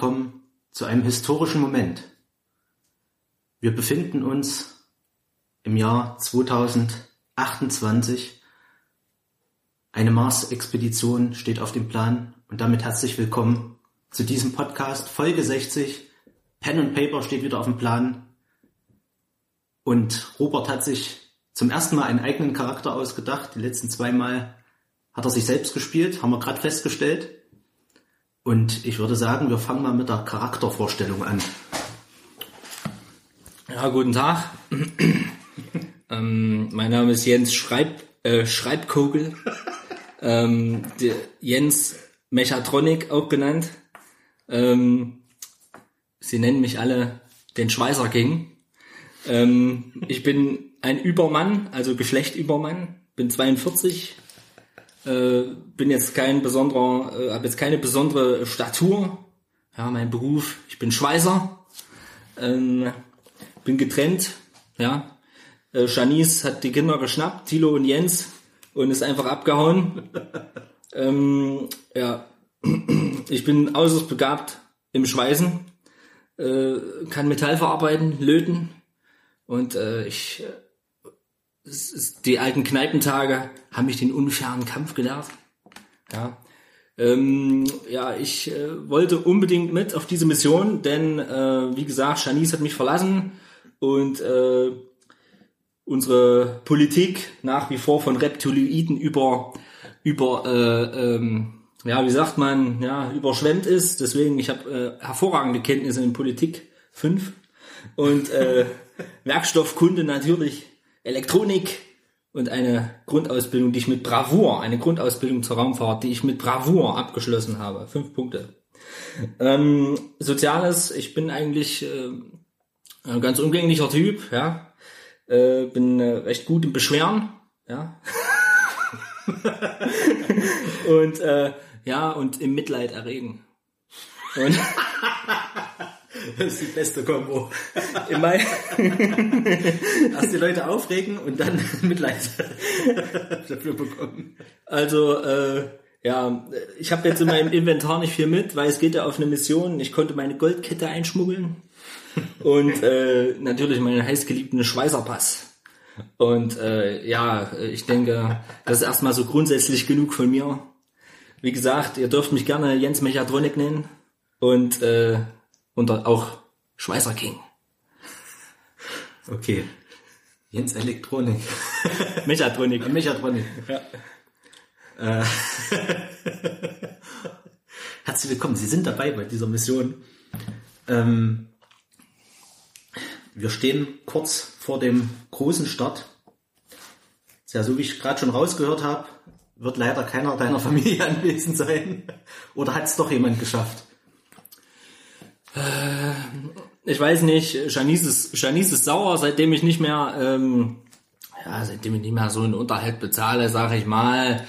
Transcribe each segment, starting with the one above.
Willkommen zu einem historischen Moment. Wir befinden uns im Jahr 2028. Eine Mars-Expedition steht auf dem Plan und damit herzlich willkommen zu diesem Podcast Folge 60. Pen und Paper steht wieder auf dem Plan und Robert hat sich zum ersten Mal einen eigenen Charakter ausgedacht. Die letzten zwei Mal hat er sich selbst gespielt, haben wir gerade festgestellt. Und ich würde sagen, wir fangen mal mit der Charaktervorstellung an. Ja, guten Tag. ähm, mein Name ist Jens Schreib, äh, Schreibkogel. ähm, Jens Mechatronik auch genannt. Ähm, sie nennen mich alle den Schweißer King. Ähm, ich bin ein Übermann, also Geschlechtübermann, bin 42, äh, bin jetzt kein besonderer, äh, habe jetzt keine besondere Statur. Ja, mein Beruf, ich bin Schweißer, ähm, bin getrennt. Ja, äh, Janice hat die Kinder geschnappt, Tilo und Jens, und ist einfach abgehauen. ähm, ja, ich bin äußerst begabt im Schweißen, äh, kann Metall verarbeiten, löten und äh, ich ist, die alten Kneipentage haben mich den unfairen Kampf gelehrt. Ja, ähm, ja ich äh, wollte unbedingt mit auf diese Mission, denn äh, wie gesagt, Shanice hat mich verlassen und äh, unsere Politik nach wie vor von Reptiloiden über über äh, ähm, ja wie sagt man ja überschwemmt ist. Deswegen ich habe äh, hervorragende Kenntnisse in Politik 5 und äh, Werkstoffkunde natürlich Elektronik und eine Grundausbildung, die ich mit Bravour, eine Grundausbildung zur Raumfahrt, die ich mit Bravour abgeschlossen habe. Fünf Punkte. Ähm, Soziales, ich bin eigentlich äh, ein ganz umgänglicher Typ, ja. Äh, bin äh, recht gut im Beschweren, ja. und äh, ja, und im Mitleid erregen. Und Das ist die beste Kombo. In Mai Erst die Leute aufregen und dann Mitleid dafür bekommen. Also, äh, ja, ich habe jetzt in meinem Inventar nicht viel mit, weil es geht ja auf eine Mission. Ich konnte meine Goldkette einschmuggeln und äh, natürlich meinen heißgeliebten Schweißerpass. Und äh, ja, ich denke, das ist erstmal so grundsätzlich genug von mir. Wie gesagt, ihr dürft mich gerne Jens Mechatronik nennen. Und äh, und auch Schweißer King. Okay. Jens Elektronik. Mechatronik. Mechatronik. Ja. Äh. Herzlich willkommen. Sie sind dabei bei dieser Mission. Ähm, wir stehen kurz vor dem großen Start. Ja, so wie ich gerade schon rausgehört habe, wird leider keiner deiner Familie anwesend sein. Oder hat es doch jemand geschafft? Äh, ich weiß nicht, Janice ist, Janice ist sauer, seitdem ich nicht mehr, ähm, ja, seitdem ich nicht mehr so einen Unterhalt bezahle, sage ich mal.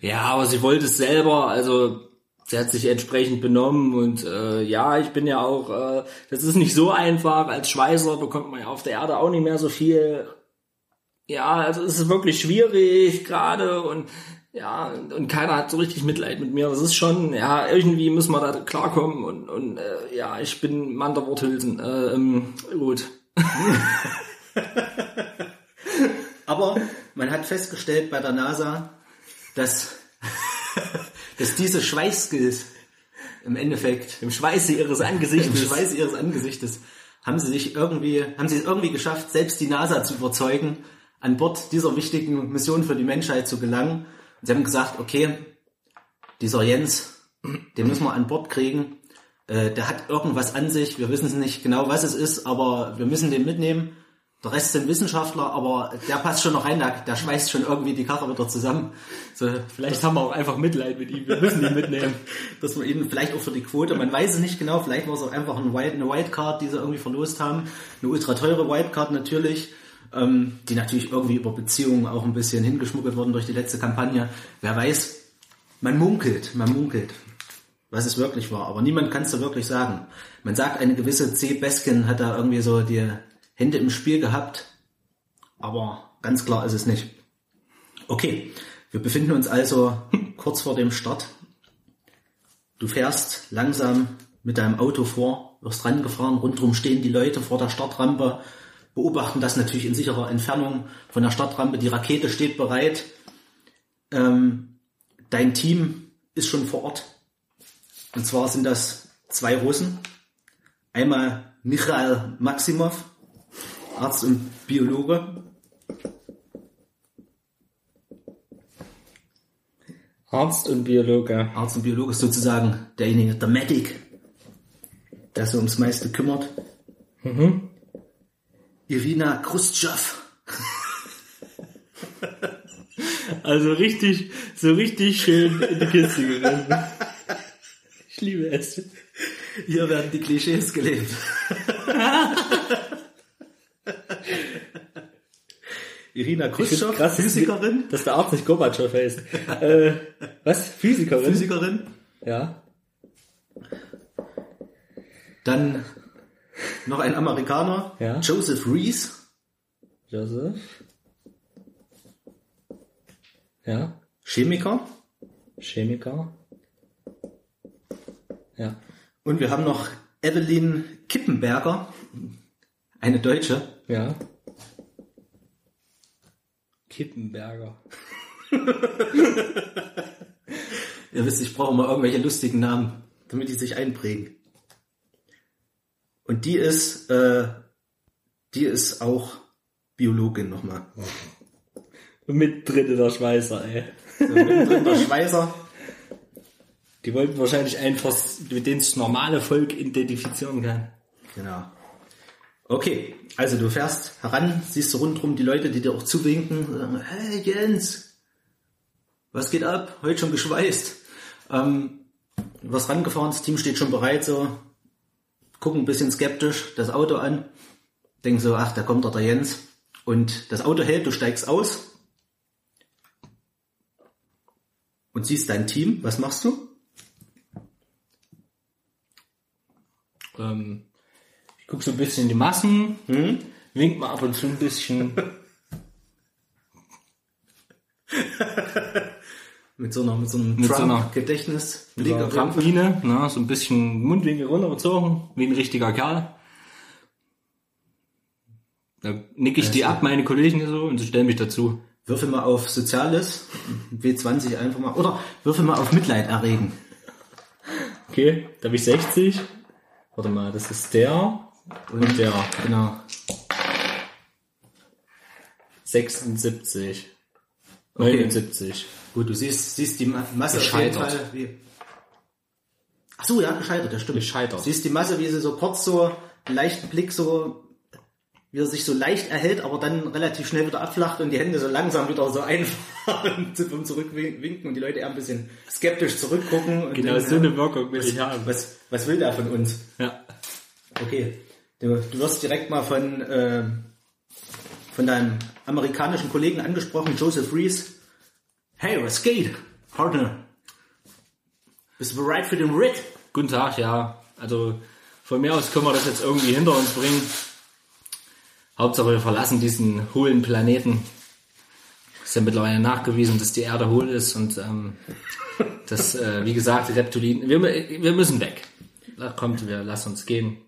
Ja, aber sie wollte es selber, also sie hat sich entsprechend benommen und äh, ja, ich bin ja auch, äh, das ist nicht so einfach. Als Schweißer bekommt man ja auf der Erde auch nicht mehr so viel. Ja, also es ist wirklich schwierig gerade und ja, und keiner hat so richtig Mitleid mit mir. Das ist schon, ja, irgendwie müssen wir da klarkommen und, und äh, ja, ich bin Mann der Worthülsen. Äh, ähm, gut. Aber man hat festgestellt bei der NASA, dass, dass diese Schweißskills im Endeffekt im Schweiße ihres Angesichtes, im Schweiße ihres Angesichtes haben sie sich irgendwie, haben sie es irgendwie geschafft, selbst die NASA zu überzeugen, an Bord dieser wichtigen Mission für die Menschheit zu gelangen Sie haben gesagt, okay, dieser Jens, den müssen wir an Bord kriegen. Äh, der hat irgendwas an sich. Wir wissen nicht genau, was es ist, aber wir müssen den mitnehmen. Der Rest sind Wissenschaftler, aber der passt schon noch rein, der, der schweißt schon irgendwie die Karre wieder zusammen. So, vielleicht haben wir auch einfach Mitleid mit ihm, wir müssen ihn mitnehmen. Dass wir ihn vielleicht auch für die Quote, man weiß es nicht genau, vielleicht war es auch einfach ein eine Whitecard, die sie irgendwie verlost haben. Eine ultra teure Whitecard natürlich ähm, die natürlich irgendwie über Beziehungen auch ein bisschen hingeschmuggelt wurden durch die letzte Kampagne. Wer weiß, man munkelt, man munkelt, was es wirklich war. Aber niemand kann es so wirklich sagen. Man sagt, eine gewisse C. Beskin hat da irgendwie so die Hände im Spiel gehabt, aber ganz klar ist es nicht. Okay, wir befinden uns also kurz vor dem Start. Du fährst langsam mit deinem Auto vor, wirst rangefahren, rundherum stehen die Leute vor der Startrampe, beobachten das natürlich in sicherer Entfernung von der Startrampe. Die Rakete steht bereit. Ähm, dein Team ist schon vor Ort. Und zwar sind das zwei Russen. Einmal Michael Maximov, Arzt und Biologe. Arzt und Biologe. Arzt und Biologe ist sozusagen derjenige, der Medic, der sich ums meiste kümmert. Mhm. Irina Khrushchev. Also richtig, so richtig schön in die Kiste gerannt. Ich liebe es. Hier werden die Klischees gelebt. Irina Khrushchev, krass, Physikerin. Dass der Arzt nicht Gorbatschow heißt. äh, was? Physikerin? Physikerin. Ja. Dann noch ein Amerikaner, Ja. Joseph Rees. Joseph. Ja. Chemiker. Chemiker. Ja. Und wir haben noch Evelyn Kippenberger, eine Deutsche. Ja. Kippenberger. Ihr wisst, ich brauche mal irgendwelche lustigen Namen, damit die sich einprägen. Und die ist, äh, die ist auch Biologin nochmal. Mit drin in der Schweißer, ey. So, mittendrin der Schweißer. Die wollten wahrscheinlich einfach, mit denen das normale Volk identifizieren kann. Genau. Okay, also du fährst heran, siehst du rundherum die Leute, die dir auch zuwinken, sagen, hey Jens, was geht ab? Heute schon geschweißt. Ähm, wirst rangefahren, das Team steht schon bereit, so, gucken ein bisschen skeptisch das Auto an, denken so, ach, da kommt doch der Jens. Und das Auto hält, du steigst aus und siehst dein Team. Was machst du? Ähm, ich guck so ein bisschen in die Massen, wink mal ab und zu ein bisschen. Mit so einer, mit so einem Mit so einer- Trump-Gedächtnis. Mit einer Trampline, ne, so ein bisschen Mundwinkel runtergezogen, wie ein richtiger Kerl. Da nick ich die ab, meine Kollegen so, und sie stellen mich dazu. Würfel mal auf Soziales, W20 einfach mal, oder würfel mal auf Mitleid erregen. Okay, da habe ich 60. Warte mal, das ist der und der Genau. 76. Okay. 79. Gut, du siehst, siehst die Ma- Masse auf jeden Gescheitert. Fall. Wie Ach so, ja, gescheitert, das stimmt. Gescheitert. Siehst die Masse, wie sie so kurz so, einen leichten Blick so, wie er sich so leicht erhält, aber dann relativ schnell wieder abflacht und die Hände so langsam wieder so einfahren zum Zurückwinken und die Leute eher ein bisschen skeptisch zurückgucken. Und Genau, denken, so eine Wirkung will ich haben. was, was will der von uns? Ja. Okay. Du, du wirst direkt mal von, äh, von deinem amerikanischen Kollegen angesprochen, Joseph Rees. Hey, was geht, Partner? Bist du bereit für den Ritt? Guten Tag, ja. Also von mir aus können wir das jetzt irgendwie hinter uns bringen. Hauptsache wir verlassen diesen hohlen Planeten. Ist ja mittlerweile nachgewiesen, dass die Erde hohl ist und ähm, dass, äh, wie gesagt, die Reptilien, wir, wir müssen weg. Da kommt, wir lassen uns gehen.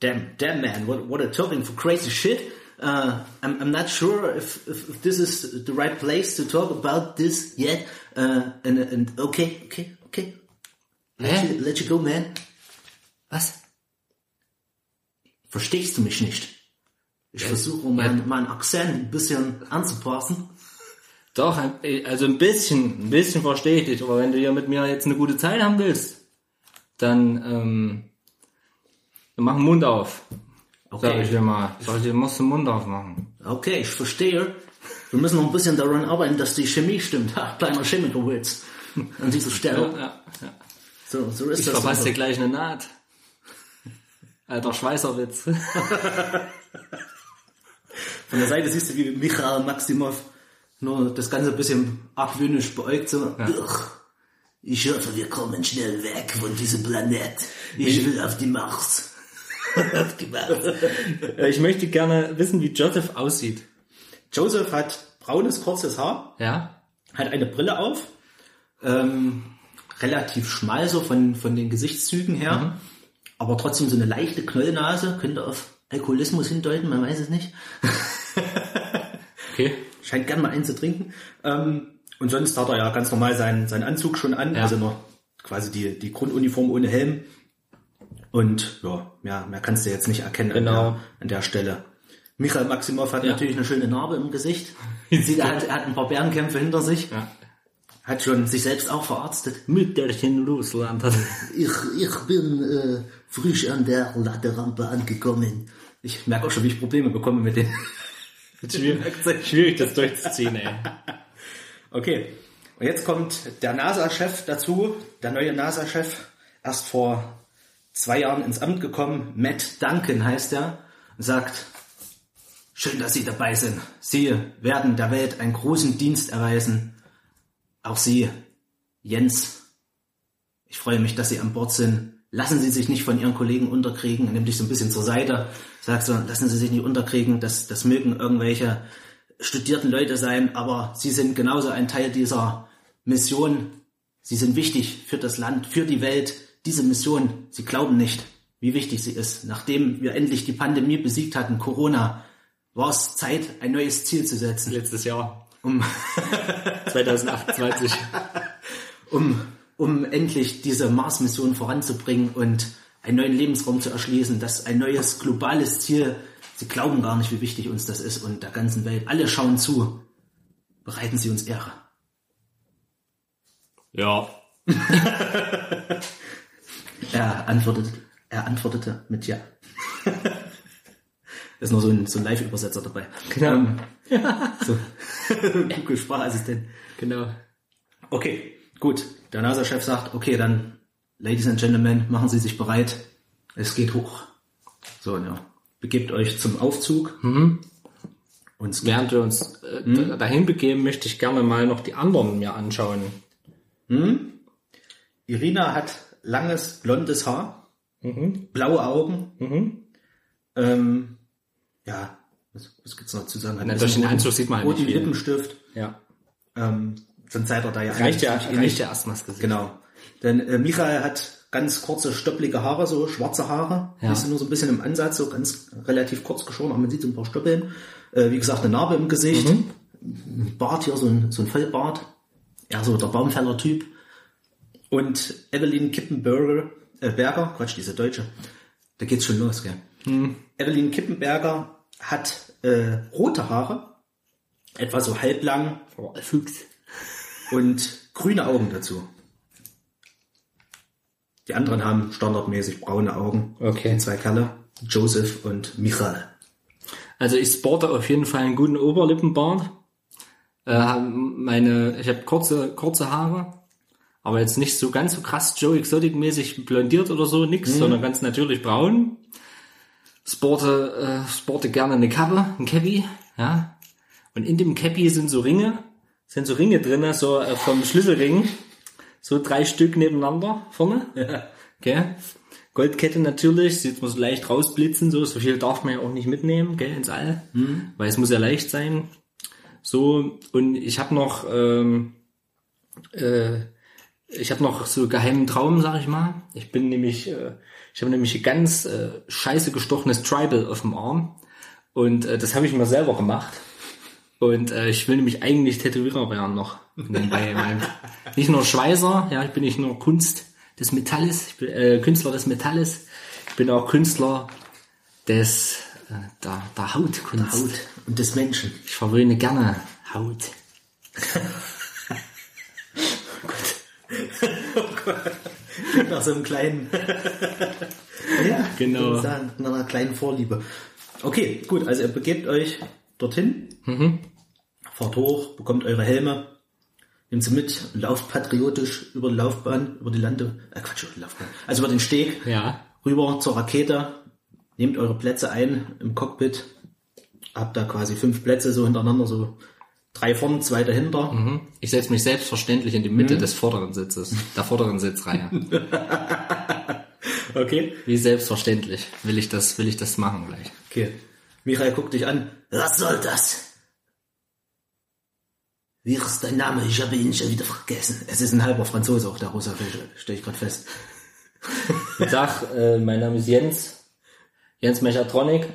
Damn, damn man, what, what a talking for crazy shit. Uh, I'm, I'm not sure if, if, if this is the right place to talk about this yet. Uh, and, and okay, okay, okay. Let, you, let you go, man. Was? Verstehst du mich nicht? Ich versuche, meinen meinen Akzent ein bisschen anzupassen. Doch, also ein bisschen, ein bisschen verstehe ich dich, aber wenn du hier mit mir jetzt eine gute Zeit haben willst, dann, ähm, dann mach den Mund auf. Sag ich dir mal. Sag ich dir, du musst den Mund aufmachen. Okay, ich verstehe. Wir müssen noch ein bisschen daran arbeiten, dass die Chemie stimmt. Ha, kleiner Chemikerwitz. An dieser Stelle. Ja, ja. So, so ist Ich das. verpasse dir gleich eine Naht. Alter Schweißerwitz. Von der Seite siehst du, wie Michael Maximov nur das Ganze ein bisschen argwöhnisch beäugt. So. Ugh. Ich hoffe, wir kommen schnell weg von diesem Planet. Ich will auf die Mars. Ich möchte gerne wissen, wie Joseph aussieht. Joseph hat braunes, kurzes Haar. Ja? hat eine Brille auf, ähm, relativ schmal so von, von den Gesichtszügen her, aber trotzdem so eine leichte Knollnase, könnte auf Alkoholismus hindeuten, man weiß es nicht. Okay. Scheint gern mal einen zu trinken. Ähm, und sonst hat er ja ganz normal seinen, seinen Anzug schon an, Ja. also noch quasi die, die Grunduniform ohne Helm. Und ja, mehr, mehr kannst du jetzt nicht erkennen Genau. an, der, an der Stelle. Michael Maximov hat natürlich eine schöne Narbe im Gesicht. Sieht, er, hat, er hat ein paar Bärenkämpfe hinter sich. Ja. Hat schon sich selbst auch verarztet. Mütterchen Russland. Ich, ich bin äh, frisch an der Laderampe angekommen. Ich merke auch schon, wie ich Probleme bekomme mit den. Schwierig, schwierig das durchzuziehen, ey. Okay. Und jetzt kommt der NASA-Chef dazu, der neue NASA-Chef, erst vor zwei Jahren ins Amt gekommen. Matt Duncan heißt er sagt, schön, dass Sie dabei sind. Sie werden der Welt einen großen Dienst erweisen. Auch Sie, Jens. Ich freue mich, dass Sie an Bord sind. Lassen Sie sich nicht von Ihren Kollegen unterkriegen. Er dich so ein bisschen zur Seite. Sagt so, lassen Sie sich nicht unterkriegen. Das, das mögen irgendwelche studierten Leute sein, aber Sie sind genauso ein Teil dieser Mission. Sie sind wichtig für das Land, für die Welt. Diese Mission, Sie glauben nicht, wie wichtig sie ist. Nachdem wir endlich die Pandemie besiegt hatten, Corona, war es Zeit, ein neues Ziel zu setzen. Letztes Jahr. Um 2028. um, um endlich diese Mars-Mission voranzubringen und einen neuen Lebensraum zu erschließen. Das ist ein neues globales Ziel. Sie glauben gar nicht, wie wichtig uns das ist und der ganzen Welt. Alle schauen zu. Bereiten Sie uns Ehre. Ja. Er antwortete, er antwortete mit Ja. ist nur so ein, so ein Live-Übersetzer dabei. Genau. Ähm, so. Google Sprachassistent. Genau. Okay, gut. Der NASA-Chef sagt, okay, dann, Ladies and Gentlemen, machen Sie sich bereit. Es geht hoch. So, ja. Begebt euch zum Aufzug. Und es geht. Während wir uns äh, dahin begeben, möchte ich gerne mal noch die anderen mir anschauen. Irina hat langes, blondes Haar, blaue Augen. Ähm, ja, was, was gibt's noch zu sagen? Hat Na, ein durch den Anzug sieht man halt roten nicht viel. Lippenstift. Ja. Ähm, sonst seid ihr da ja Reicht ja, reicht ja erstmal das Gesicht. Genau. Denn äh, Michael hat ganz kurze, stoppelige Haare, so schwarze Haare. Ja. Die sind nur so ein bisschen im Ansatz, so ganz relativ kurz geschoren, aber man sieht so ein paar Stoppeln. Äh, wie gesagt, eine Narbe im Gesicht. Mhm. Ein Bart hier, so ein, so ein Vollbart. Ja, so der Baumfäller-Typ. Und Evelyn Kippenberger, äh, Berger, Quatsch, diese Deutsche. Da geht's schon los, gell? Mhm. Evelyn Kippenberger hat äh, rote Haare, etwa so halblang Oh, Fuchs. und grüne Augen dazu. Die anderen haben standardmäßig braune Augen. Okay. Zwei Kerle, Joseph und Michael. Also ich sporte auf jeden Fall einen guten Oberlippenbart. Äh, meine, ich habe kurze, kurze Haare, aber jetzt nicht so ganz so krass Joe Exotic mäßig blondiert oder so, nix, sondern ganz natürlich braun. Sporte, äh, sporte gerne eine Kappe, ein Cappy, ja. Und in dem Cappy sind so Ringe, sind so Ringe drinne, so äh, vom Schlüsselring, so drei Stück nebeneinander vorne. Ja. Gell? Goldkette natürlich, sie muss leicht rausblitzen, so, so viel darf man ja auch nicht mitnehmen, gell, ins All, weil es muss ja leicht sein. So, und ich habe noch, ähm, äh, ich habe noch so geheimen Traum, sag ich mal. Ich bin nämlich, äh, ich habe nämlich ein ganz äh, scheiße gestochenes Tribal auf dem Arm und äh, das habe ich mir selber gemacht. Und äh, ich will nämlich eigentlich Tätowierer werden noch. Nebenbei, nicht nur Schweißer, ja, ich bin nicht nur Kunst des Metalles, ich bin äh, Künstler des Metalles, ich bin auch Künstler des äh, der, der Hautkunst. Haut und des Menschen. Ich verwöhne gerne Haut. Nach so einem kleinen, ja, Genau. sagen, nach einer kleinen Vorliebe. Okay, gut, also ihr begebt euch dorthin, fahrt hoch, bekommt eure Helme, nehmt sie mit und lauft patriotisch über die Laufbahn, über die Lande, äh Quatsch, über die Laufbahn, also über den Steg, Ja. rüber zur Rakete, nehmt eure Plätze ein im Cockpit, habt da quasi fünf Plätze so hintereinander, so drei vorne, zwei dahinter. Ich setze mich selbstverständlich in die Mitte des vorderen Sitzes, der vorderen Sitzreihe. Okay. Wie selbstverständlich will ich das, will ich das machen gleich. Okay. Michael guckt dich an. Was soll das? Wie ist dein Name? Ich habe ihn schon wieder vergessen. Es ist ein halber Franzose, auch der russische, stelle ich gerade fest. Ich sag, äh, mein Name ist Jens. Jens Mechatronic.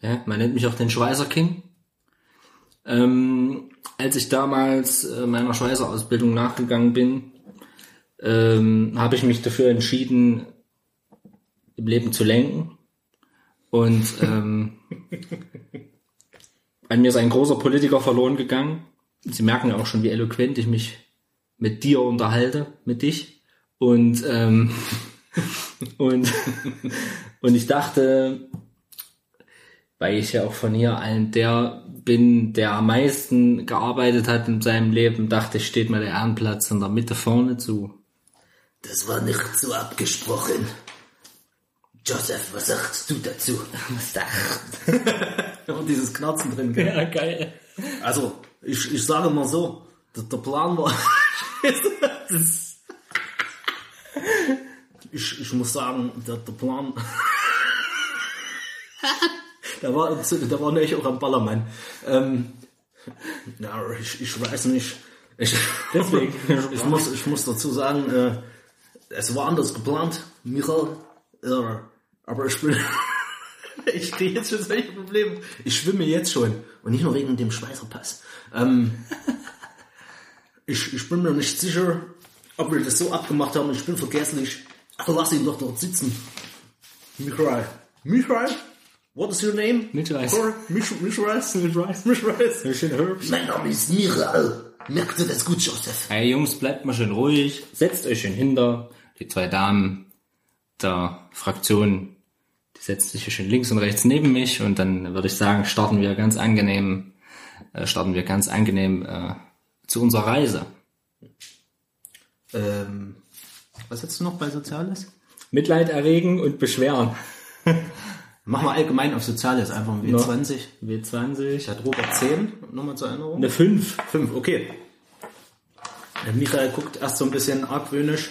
Ja, man nennt mich auch den Schweißer King. Ähm, als ich damals äh, meiner Schweißerausbildung nachgegangen bin, ähm, habe ich mich dafür entschieden, im Leben zu lenken. Und ähm, an mir ist ein großer Politiker verloren gegangen. Sie merken ja auch schon, wie eloquent ich mich mit dir unterhalte, mit dich. Und, ähm, und, und ich dachte, weil ich ja auch von hier ein der bin, der am meisten gearbeitet hat in seinem Leben, dachte ich, steht mir der Ehrenplatz in der Mitte vorne zu. Das war nicht so abgesprochen. Joseph, was sagst du dazu? Was da? Und dieses Knarzen drin, gell? Ja, geil. Also, ich, ich sage mal so, der, der Plan war. ich, ich muss sagen, der, der Plan. Da war, da war nämlich auch am Ballermann. Ähm, ja, ich, ich weiß nicht. Ich, Deswegen. ich, muss, ich muss dazu sagen, äh, es war anders geplant, Michael. Äh, aber ich bin. ich kriege jetzt schon solche Probleme. Ich schwimme jetzt schon. Und nicht nur wegen dem Schweißerpass. Ähm, ich, ich bin mir nicht sicher, ob wir das so abgemacht haben. Ich bin vergesslich. Ach, lass ihn doch dort sitzen. Michael. Michael? What is your name? Michael. Sir? Mich- Michael? Michael? Mein Name ist Michael. Merkt ihr das gut, Joseph? Hey Jungs, bleibt mal schön ruhig, setzt euch schön hinter. Die zwei Damen der Fraktion, die setzen sich hier schön links und rechts neben mich und dann würde ich sagen, starten wir ganz angenehm, äh, starten wir ganz angenehm äh, zu unserer Reise. Ähm, was hättest du noch bei Soziales? Mitleid erregen und beschweren. Machen wir allgemein auf Soziales, einfach ein W20. W20. Hat Robert 10, nochmal zur Erinnerung. Eine 5. 5, okay. Der Michael guckt erst so ein bisschen argwöhnisch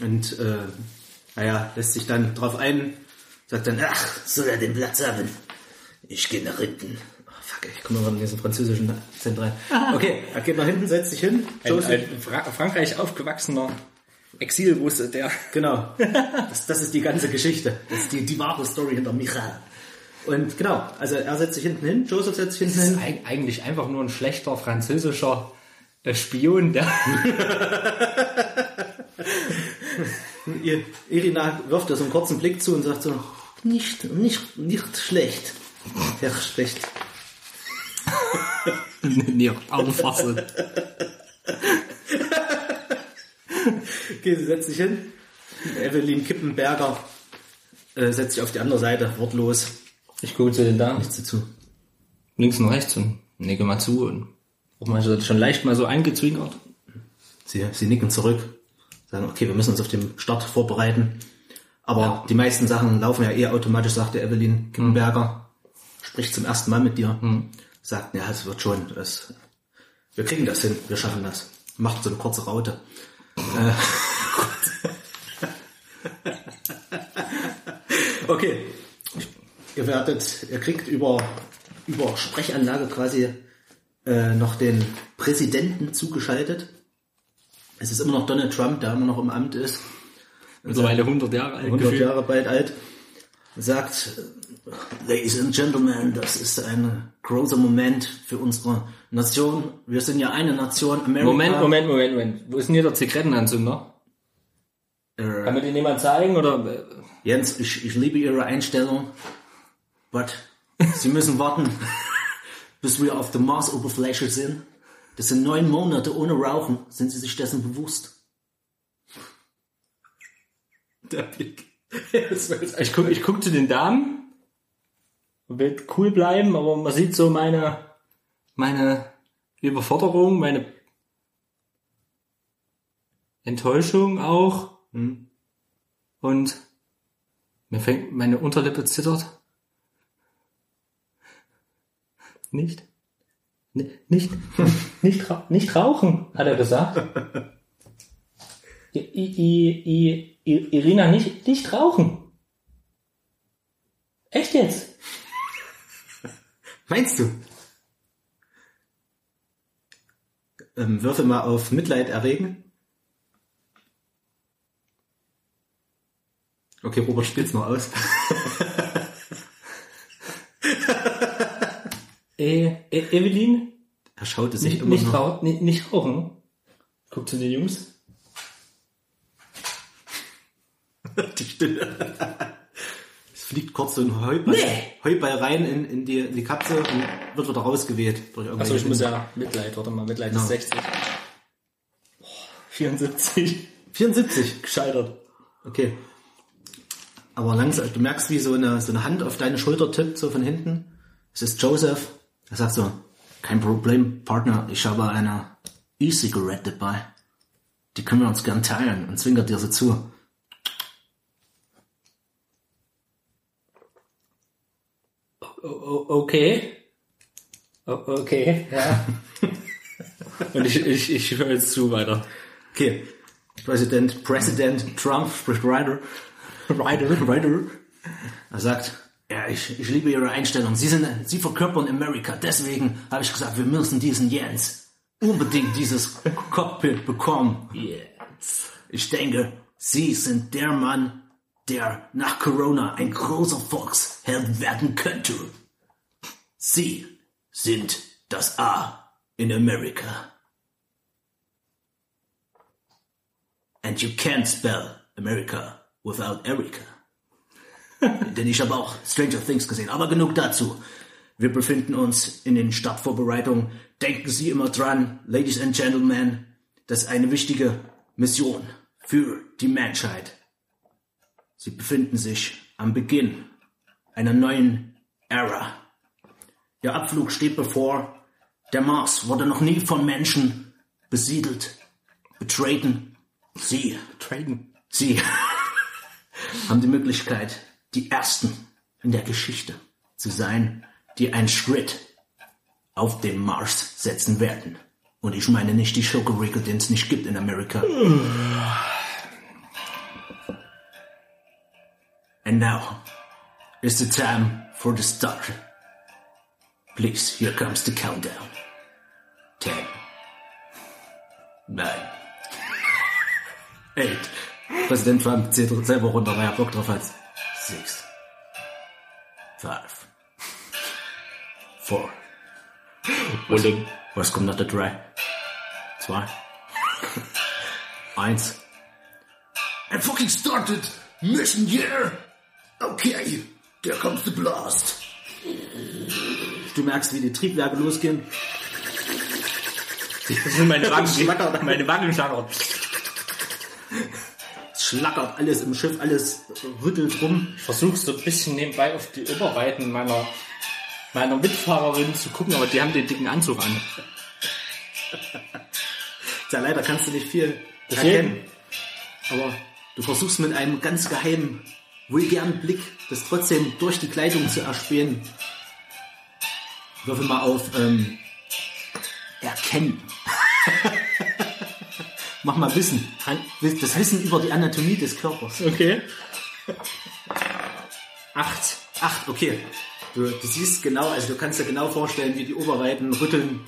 und äh, naja, lässt sich dann drauf ein, sagt dann, ach, soll er den Platz haben? Ich gehe nach hinten. Oh, fuck, ich komme mal in diesen französischen Akzent rein. Okay, er geht nach hinten, setzt sich hin. Ein, ein Fra Frankreich aufgewachsener Exilrusse, der Genau. Das, das ist die ganze Geschichte. Das ist die, die wahre Story hinter Michael. Und genau, also er setzt sich hinten hin, Joseph setzt sich hinten ist hin. eig- eigentlich einfach nur ein schlechter französischer äh, Spion, der Irina wirft da so einen kurzen Blick zu und sagt so, nicht, nicht, nicht schlecht. Ja, schlecht. nicht anfassen. Okay, sie setzt sich hin. Evelyn Kippenberger äh, setzt sich auf die andere Seite, wortlos. Ich gucke zu den Damen. Nichts dazu. Links und rechts und nicke mal zu und auch mal so- schon leicht mal so eingezwinkert. Sie, sie nicken zurück, sagen, okay, wir müssen uns auf den Start vorbereiten. Aber die meisten Sachen laufen ja eh automatisch, sagte Evelyn Kippenberger. Spricht zum ersten Mal mit dir. Sagt, ja, es wird schon. Das, wir kriegen das hin, wir schaffen das. Macht so eine kurze Raute. Okay. Ihr werdet, ihr kriegt über, über Sprechanlage quasi äh, noch den Präsidenten zugeschaltet. Es ist immer noch Donald Trump, der immer noch im Amt ist, Mittlerweile 100 Jahre alt. 100 gefühlt. Jahre bald alt, sagt, Ladies and Gentlemen, das ist ein großer Moment für unsere Nation. Wir sind ja eine Nation, Amerika. Moment, Moment, Moment, Moment. Wo ist denn hier der Zigarettenanzünder? Äh, Kann mir den jemand zeigen oder? Jens, ich, ich liebe Ihre Einstellung, but Sie müssen warten, bis wir auf der Marsoberfläche sind. Das sind neun Monate ohne Rauchen. Sind Sie sich dessen bewusst? Der Blick. Ich guck, ich guck zu den Damen. Will cool bleiben, aber man sieht so meine, meine Überforderung, meine Enttäuschung auch. Und mir fängt meine Unterlippe zittert. Nicht? Ni- Nicht, nicht, ra- nicht rauchen, hat er gesagt. I, I, I, Irina, nicht, nicht rauchen. Echt jetzt? Meinst du? Ähm, würfel mal auf Mitleid erregen. Okay, Robert spielt's noch aus. E e Evelyn? Er schaute sich Nicht, immer nicht, rauchen, nicht, nicht rauchen. Guck zu den Jungs. Die Stille. Fliegt kurz so ein Heuball, Nee. Heuball rein in, in, die, in die Kapsel und wird wieder rausgeweht. Durch Achso, ich muss ja Mitleid, warte mal, Mitleid Ja. ist 60. Boah, 74. 74. Gescheitert. Okay. Aber langsam, du merkst, wie so eine, so eine Hand auf deine Schulter tippt, so von hinten. Es ist Joseph. Er sagt so, kein Problem, Partner, ich habe eine E-Cigarette dabei. Die können wir uns gern teilen und zwinkert dir so zu. O o okay. Okay, ja. Und ich, ich, ich höre jetzt zu weiter. Okay. Präsident, Präsident Trump spricht Ryder. Ryder, Ryder. Er sagt, ja, ich, ich liebe Ihre Einstellung. Sie sind, Sie verkörpern Amerika. Deswegen habe ich gesagt, wir müssen diesen Jens unbedingt dieses Cockpit bekommen. Yes. Ich denke, Sie sind der Mann, der nach Corona ein großer Volksheld werden könnte. Sie sind das A in Amerika. And you can't spell America without Erica. Denn ich habe auch Stranger Things gesehen. Aber genug dazu. Wir befinden uns in den Startvorbereitungen. Denken Sie immer dran, Ladies and Gentlemen, das ist eine wichtige Mission für die Menschheit. Sie befinden sich am Beginn einer neuen Ära. Ihr Abflug steht bevor. Der Mars wurde noch nie von Menschen besiedelt, betreten. Sie Traden. Sie haben die Möglichkeit, die Ersten in der Geschichte zu sein, die einen Schritt auf den Mars setzen werden. Und ich meine nicht die Schokoriegel, den es nicht gibt in Amerika. And now is the time for the start. Please, here comes the countdown. Ten. Nine. Eight. Präsident Trump zählt selber runter, weil er Bock drauf hat. Six. Five. Four. Und dann, Was kommt nach der drei? Zwei. Eins. And fucking started! Mission year! Okay, there comes the blast. Du merkst, wie die Triebwerke losgehen. das sind meine Wangen, meine Wangen schlackern. Es schlackert alles im Schiff, alles rüttelt rum. Ich versuche so ein bisschen nebenbei auf die Oberweiten meiner, meiner Mitfahrerin zu gucken, aber die haben den dicken Anzug an. Ja, leider kannst du nicht viel Deswegen. erkennen. Aber du versuchst mit einem ganz geheimen, vulgären Blick das trotzdem durch die Kleidung zu erspähen. Würfel mal auf ähm, Erkennen. Mach mal Wissen. Das Wissen über die Anatomie des Körpers. Okay. Acht. Acht, okay. Du, du siehst genau, also du kannst dir genau vorstellen, wie die Oberweiten rütteln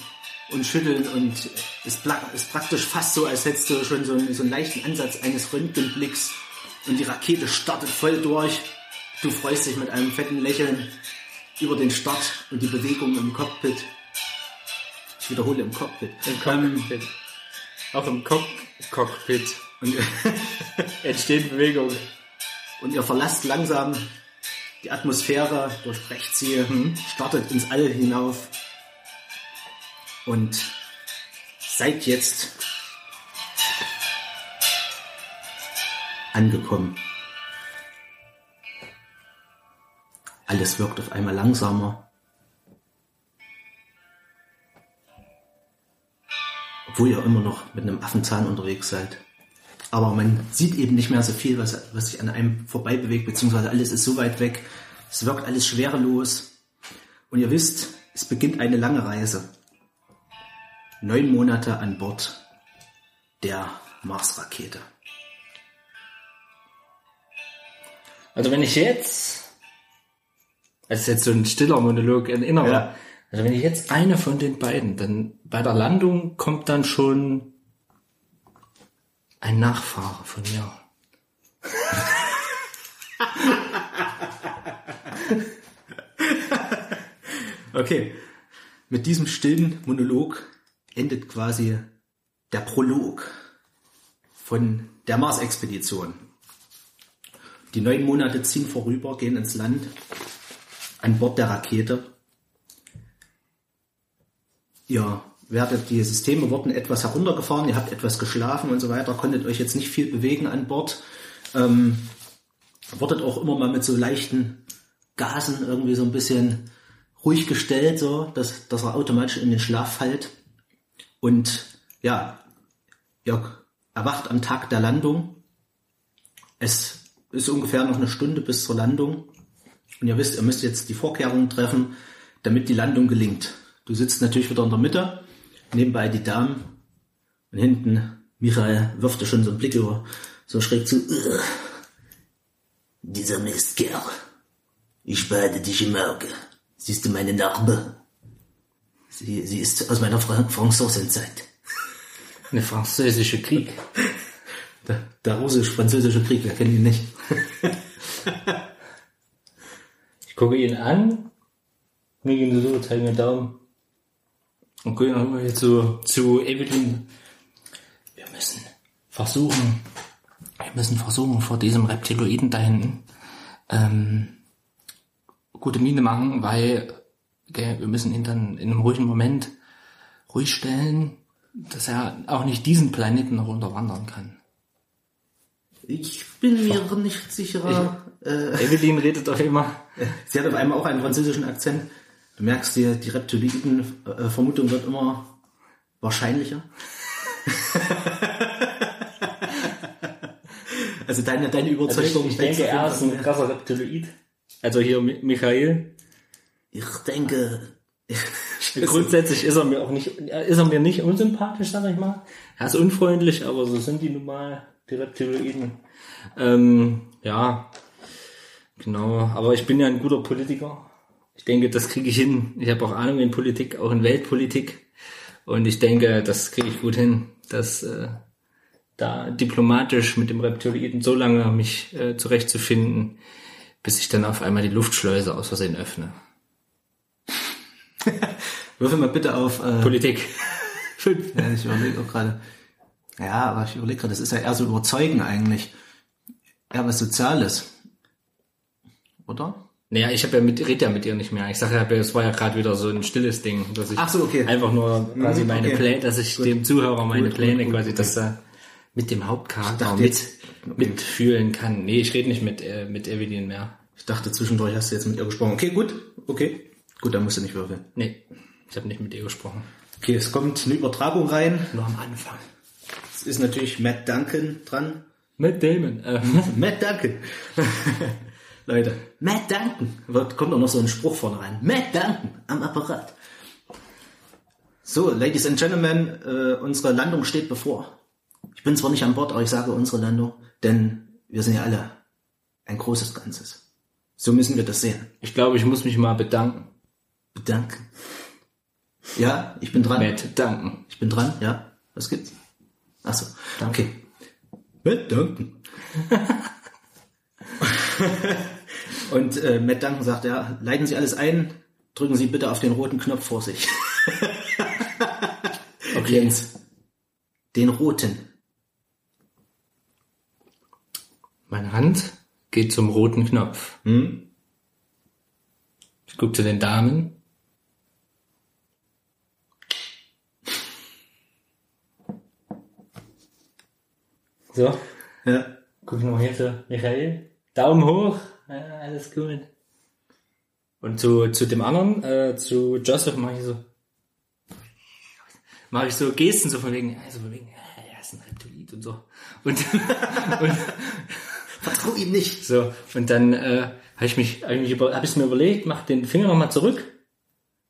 und schütteln und es pla- ist praktisch fast so, als hättest du schon so einen, so einen leichten Ansatz eines Röntgenblicks und die Rakete startet voll durch. Du freust dich mit einem fetten Lächeln über den Start und die Bewegung im Cockpit. Ich wiederhole im Cockpit. Im Cockpit. Auch im Cock Cockpit Und, entsteht Bewegung. und ihr verlasst langsam die Atmosphäre, durchbrecht sie, startet ins All hinauf und seid jetzt angekommen. Alles wirkt auf einmal langsamer. Obwohl ihr immer noch mit einem Affenzahn unterwegs seid. Aber man sieht eben nicht mehr so viel, was, was sich an einem vorbei bewegt, beziehungsweise alles ist so weit weg. Es wirkt alles schwerelos. Und ihr wisst, es beginnt eine lange Reise. Neun Monate an Bord der Mars-Rakete. Also wenn ich jetzt, das ist jetzt so ein stiller Monolog, ein innerer, Ja. Also wenn ich jetzt eine von den beiden, dann bei der Landung kommt dann schon ein Nachfahre von mir. Okay. Mit diesem stillen Monolog endet quasi der Prolog von der Mars-Expedition. Die neun Monate ziehen vorüber, gehen ins Land an Bord der Rakete. Ihr werdet, die Systeme wurden etwas heruntergefahren, ihr habt etwas geschlafen und so weiter, konntet euch jetzt nicht viel bewegen an Bord. Ähm, wurdet auch immer mal mit so leichten Gasen irgendwie so ein bisschen ruhig gestellt, so, dass, dass er automatisch in den Schlaf fällt. Und ja, ihr erwacht am Tag der Landung. Es ist ungefähr noch eine Stunde bis zur Landung. Und ihr wisst, ihr müsst jetzt die Vorkehrungen treffen, damit die Landung gelingt. Du sitzt natürlich wieder in der Mitte, nebenbei die Damen und hinten Michael wirft dir schon so einen Blick über, so schräg zu. "Ugh, Dieser Mistkerl. Ich beide dich im Auge. Siehst du meine Narbe? Sie, sie ist aus meiner Fra Franzosenzeit. Eine französische Krieg. Der, der russisch-französische Krieg, wer kennt ihn nicht? Ich gucke ihn an, mir gehen so, zeige mir Daumen. Gucke dann mal zu, zu Evelyn. Wir müssen versuchen, wir müssen versuchen, vor diesem Reptiloiden da hinten, ähm, gute Miene machen, weil gell, wir müssen ihn dann in einem ruhigen Moment ruhig stellen, dass er auch nicht diesen Planeten noch unterwandern kann. Ich bin mir nicht sicherer. Äh, Evelyn redet doch immer. sie hat auf einmal auch einen französischen Akzent. Du merkst, die, die Reptiloiden-Vermutung wird immer wahrscheinlicher. also deine, deine Überzeugung. ich denke, er ist ein krasser Reptiloid. Also hier Mi- Michael. Ich denke, Grundsätzlich ist er mir auch nicht, ist er mir nicht unsympathisch, sag ich mal. Er ist unfreundlich, aber so sind die nun mal, die Reptiloiden. Ähm, ja, genau. Aber ich bin ja ein guter Politiker. Ich denke, das kriege ich hin. Ich habe auch Ahnung in Politik, auch in Weltpolitik. Und ich denke, das kriege ich gut hin, dass äh, da diplomatisch mit dem Reptiloiden so lange mich äh, zurechtzufinden, bis ich dann auf einmal die Luftschleuse aus Versehen öffne. würfel mal bitte auf. Äh, Politik. Fünf. ja, ich überlege auch gerade. Ja, aber ich überlege gerade, das ist ja eher so überzeugen eigentlich. Eher was Soziales. Oder? Naja, ich habe ja mit, red ja mit ihr nicht mehr. Ich sage ja, es war ja gerade wieder so ein stilles Ding, dass ich Ach so, okay. einfach nur quasi Mhm, meine okay. Pläne, dass ich dem Zuhörer meine Gut, Pläne gut, gut, quasi, dass er mit dem Hauptcharakter mit, jetzt- mitfühlen kann. Nee, ich rede nicht mit, äh, mit Evelyn mehr. Ich dachte zwischendurch hast du jetzt mit ihr gesprochen. Okay, gut. Okay. Gut, dann musst du nicht würfeln. Nee, ich habe nicht mit ihr gesprochen. Okay, es kommt eine Übertragung rein. Nur am Anfang. Es ist natürlich Matt Duncan dran. Mit Damon. Äh, Matt Duncan. Leute, Matt Duncan. Wird, kommt auch noch so ein Spruch vorne rein. Matt Duncan am Apparat. So, Ladies and Gentlemen, äh, unsere Landung steht bevor. Ich bin zwar nicht an Bord, aber ich sage unsere Landung, denn wir sind ja alle ein großes Ganzes. So müssen wir das sehen. ich glaube, ich muss mich mal bedanken. Bedanken. Ja, ich bin dran. Matt danken. Ich bin dran, ja. Was gibt's? Achso, okay. Matt Duncan. Und äh, Matt Duncan sagt, ja, leiten Sie alles ein, drücken Sie bitte auf den roten Knopf vor sich. okay. Jens, den roten. Meine Hand geht zum roten Knopf. Hm? Ich gucke zu den Damen. So, Ja. guck ich noch hier zu Michael. Daumen hoch, ja, alles gut. Und zu, zu dem anderen, äh, zu Joseph mache ich so, mache ich so Gesten so von wegen, also von wegen, ja, er ist ein Reptilit und so. Und, und Vertrau ihm nicht. so, und dann äh, habe ich mich, ich mich über, hab ich's mir überlegt, mach den Finger nochmal zurück,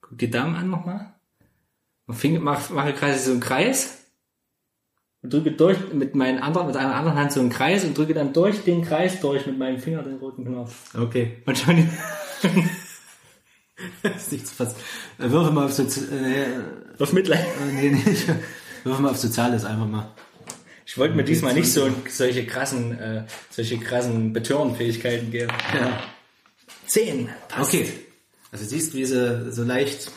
guck die Daumen an nochmal, Finger, mach, mache quasi so einen Kreis und drücke durch mit meinen anderen, mit einer anderen Hand so einen Kreis und drücke dann durch den Kreis durch mit meinem Finger den roten Knopf. Okay. Und schon, ist nichts fast. Äh, Würfe mal auf Sozi äh, Auf Mitleid. äh, nee, nee. Würfe mal auf Soziales einfach mal. Ich wollte mir diesmal nicht so solche krassen, äh, solche krassen Betörenfähigkeiten geben. Ja. Zehn. Passt. Okay. Also siehst, wie sie so leicht,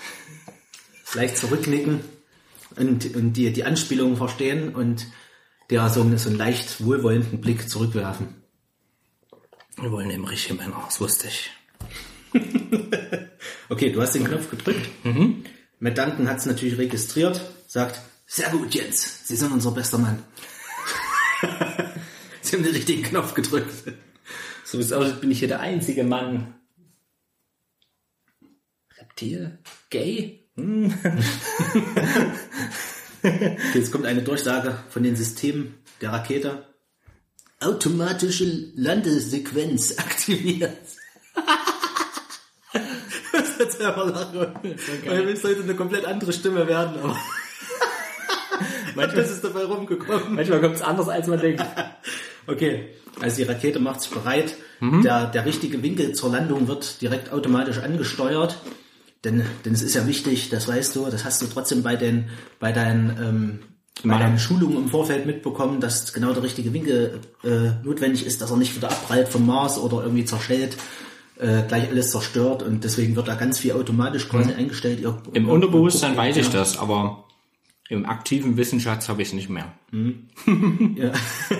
leicht zurücknicken und, und die, die Anspielungen verstehen und der so einen, so einen leicht wohlwollenden Blick zurückwerfen. Wir wollen nämlich Männer, das wusste ich. Okay, du hast den Knopf gedrückt. Mhm. Duncan hat es natürlich registriert, sagt, sehr gut, Jens, Sie sind unser bester Mann. Sie haben den richtigen Knopf gedrückt. So wie es aussieht, bin ich hier der einzige Mann. Reptil? Gay? Okay, Jetzt kommt eine Durchsage von den Systemen der Rakete. Automatische Landesequenz aktiviert. das ist jetzt einfach lachen. Weil es sollte eine komplett andere Stimme werden, aber Manchmal, ist dabei rumgekommen. manchmal kommt es anders, als man denkt. Okay, also die Rakete macht sich bereit. Der, der richtige Winkel zur Landung wird direkt automatisch angesteuert. Denn, denn es ist ja wichtig, das weißt du, das hast du trotzdem bei den, bei deinen, ähm, bei deinen Schulungen im Vorfeld mitbekommen, dass genau der richtige Winkel äh, notwendig ist, dass er nicht wieder abprallt vom Mars oder irgendwie zerschellt, äh, gleich alles zerstört und deswegen wird da ganz viel automatisch quasi eingestellt. Ihr, Im ihr- Unterbewusstsein ihr- weiß ich ja. das, aber im aktiven Wissensschatz habe ich es nicht mehr. Ja.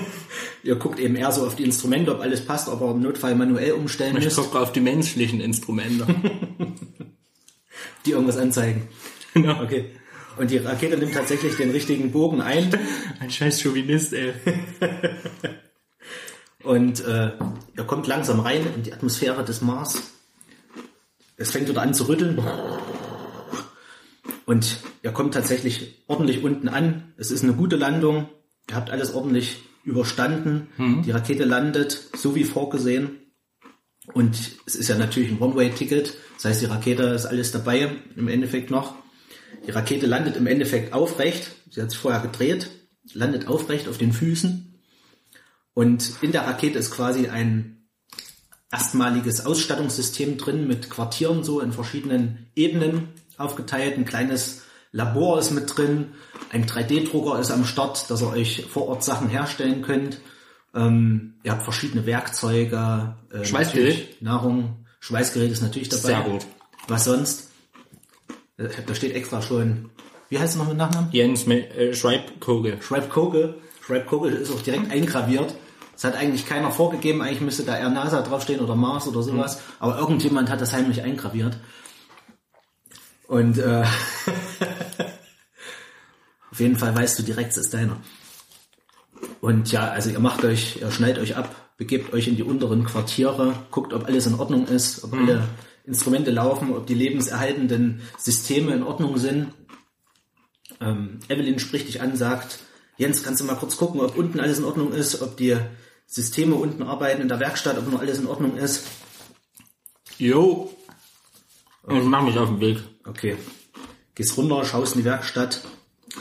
ihr guckt eben eher so auf die Instrumente, ob alles passt, ob ihr im Notfall manuell umstellen Ich müsst, gucke auf die menschlichen Instrumente. die irgendwas anzeigen. Genau. Okay. Und die Rakete nimmt tatsächlich den richtigen Bogen ein Ein scheiß Chauvinist, ey. und äh, ihr kommt langsam rein in die Atmosphäre des Mars. Es fängt wieder an zu rütteln. Und ihr kommt tatsächlich ordentlich unten an. Es ist eine gute Landung. Ihr habt alles ordentlich überstanden. Die Rakete landet, so wie vorgesehen. Und es ist ja natürlich ein One-Way-Ticket. Das heißt, die Rakete ist alles dabei im Endeffekt noch. Die Rakete landet im Endeffekt aufrecht. Sie hat sich vorher gedreht, landet aufrecht auf den Füßen. Und in der Rakete ist quasi ein erstmaliges Ausstattungssystem drin mit Quartieren so in verschiedenen Ebenen aufgeteilt. Ein kleines Labor ist mit drin. Ein 3D-Drucker ist am Start, dass ihr euch vor Ort Sachen herstellen könnt. Ähm, ihr habt verschiedene Werkzeuge. Äh, Schweißgerät? Nahrung. Schweißgerät ist natürlich dabei. Sehr gut. Was sonst? Äh, Da steht extra schon, wie heißt es noch mit Nachnamen? Jens äh, Schreibkogel. Schreibkogel. Schreibkogel ist auch direkt eingraviert. Das hat eigentlich keiner vorgegeben. Eigentlich müsste da eher NASA draufstehen oder Mars oder sowas. Aber irgendjemand hat das heimlich eingraviert. Und äh, auf jeden Fall weißt du direkt, es ist deiner. Und ja, also ihr macht euch, ihr schneidet euch ab, begebt euch in die unteren Quartiere, guckt, ob alles in Ordnung ist, ob alle Instrumente laufen, ob die lebenserhaltenden Systeme in Ordnung sind. Ähm, Evelyn spricht dich an, sagt, Jens, kannst du mal kurz gucken, ob unten alles in Ordnung ist, ob die Systeme unten arbeiten in der Werkstatt, ob noch alles in Ordnung ist. Jo. Ich mach mich auf den Weg. Okay. Gehst runter, schaust in die Werkstatt,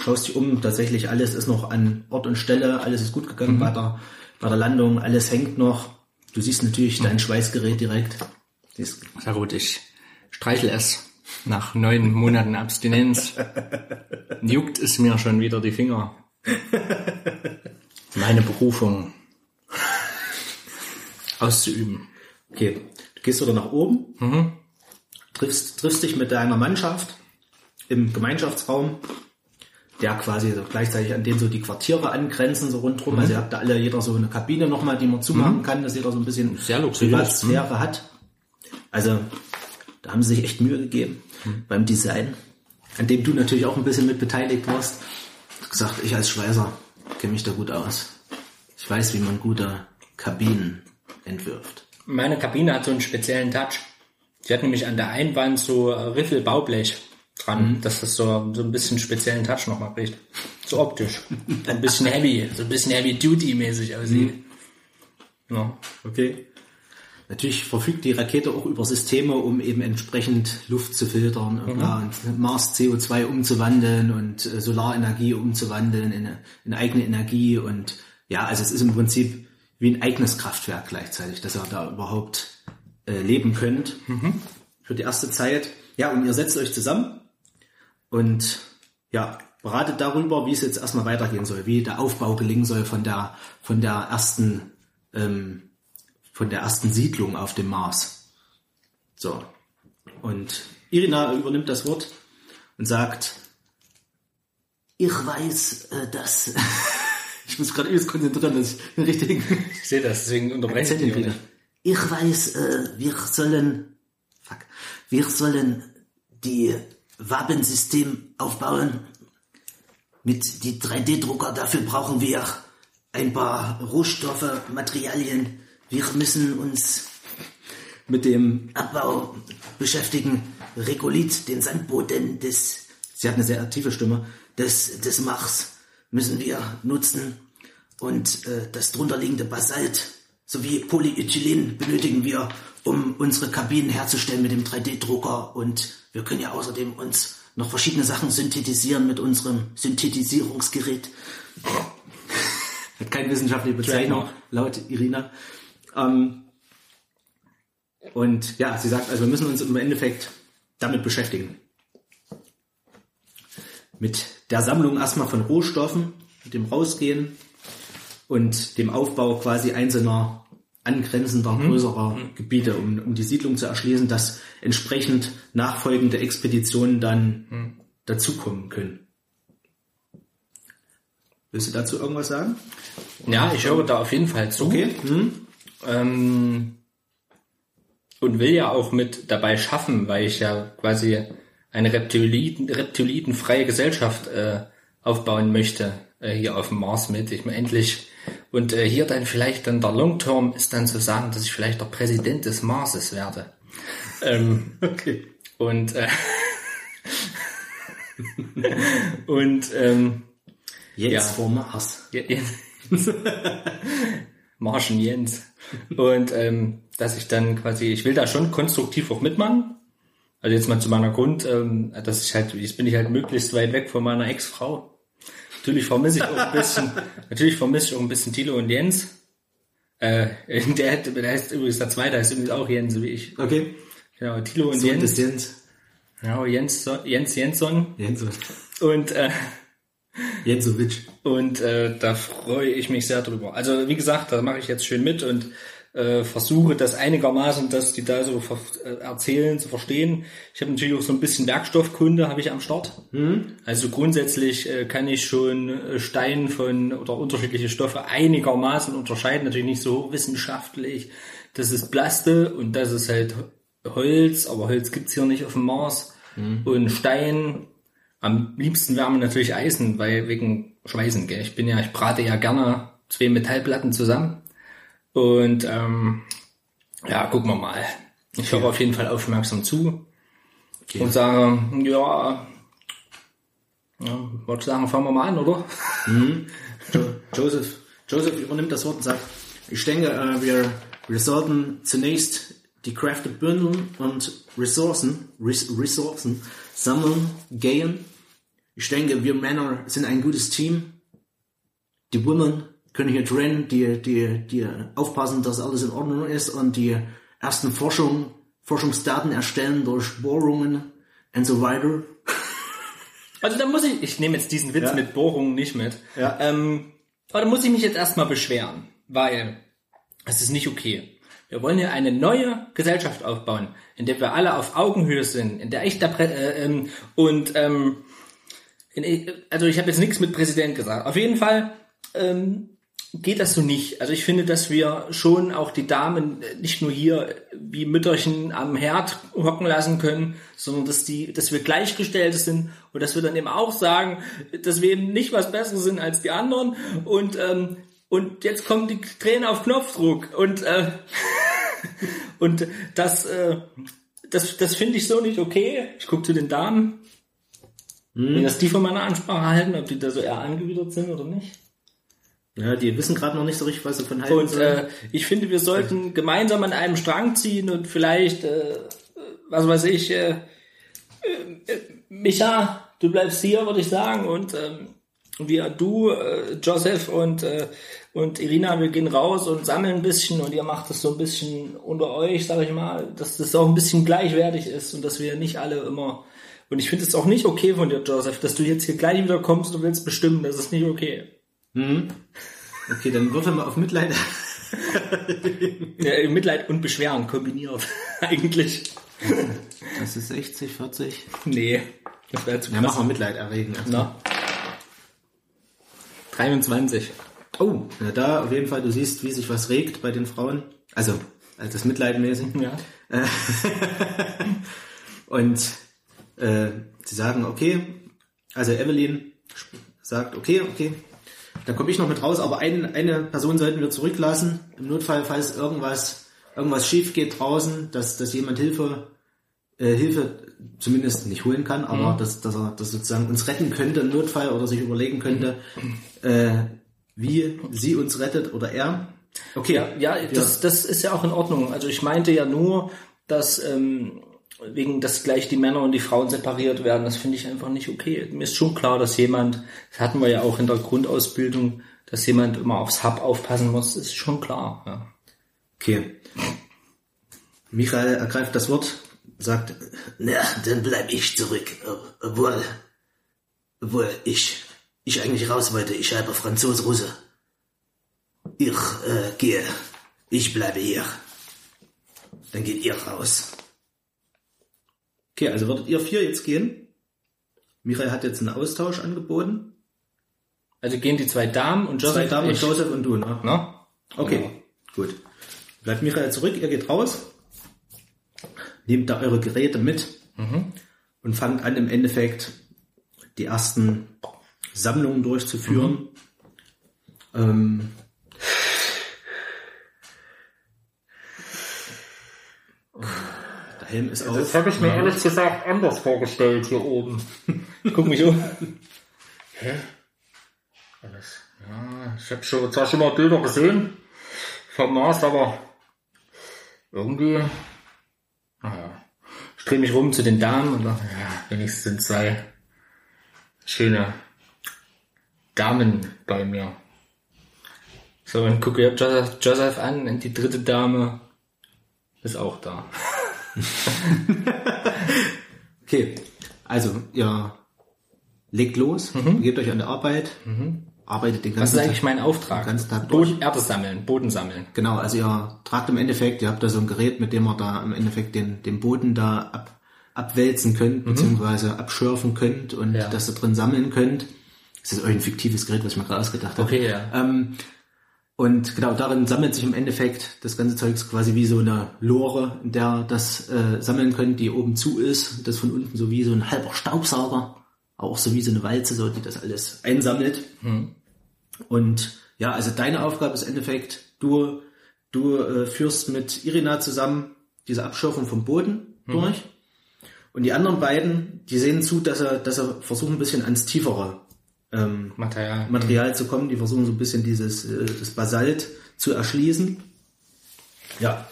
schaust dich um, tatsächlich alles ist noch an Ort und Stelle, alles ist gut gegangen bei, der, bei der Landung, alles hängt noch. Du siehst natürlich dein Schweißgerät direkt. Siehst, Sehr gut, ich streichel es. Nach neun Monaten Abstinenz juckt es mir schon wieder die Finger. Meine Berufung auszuüben. Okay, du gehst wieder nach oben, triffst, triffst dich mit deiner Mannschaft im Gemeinschaftsraum, der quasi so gleichzeitig an dem so die Quartiere angrenzen, so rundherum. Also ihr habt da alle jeder so eine Kabine nochmal, die man zumachen kann, dass jeder so ein bisschen Sehr Privatsphäre hat. Also da haben sie sich echt Mühe gegeben beim Design, an dem du natürlich auch ein bisschen mit beteiligt warst. Gesagt, ich als Schweißer kenne mich da gut aus. Ich weiß, wie man gute Kabinen entwirft. Meine Kabine hat so einen speziellen Touch. Sie hat nämlich an der Einwand so Riffelbaublech dran, dass das so, so ein bisschen speziellen Touch nochmal kriegt. So optisch. ein bisschen heavy, so ein bisschen heavy-duty-mäßig aussieht. Ja. Okay. Natürlich verfügt die Rakete auch über Systeme, um eben entsprechend Luft zu filtern und, bla, und Mars CO2 umzuwandeln und äh, Solarenergie umzuwandeln in, in eigene Energie und ja, also es ist im Prinzip wie ein eigenes Kraftwerk gleichzeitig, dass ihr da überhaupt äh, leben könnt für die erste Zeit. Ja, und ihr setzt euch zusammen und ja, beratet darüber, wie es jetzt erstmal weitergehen soll, wie der Aufbau gelingen soll von der von der ersten ähm, von der ersten Siedlung auf dem Mars. So. Und Irina übernimmt das Wort und sagt, ich weiß, äh, dass ich muss gerade übelst konzentrieren, dass ich den richtigen Ich sehe das, deswegen unterbreche ich hinkriege. Ich weiß, äh, wir sollen, fuck, wir sollen die Wapensystem aufbauen. Mit die 3D-Drucker, dafür brauchen wir ein paar Rohstoffe, Materialien. Wir müssen uns mit dem Abbau beschäftigen. Regolith, den Sandboden des, sie hat eine sehr tiefe Stimme, des, des Mars müssen wir nutzen. Und äh, das drunterliegende Basalt sowie Polyethylen benötigen wir, um unsere Kabinen herzustellen mit dem 3D-Drucker. Und wir können ja außerdem uns noch verschiedene Sachen synthetisieren mit unserem Synthetisierungsgerät. Hat keine wissenschaftliche Bezeichnung, laut Irina. Ähm, und ja, sie sagt, also wir müssen uns im Endeffekt damit beschäftigen. Mit der Sammlung erstmal von Rohstoffen, mit dem Rausgehen und dem Aufbau quasi einzelner angrenzender, größerer Gebiete, um, um die Siedlung zu erschließen, dass entsprechend nachfolgende Expeditionen dann dazukommen können. Willst du dazu irgendwas sagen? Ja, ich höre da auf jeden Fall zu. Okay. Hm? Ähm, und will ja auch mit dabei schaffen, weil ich ja quasi eine Reptiliten, reptilitenfreie Gesellschaft äh, aufbauen möchte äh, hier auf dem Mars mit. Ich meine endlich und äh, hier dann vielleicht dann der Long Term ist dann zu sagen, dass ich vielleicht der Präsident des Marses werde. Ähm, Okay. und äh, und ähm, Jetzt Ja. vor Mars. Jens. Marschen Jens. Und ähm, dass ich dann quasi, ich will da schon konstruktiv auch mitmachen. Also jetzt mal zu meiner Grund, ähm, dass ich halt, jetzt bin ich halt möglichst weit weg von meiner Ex-Frau. Natürlich vermisse ich auch ein bisschen, natürlich vermisse ich auch ein bisschen Tilo und Jens. Äh, der, der heißt übrigens der zweite, heißt übrigens auch Jens, so wie ich. Okay. Genau, Tilo und So Jens. des Jens. Ja, Jens, Jens Jensson. Jens. Und äh, Jensowitsch. Und äh, da freue ich mich sehr drüber. Also wie gesagt, da mache ich jetzt schön mit und äh, versuche das einigermaßen, dass die da so äh, erzählen, zu verstehen. Ich habe natürlich auch so ein bisschen Werkstoffkunde habe ich am Start. Also grundsätzlich äh, kann ich schon äh, Stein von oder unterschiedliche Stoffe einigermaßen unterscheiden. Natürlich nicht so wissenschaftlich. Das ist Plaste und das ist halt Holz, aber Holz gibt's hier nicht auf dem Mars. Und Stein, am liebsten wäre mir natürlich Eisen, weil wegen Schweißen, gell? Ich bin ja, ich brate ja gerne zwei Metallplatten zusammen. Und ähm, ja, gucken wir mal. Ich höre auf jeden Fall aufmerksam zu und sage, ja, ja, wollte sagen, fangen wir mal an, oder? Jo Joseph, Joseph übernimmt das Wort und sagt, ich denke, äh, wir, wir sollten zunächst die Kräfte bündeln und Ressourcen, Res Ressourcen sammeln, gehen. Ich denke, wir Männer sind ein gutes Team. Die Women können hier drin, die, die, die aufpassen, dass alles in Ordnung ist und die ersten Forschung, Forschungsdaten erstellen durch Bohrungen und so weiter. Also da muss ich, ich nehme jetzt diesen Witz Ja. mit Bohrungen nicht mit. Ja. Ähm, aber da muss ich mich jetzt erstmal beschweren, weil es ist nicht okay. Wir wollen hier eine neue Gesellschaft aufbauen, in der wir alle auf Augenhöhe sind, in der ich da äh, ähm, und ähm, in, also ich habe jetzt nichts mit Präsident gesagt. Auf jeden Fall ähm, geht das so nicht. Also ich finde, dass wir schon auch die Damen nicht nur hier wie Mütterchen am Herd hocken lassen können, sondern dass die, dass wir gleichgestellt sind und dass wir dann eben auch sagen, dass wir eben nicht was Besseres sind als die anderen und ähm, und jetzt kommen die Tränen auf Knopfdruck und äh, und das äh, das das finde ich so nicht okay. Ich gucke zu den Damen, wie das die von meiner Ansprache halten, ob die da so eher angewidert sind oder nicht. Ja, die wissen gerade noch nicht so richtig, was sie von halten Und äh, ich finde, wir sollten gemeinsam an einem Strang ziehen und vielleicht, äh, was weiß ich, äh, äh, äh, Micha, du bleibst hier, würde ich sagen, und ähm, wir, du, äh, Joseph und, äh, und Irina, wir gehen raus und sammeln ein bisschen und ihr macht das so ein bisschen unter euch, sag ich mal, dass das auch ein bisschen gleichwertig ist und dass wir nicht alle immer und ich finde es auch nicht okay von dir, Joseph, dass du jetzt hier gleich wieder kommst und willst bestimmen, das ist nicht okay. Mhm. Okay, dann würfel mal auf Mitleid. ja, Mitleid und Beschweren kombiniert, eigentlich. Das ist 60, 40. Nee, das wäre zu krass. Ja, mach mal Mitleid erregen. Na. 23. Oh, na da auf jeden Fall, du siehst, wie sich was regt bei den Frauen. Also, also das Mitleidmäßig. Ja. Und äh, sie sagen, okay, also Evelyn sagt, okay, okay, dann komme ich noch mit raus, aber ein, eine Person sollten wir zurücklassen. Im Notfall, falls irgendwas, irgendwas schief geht draußen, dass, dass jemand Hilfe, äh, Hilfe zumindest nicht holen kann, aber mhm. dass, dass er das sozusagen uns retten könnte im Notfall oder sich überlegen könnte, äh, wie sie uns rettet oder er. Okay. Ja, ja, ja, Das, das ist ja auch in Ordnung. Also ich meinte ja nur, dass ähm, wegen, dass gleich die Männer und die Frauen separiert werden, das finde ich einfach nicht okay. Mir ist schon klar, dass jemand, das hatten wir ja auch in der Grundausbildung, dass jemand immer aufs Hub aufpassen muss, ist schon klar. Ja. Okay. Michael ergreift das Wort, sagt, na, dann bleib ich zurück, obwohl, obwohl ich, ich eigentlich raus wollte, ich habe Franzose, Russe. Ich äh, gehe, ich bleibe hier. Dann geht ihr raus. Okay, also würdet ihr vier jetzt gehen? Michael hat jetzt einen Austausch angeboten. Also gehen die zwei Damen und Joseph. Zwei Damen und Joseph und du, ne? No? Okay, ja. gut. Bleibt Michael zurück, ihr geht raus, nehmt da eure Geräte mit mhm. und fangt an im Endeffekt die ersten Sammlungen durchzuführen. Mhm. Ähm, Helm ist auf. Das habe ich mir ja. ehrlich gesagt anders vorgestellt hier oben. Guck mich um. Hä? Alles. Ja, ich habe schon, zwar schon mal Bilder gesehen vom Mars, aber irgendwie, naja, ich drehe mich rum zu den Damen und dachte, ja, wenigstens sind zwei schöne Damen bei mir. So, und gucke Joseph an und die dritte Dame ist auch da. okay, also ihr legt los, mhm. gebt euch an der Arbeit, mhm. arbeitet den ganzen Tag. Was ist eigentlich mein Auftrag? Ganzen Tag durch. Erde sammeln, Boden sammeln. Genau, also ihr tragt im Endeffekt, ihr habt da so ein Gerät, mit dem ihr da im Endeffekt den, den Boden da ab, abwälzen könnt, mhm. beziehungsweise abschürfen könnt und ja. das da drin sammeln könnt. Das ist euch ein fiktives Gerät, was ich mir gerade ausgedacht habe. Okay, ja. Ähm, und genau, darin sammelt sich im Endeffekt das ganze Zeugs quasi wie so eine Lore, in der das äh, sammeln könnt, die oben zu ist. Das von unten so wie so ein halber Staubsauger, auch so wie so eine Walze, so die das alles einsammelt. Hm. Und ja, also deine Aufgabe ist im Endeffekt, du, du äh, führst mit Irina zusammen diese Abschürfung vom Boden hm. durch. Und die anderen beiden, die sehen zu, dass er, dass er versuchen, ein bisschen ans Tiefere ähm, Material. Material zu kommen. Die versuchen so ein bisschen dieses äh, das Basalt zu erschließen. Ja.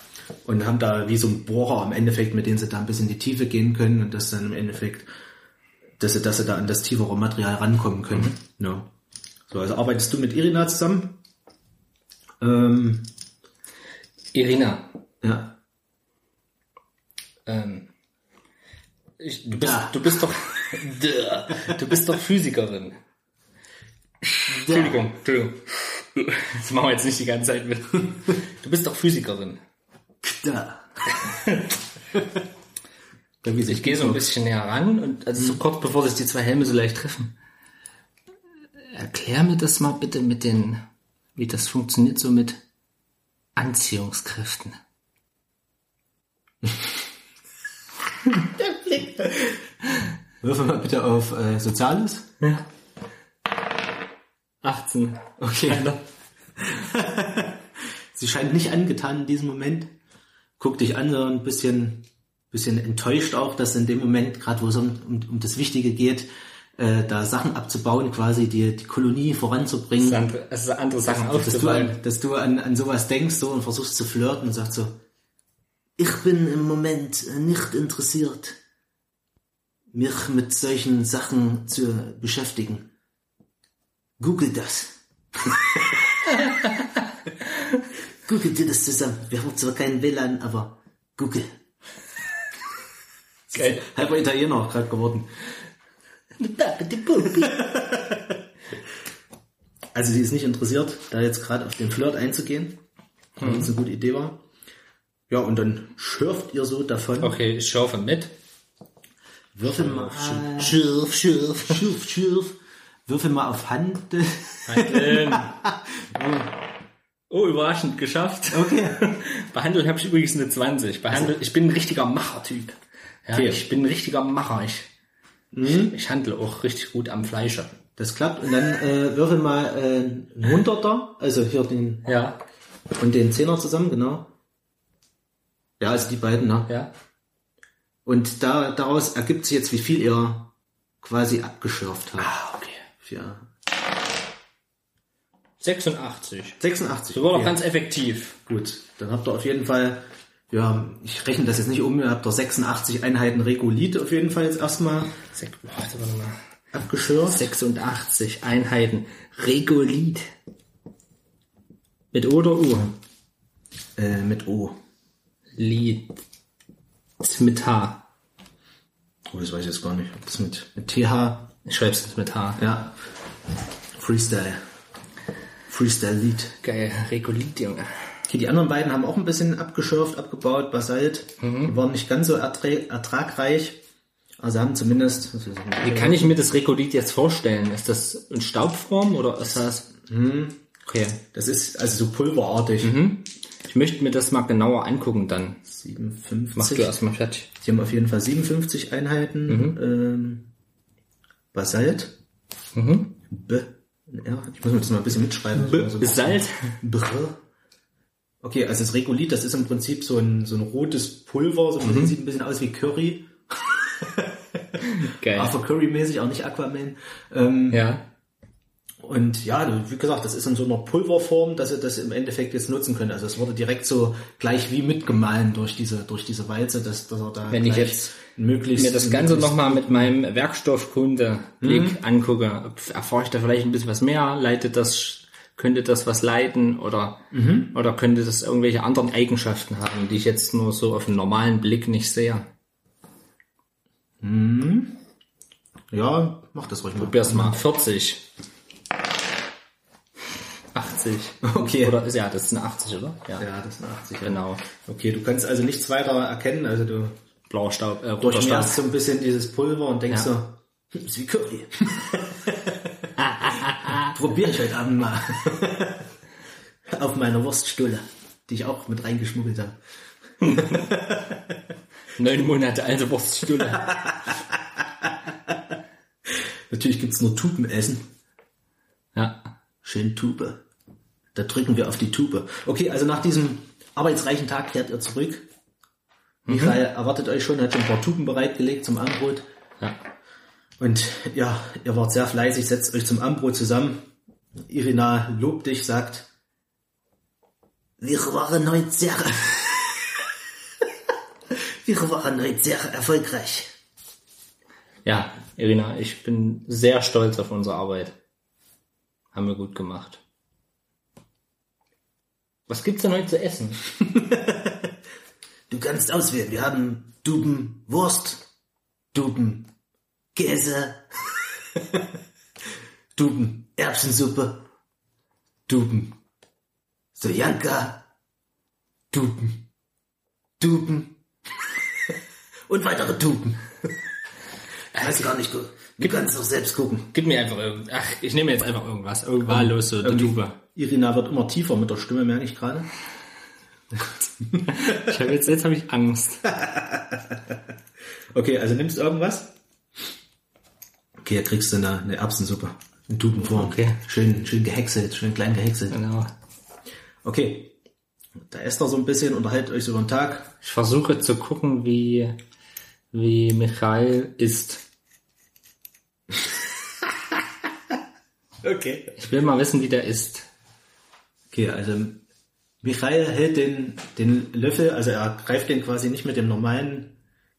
Und haben da wie so ein Bohrer im Endeffekt, mit dem sie da ein bisschen in die Tiefe gehen können und das dann im Endeffekt, dass sie, dass sie da an das tiefere Material rankommen können. Mhm. Ja. So, also arbeitest du mit Irina zusammen? Ähm, Irina. Ja. Ähm, ich, du, bist, du bist doch, du bist doch Physikerin. Entschuldigung, Entschuldigung. Das machen wir jetzt nicht die ganze Zeit mit. Du bist doch Physikerin. Da. ich gehe so ein bisschen näher ran und also so kurz bevor sich die zwei Helme so leicht treffen. Erklär mir das mal bitte mit den, wie das funktioniert so mit Anziehungskräften. Der Blick. Würfel mal bitte auf äh, Soziales. Ja. 18. Okay. Sie scheint nicht angetan in diesem Moment. Guck dich an, so ein bisschen, bisschen enttäuscht auch, dass in dem Moment, gerade wo es um, um, um das Wichtige geht, äh, da Sachen abzubauen, quasi die, die Kolonie voranzubringen. Es ist, es ist andere Sachen dass, dass du, an, dass du an, an sowas denkst so und versuchst zu flirten und sagst so, ich bin im Moment nicht interessiert, mich mit solchen Sachen zu beschäftigen. Google das. Google dir das zusammen. Wir haben zwar keinen WLAN, aber Google. Geil. Halber Italiener auch gerade geworden. Also die ist nicht interessiert, da jetzt gerade auf den Flirt einzugehen, weil uns eine gute Idee war. Ja, und dann schürft ihr so davon. Okay, ich schaufe mit. Würfel mal. Schürf, schürf, schürf, schürf. Würfel mal auf Handel. Handeln. Oh, überraschend geschafft. Okay. Bei Handeln habe ich übrigens eine 20. Bei Handeln, ich bin ein richtiger Machertyp. Ja, Okay. ich bin ein richtiger Macher. Ich, ich, ich handle auch richtig gut am Fleische. Das klappt. Und dann äh, würfel mal äh, ein Hunderter, also hier den Ja, und den Zehner zusammen, genau. Ja, also die beiden, ne? ja. Und da, daraus ergibt sich jetzt, wie viel ihr quasi abgeschürft habt. Ah, okay. Ja. 86. 86. So war doch okay. ganz effektiv. Gut, dann habt ihr auf jeden Fall, ja, ich rechne das jetzt nicht um, ihr habt ihr 86 Einheiten Regolith auf jeden Fall jetzt erstmal Sek warte mal. abgeschürft. 86 Einheiten Regolith. Mit O oder U? Äh, mit O. Lied. Mit H. Oh, das weiß ich jetzt gar nicht. ob Das mit, mit TH, Ich schreib's jetzt mit H. ja. Freestyle. Freestyle Lied. Geil, Regolith, Junge. Okay, die anderen beiden haben auch ein bisschen abgeschürft, abgebaut, Basalt. Die waren nicht ganz so erträ ertragreich. Also haben zumindest? Wie kann ich mir das Regolith jetzt vorstellen? Ist das in Staubform oder ist das... Okay. das ist also so pulverartig. Ich möchte mir das mal genauer angucken dann. 57. Mach du erstmal fertig. Die haben auf jeden Fall 57 Einheiten ähm, Basalt. B. Ja, ich muss mir das mal ein bisschen mitschreiben. B Also, Salt. Brr. Okay, also das Regolith, das ist im Prinzip so ein, so ein rotes Pulver, so mhm. sieht ein bisschen aus wie Curry. Geil. Aber Curry-mäßig, auch nicht Aquaman. Ähm, Ja. Und ja, wie gesagt, das ist in so einer Pulverform, dass ihr das im Endeffekt jetzt nutzen könnt. Also es wurde direkt so gleich wie mitgemahlen durch diese, durch diese Walze, dass, dass er da Wenn ich jetzt möglichst mir das Ganze nochmal mit meinem Werkstoffkunde-Blick angucke, erfahre ich da vielleicht ein bisschen was mehr, leitet das, könnte das was leiten oder, oder könnte das irgendwelche anderen Eigenschaften haben, die ich jetzt nur so auf den normalen Blick nicht sehe. Ja, mach das ruhig mal. Probier's mal. 40. 80. Okay. Oder, ja, das ist eine 80, oder? Ja. Ja, das ist eine 80. Ja. Genau. Okay, du kannst also nichts weiter erkennen, also du Blauer Staub, äh, roter Staub. durchmehrst so ein bisschen dieses Pulver und denkst Ja. so, hm, ist wie Curry. Probier ich heute Abend mal. Auf meiner Wurststulle, die ich auch mit reingeschmuggelt habe. Neun Monate alte Wurststulle. Natürlich gibt's nur Tubenessen. ja. Schön Tube. Da drücken wir auf die Tube. Okay, also nach diesem arbeitsreichen Tag kehrt ihr zurück. Michael erwartet euch schon, hat schon ein paar Tuben bereitgelegt zum Abendbrot. Ja. Und ja, ihr wart sehr fleißig, setzt euch zum Abendbrot zusammen. Irina lobt dich, sagt, wir waren heute sehr, wir waren heute sehr erfolgreich. Ja, Irina, ich bin sehr stolz auf unsere Arbeit. Haben wir gut gemacht. Was gibt's denn heute zu essen? Du kannst auswählen. Wir haben Duben Wurst, Duben Käse, Duben Erbsensuppe, Duben Sojanka, Duben, Duben und weitere Duben. Ich weiß gar nicht, du, du kannst doch selbst gucken. Gib mir einfach irgend. Ach, ich nehme jetzt einfach irgendwas. Irgendwas los, so die Irgendwie- Tube. Irina wird immer tiefer mit der Stimme, merke ich gerade. Ich hab jetzt, jetzt habe ich Angst. Okay, also nimmst du irgendwas? Okay, hier kriegst du eine, eine Erbsensuppe. In Tubenform. Okay. Schön, schön gehäckselt, schön klein gehäckselt. Genau. Okay. Da esst ihr so ein bisschen, unterhaltet euch so über den Tag. Ich versuche zu gucken, wie, wie Michael isst. Okay. Ich will mal wissen, wie der isst. Okay, also Michael hält den, den Löffel, also er greift den quasi nicht mit dem normalen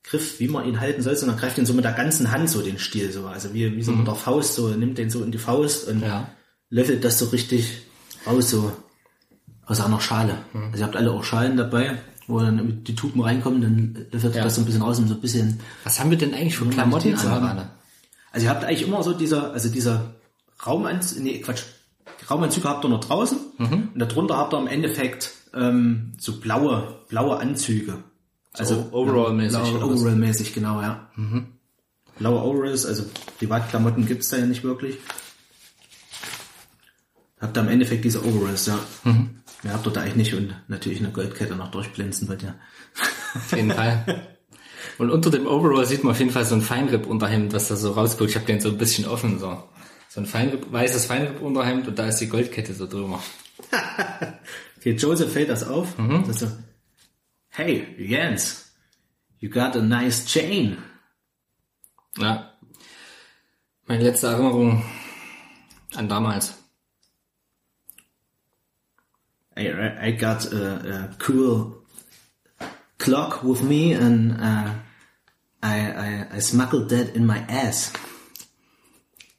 Griff, wie man ihn halten soll, sondern greift den so mit der ganzen Hand so den Stiel so, also wie, wie so mit der Faust, so nimmt den so in die Faust und Ja. löffelt das so richtig aus, so aus einer Schale. Mhm. Also ihr habt alle auch Schalen dabei, wo dann die Tuben reinkommen, dann löffelt Ja. das so ein bisschen raus, um so ein bisschen Was haben wir denn eigentlich für Klamotten an? Also ihr habt eigentlich immer so dieser, also dieser Raumanzug, nee, Quatsch, Raumanzüge habt ihr noch draußen Mhm. und darunter habt ihr im Endeffekt ähm, so blaue, blaue Anzüge. Also Overall-mäßig was? Mhm. Overall-mäßig, genau, ja. Blaue Overalls, also Privatklamotten gibt's da ja nicht wirklich. Habt ihr im Endeffekt diese Overalls, ja. Mhm. Mehr habt ihr da eigentlich nicht und natürlich eine Goldkette noch durchblinzen bei dir. Auf jeden Fall. Und unter dem Overall sieht man auf jeden Fall so ein Feinripp-Unterhemd, was da so rausguckt. Ich habe den so ein bisschen offen, so. So ein Feinripp, weißes Feinripp-Unterhemd und da ist die Goldkette so drüber. Okay, Joseph fällt das auf. Mhm. Das so, hey, Jens, you got a nice chain. Ja. Meine letzte Erinnerung an damals. I, I got a, a cool clock with me and uh, I, I, I smuggled that in my ass.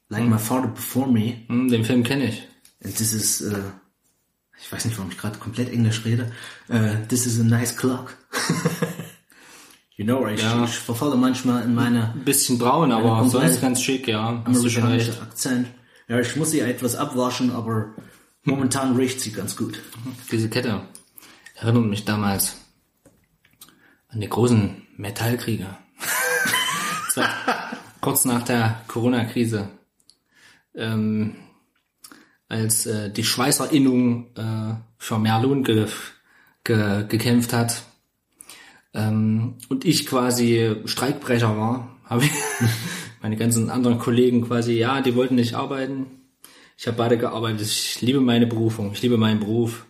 Like my father before me. Hm, den Film kenne ich. And this is, uh, ich weiß nicht, warum ich gerade komplett Englisch rede. Uh, this is a nice clock. you know, ich, Ja. ich verfalle manchmal in meine Ein bisschen braun, aber sonst ganz schick, ja. Hast du schon amerikanische recht. Akzent. Ja, ich muss sie etwas abwaschen, aber momentan riecht sie ganz gut. Diese Kette erinnert mich damals an die großen Metallkriege. War kurz nach der Corona-Krise, ähm, als äh, die Schweißerinnung äh, für mehr Lohn ge ge gekämpft hat ähm, und ich quasi Streikbrecher war, habe ich meine ganzen anderen Kollegen quasi, ja, die wollten nicht arbeiten, ich habe beide gearbeitet. Ich liebe meine Berufung. Ich liebe meinen Beruf.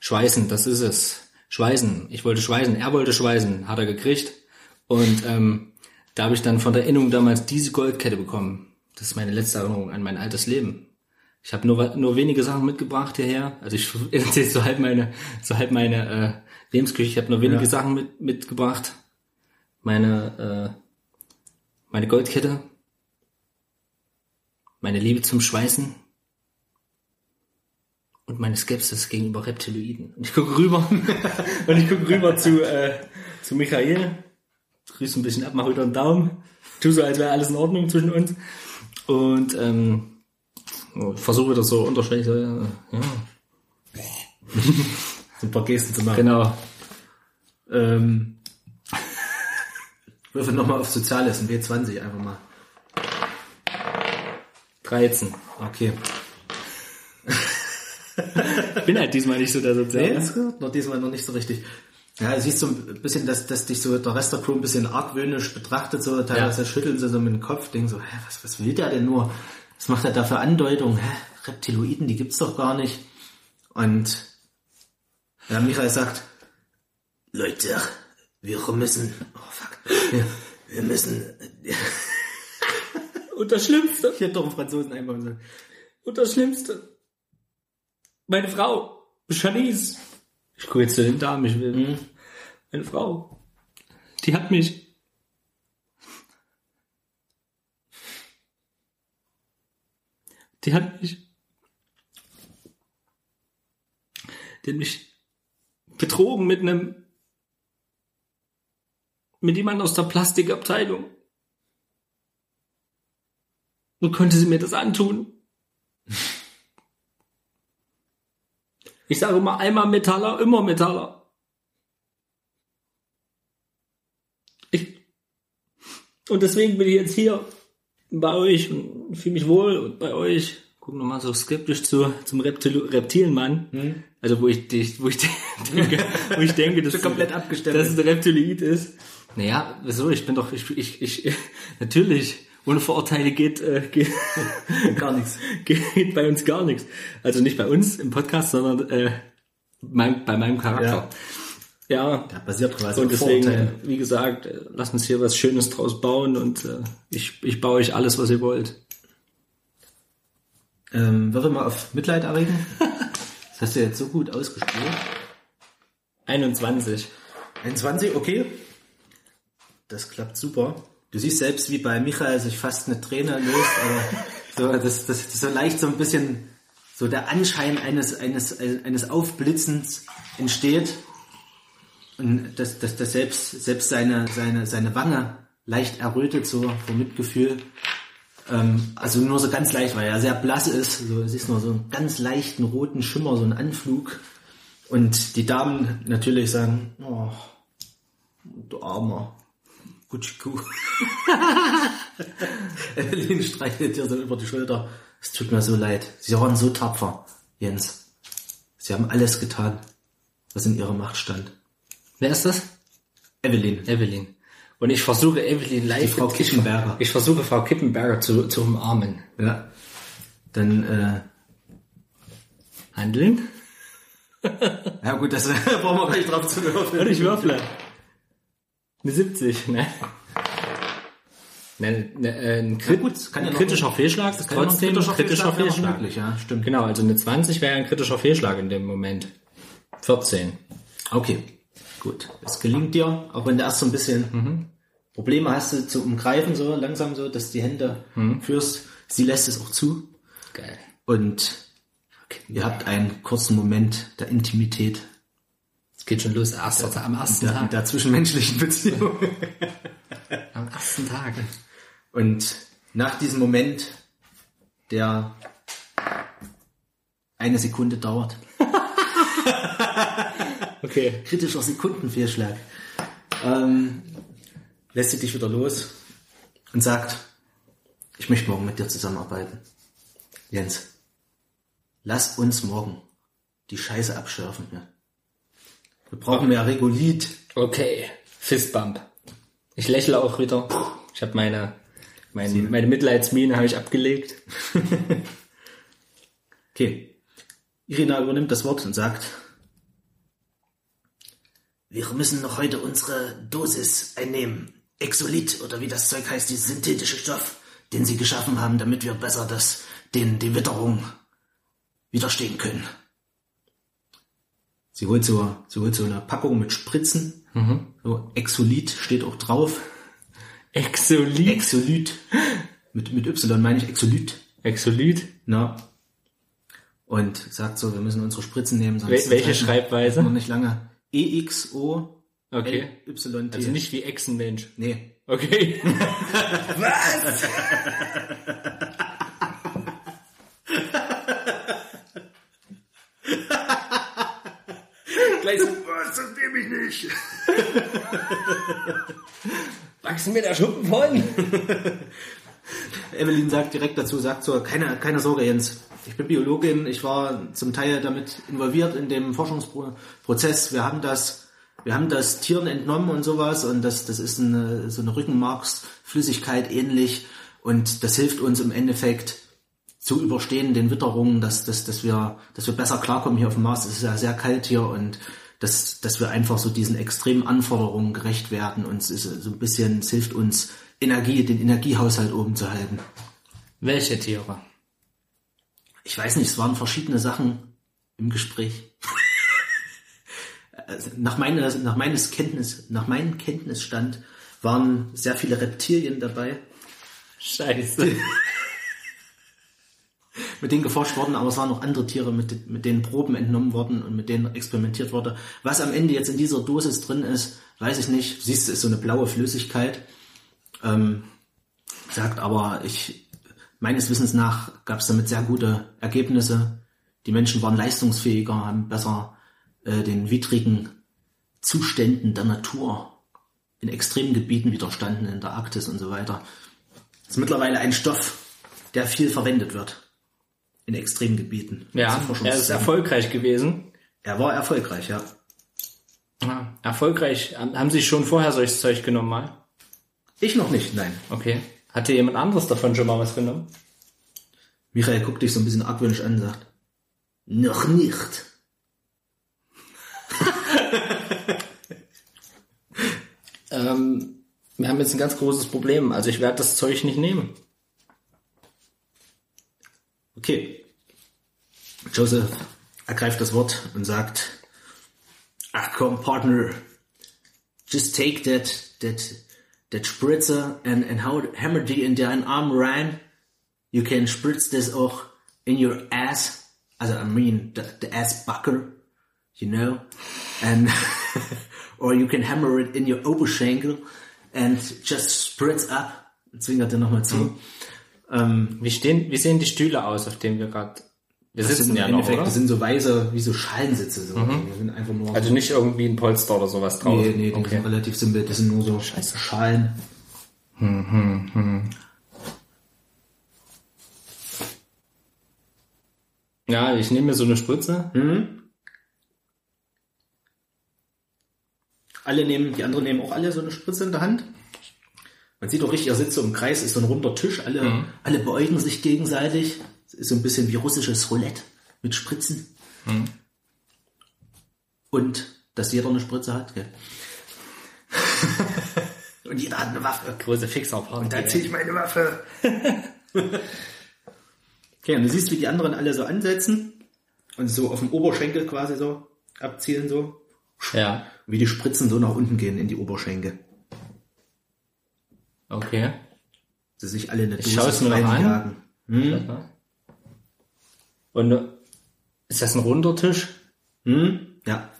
Schweißen, das ist es. Schweißen. Ich wollte schweißen. Er wollte schweißen. Hat er gekriegt. Und ähm, da habe ich dann von der Innung damals diese Goldkette bekommen. Das ist meine letzte Erinnerung an mein altes Leben. Ich habe nur nur wenige Sachen mitgebracht hierher. Also ich erzähle so halb meine so halb meine äh, Lebensküche. Ich habe nur wenige Ja. Sachen mit, mitgebracht. Meine äh, meine Goldkette. Meine Liebe zum Schweißen und meine Skepsis gegenüber Reptiloiden. Und ich gucke rüber und ich gucke rüber zu, äh, zu Michael, grüße ein bisschen ab, mach wieder einen Daumen, tu so, als wäre alles in Ordnung zwischen uns und ähm, oh, versuche wieder so unterschwellig, so, ja, ja, So ein paar Gesten zu machen. genau. Ähm, würfel nochmal auf Soziales, ein W20 einfach mal. 13. Okay. Ich bin halt diesmal nicht so der Soziale. Nee, ist gut. Noch diesmal noch nicht so richtig. Ja, du siehst so ein bisschen, dass, dass dich so der Rest der Crew ein bisschen argwöhnisch betrachtet, so teilweise Ja. schütteln sie so mit dem Kopf, denken so, hä, was, was will der denn nur? Was macht er da für Andeutungen? Hä, Reptiloiden, die gibt's doch gar nicht. Und ja, Michael sagt, Leute, wir müssen, oh fuck, wir, wir müssen, Und das Schlimmste, ich hätte doch einen Franzosen einbauen sollen. und das Schlimmste, meine Frau, Janice, ich gucke jetzt zu den Damen, ich will, meine Frau, die hat mich Die hat mich, die hat mich betrogen mit einem, mit jemand aus der Plastikabteilung. Und konnte sie mir das antun? Ich sage immer einmal Metaller, immer Metaller. Ich, und deswegen bin ich jetzt hier bei euch und fühle mich wohl und bei euch. Guck nochmal so skeptisch zu, zum Reptil Reptilenmann. Also wo ich, dich- wo ich denke, wo ich denke, dass, komplett dass es ein Reptiloid ist. Naja, wieso? Ich bin doch, ich, ich, ich natürlich, ohne Vorurteile geht, äh, geht, Gar nichts. geht bei uns gar nichts. Also nicht bei uns im Podcast, sondern äh, mein, bei meinem Charakter. Ja. Ja, basiert quasi Und deswegen, Vorurteilen. äh, wie gesagt, äh, lasst uns hier was Schönes draus bauen und äh, ich, ich baue euch alles, was ihr wollt. Ähm, würfel mal auf Mitleid erregen. Das hast du jetzt so gut ausgespielt. 21. 21, okay. Das klappt super. Du siehst selbst, wie bei Michael sich fast eine Träne löst, aber so, das, das, das so leicht so ein bisschen so der Anschein eines, eines, eines Aufblitzens entsteht und dass, dass, dass selbst, selbst seine, seine, seine Wange leicht errötet, so vor Mitgefühl. Ähm, also nur so ganz leicht, weil er sehr blass ist. So, es ist nur so einen ganz leichten roten Schimmer, so ein Anflug. Und die Damen natürlich sagen, oh, du armer Gutschikuh. Evelyn streichelt dir so über die Schulter. Es tut mir so leid. Sie waren so tapfer, Jens. Sie haben alles getan, was in ihrer Macht stand. Wer ist das? Evelyn. Evelyn. Und ich versuche Evelyn live. Die Frau Kippenberger. Ich versuche Frau Kippenberger zu, zu umarmen. Ja. Dann, äh, Handeln? ja gut, das brauchen wir gleich drauf zu würfeln. Und ich würfle. Eine 70, ne? Ne, ne, äh, ein, Krit gut, kann ja noch- kritischer Fehlschlag ist ja noch ein trotzdem ein kritischer wäre noch Fehlschlag. möglich, ja, stimmt. Genau, also eine 20 wäre ein kritischer Fehlschlag in dem Moment. 14. Okay, gut. Es gelingt dir, auch wenn du erst so ein bisschen Probleme hast du zu umgreifen, so langsam so, dass die Hände führst. Sie lässt es auch zu Geil. und ihr habt einen kurzen Moment der Intimität, Es geht schon los, erster, am ersten der, Tag. der zwischenmenschlichen Beziehung. Am ersten Tag. Und nach diesem Moment, der eine Sekunde dauert, Okay. kritischer Sekundenfehlschlag, ähm, lässt sie dich wieder los und sagt, ich möchte morgen mit dir zusammenarbeiten. Jens, lass uns morgen die Scheiße abschärfen. Ja. Wir brauchen mehr Regulit. Okay. Fistbump. Ich lächle auch wieder. Ich habe meine, meine, meine Mitleidsmiene habe ich abgelegt. Okay. Irina übernimmt das Wort und sagt, wir müssen noch heute unsere Dosis einnehmen. Exolit oder wie das Zeug heißt, dieser synthetische Stoff, den sie geschaffen haben, damit wir besser das, den, die Witterung widerstehen können. Sie holt so, sie holt so eine Packung mit Spritzen. So Exolit steht auch drauf. Exolit. Exolit. Mit, mit Y meine ich Exolit. Exolit. Na. Und sagt so, wir müssen unsere Spritzen nehmen, sonst Wel- welche Schreibweise? wir nicht lange. E EXO Okay. Y. Also nicht wie Echsenmensch. nee. Okay. Gleich so, was, das nehme ich nicht. Wachsen mir da Schuppen von? Evelyn sagt direkt dazu, sagt so, keine, keine Sorge Jens, ich bin Biologin, ich war zum Teil damit involviert in dem Forschungsprozess. Wir haben das, wir haben das Tieren entnommen und sowas und das, das ist eine, so eine Rückenmarksflüssigkeit ähnlich und das hilft uns im Endeffekt zu überstehen den Witterungen, dass, dass, dass wir, dass wir besser klarkommen hier auf dem Mars. Es ist ja sehr kalt hier und dass, dass wir einfach so diesen extremen Anforderungen gerecht werden und es ist so ein bisschen, es hilft uns Energie, den Energiehaushalt oben zu halten. Welche Tiere? Ich weiß nicht, es waren verschiedene Sachen im Gespräch. Also nach, meiner, nach meines Kenntnis, nach meinem Kenntnisstand waren sehr viele Reptilien dabei, Scheiße. mit denen geforscht worden, aber es waren noch andere Tiere, mit, mit denen Proben entnommen worden und mit denen experimentiert wurde. Was am Ende jetzt in dieser Dosis drin ist, weiß ich nicht. Siehst du, ist so eine blaue Flüssigkeit. Ähm, sagt aber, ich, meines Wissens nach gab es damit sehr gute Ergebnisse. Die Menschen waren leistungsfähiger, haben besser äh, den widrigen Zuständen der Natur in extremen Gebieten widerstanden, in der Arktis und so weiter. ist mittlerweile ein Stoff, der viel verwendet wird in extremen Gebieten. Ja, Zu er ist erfolgreich gewesen. Er war erfolgreich, ja. Ja, erfolgreich. Haben haben Sie schon vorher solches Zeug genommen mal? Ich noch nicht, nein. Okay. Hatte jemand anderes davon schon mal was genommen? Michael guckt dich so ein bisschen argwöhnisch an und sagt, noch nicht. Ähm, wir haben jetzt ein ganz großes Problem. Also ich werde das Zeug nicht nehmen. Okay. Joseph ergreift das Wort und sagt, ach komm, Partner, just take that, that, that spritzer and, and how, hammer die in deinen Arm rein. You can spritz this auch in your ass also I mean the, the ass bucker, you know, and or you can hammer it in your Oberschenkel and just spritz up. Zwingert er nochmal zu. Ähm, Wie, stehen, wie sehen die Stühle aus, auf denen wir gerade... Wir das sitzen sind im ja noch, Endeffekt, oder? das sind so weiße, wie so Schalensitze. So. Die sind einfach nur Also nicht irgendwie ein Polster oder sowas drauf. Nee, nee, die okay. sind relativ simpel. Das sind nur so Schalen. Ja, ich nehme mir so eine Spritze. Alle nehmen, die anderen nehmen auch alle so eine Spritze in der Hand. Man sieht auch richtig, ihr sitzt so im Kreis, ist so ein runder Tisch, alle, alle beäugen sich gegenseitig. Es ist so ein bisschen wie russisches Roulette mit Spritzen. Und dass jeder eine Spritze hat, gell? Und jeder hat eine Waffe. Große Fixerparty. Und da ziehe ich meine Waffe. okay, und du siehst, wie die anderen alle so ansetzen und so auf dem Oberschenkel quasi so abzielen so. Ja, Wie die Spritzen so nach unten gehen in die Oberschenkel. Okay. Sie sich alle eine Ich schaue es mir noch reinjagen. Und äh, ist das ein runder Tisch? Hm? Ja.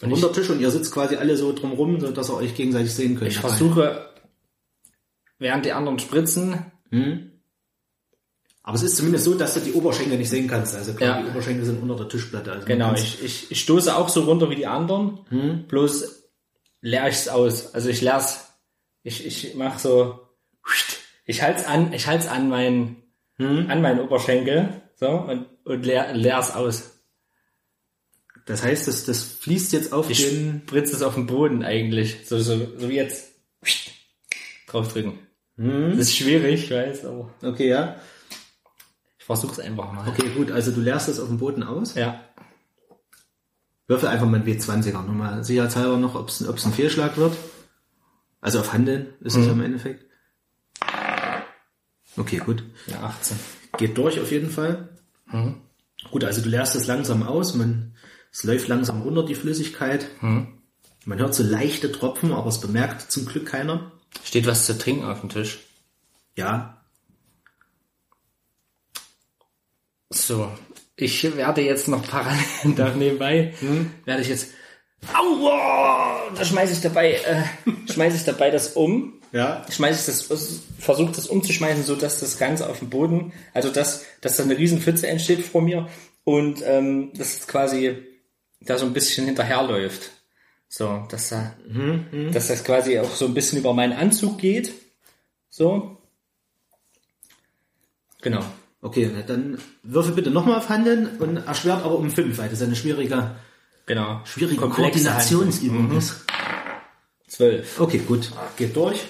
Ein Und ich- runder Tisch und ihr sitzt quasi alle so drumrum, so dass ihr euch gegenseitig sehen könnt. Ich dabei. versuche, während die anderen spritzen, Aber es ist zumindest so, dass du die Oberschenkel nicht sehen kannst. Also klar, Ja. die Oberschenkel sind unter der Tischplatte. Also genau, ich, ich, ich stoße auch so runter wie die anderen, bloß leer ich es aus. Also ich leer's, ich, ich mach so, ich halt's an, ich halt's an meinen, an meinen Oberschenkel, so, und, und leer, leer's aus. Das heißt, das, das fließt jetzt auf Ich den... spritze es auf den Boden eigentlich, so, so, so wie jetzt, draufdrücken. Das ist schwierig, ich weiß, aber Okay, ja. ich versuch's einfach mal. Okay, gut, also du leerst das auf dem Boden aus. Ja, Würfel einfach mal einen W20er. Nur mal sicherheitshalber noch, ob es ein Fehlschlag wird. Also auf Handeln ist es im Endeffekt. Okay, gut. ja 18. Geht durch auf jeden Fall. Gut, also du leerst es langsam aus. Man, es läuft langsam runter, die Flüssigkeit. Man hört so leichte Tropfen, aber es bemerkt zum Glück keiner. Steht was zu trinken auf dem Tisch? Ja, So, ich werde jetzt noch parallel da nebenbei, werde ich jetzt, aua, da schmeiße ich dabei, äh, schmeiße ich dabei das um, ja. schmeiße ich das, versuche das umzuschmeißen, so dass das Ganze auf dem Boden, also dass, dass da eine riesen Pfütze entsteht vor mir und ähm, das ist quasi da so ein bisschen hinterherläuft. So, dass da, dass das quasi auch so ein bisschen über meinen Anzug geht. So. Genau. Okay, dann würfel bitte nochmal auf Handeln und erschwert aber um fünf, weil das eine schwierige, Genau. schwierige Komplexe Koordinationsübung ist. Zwölf. Okay, gut. Geht durch.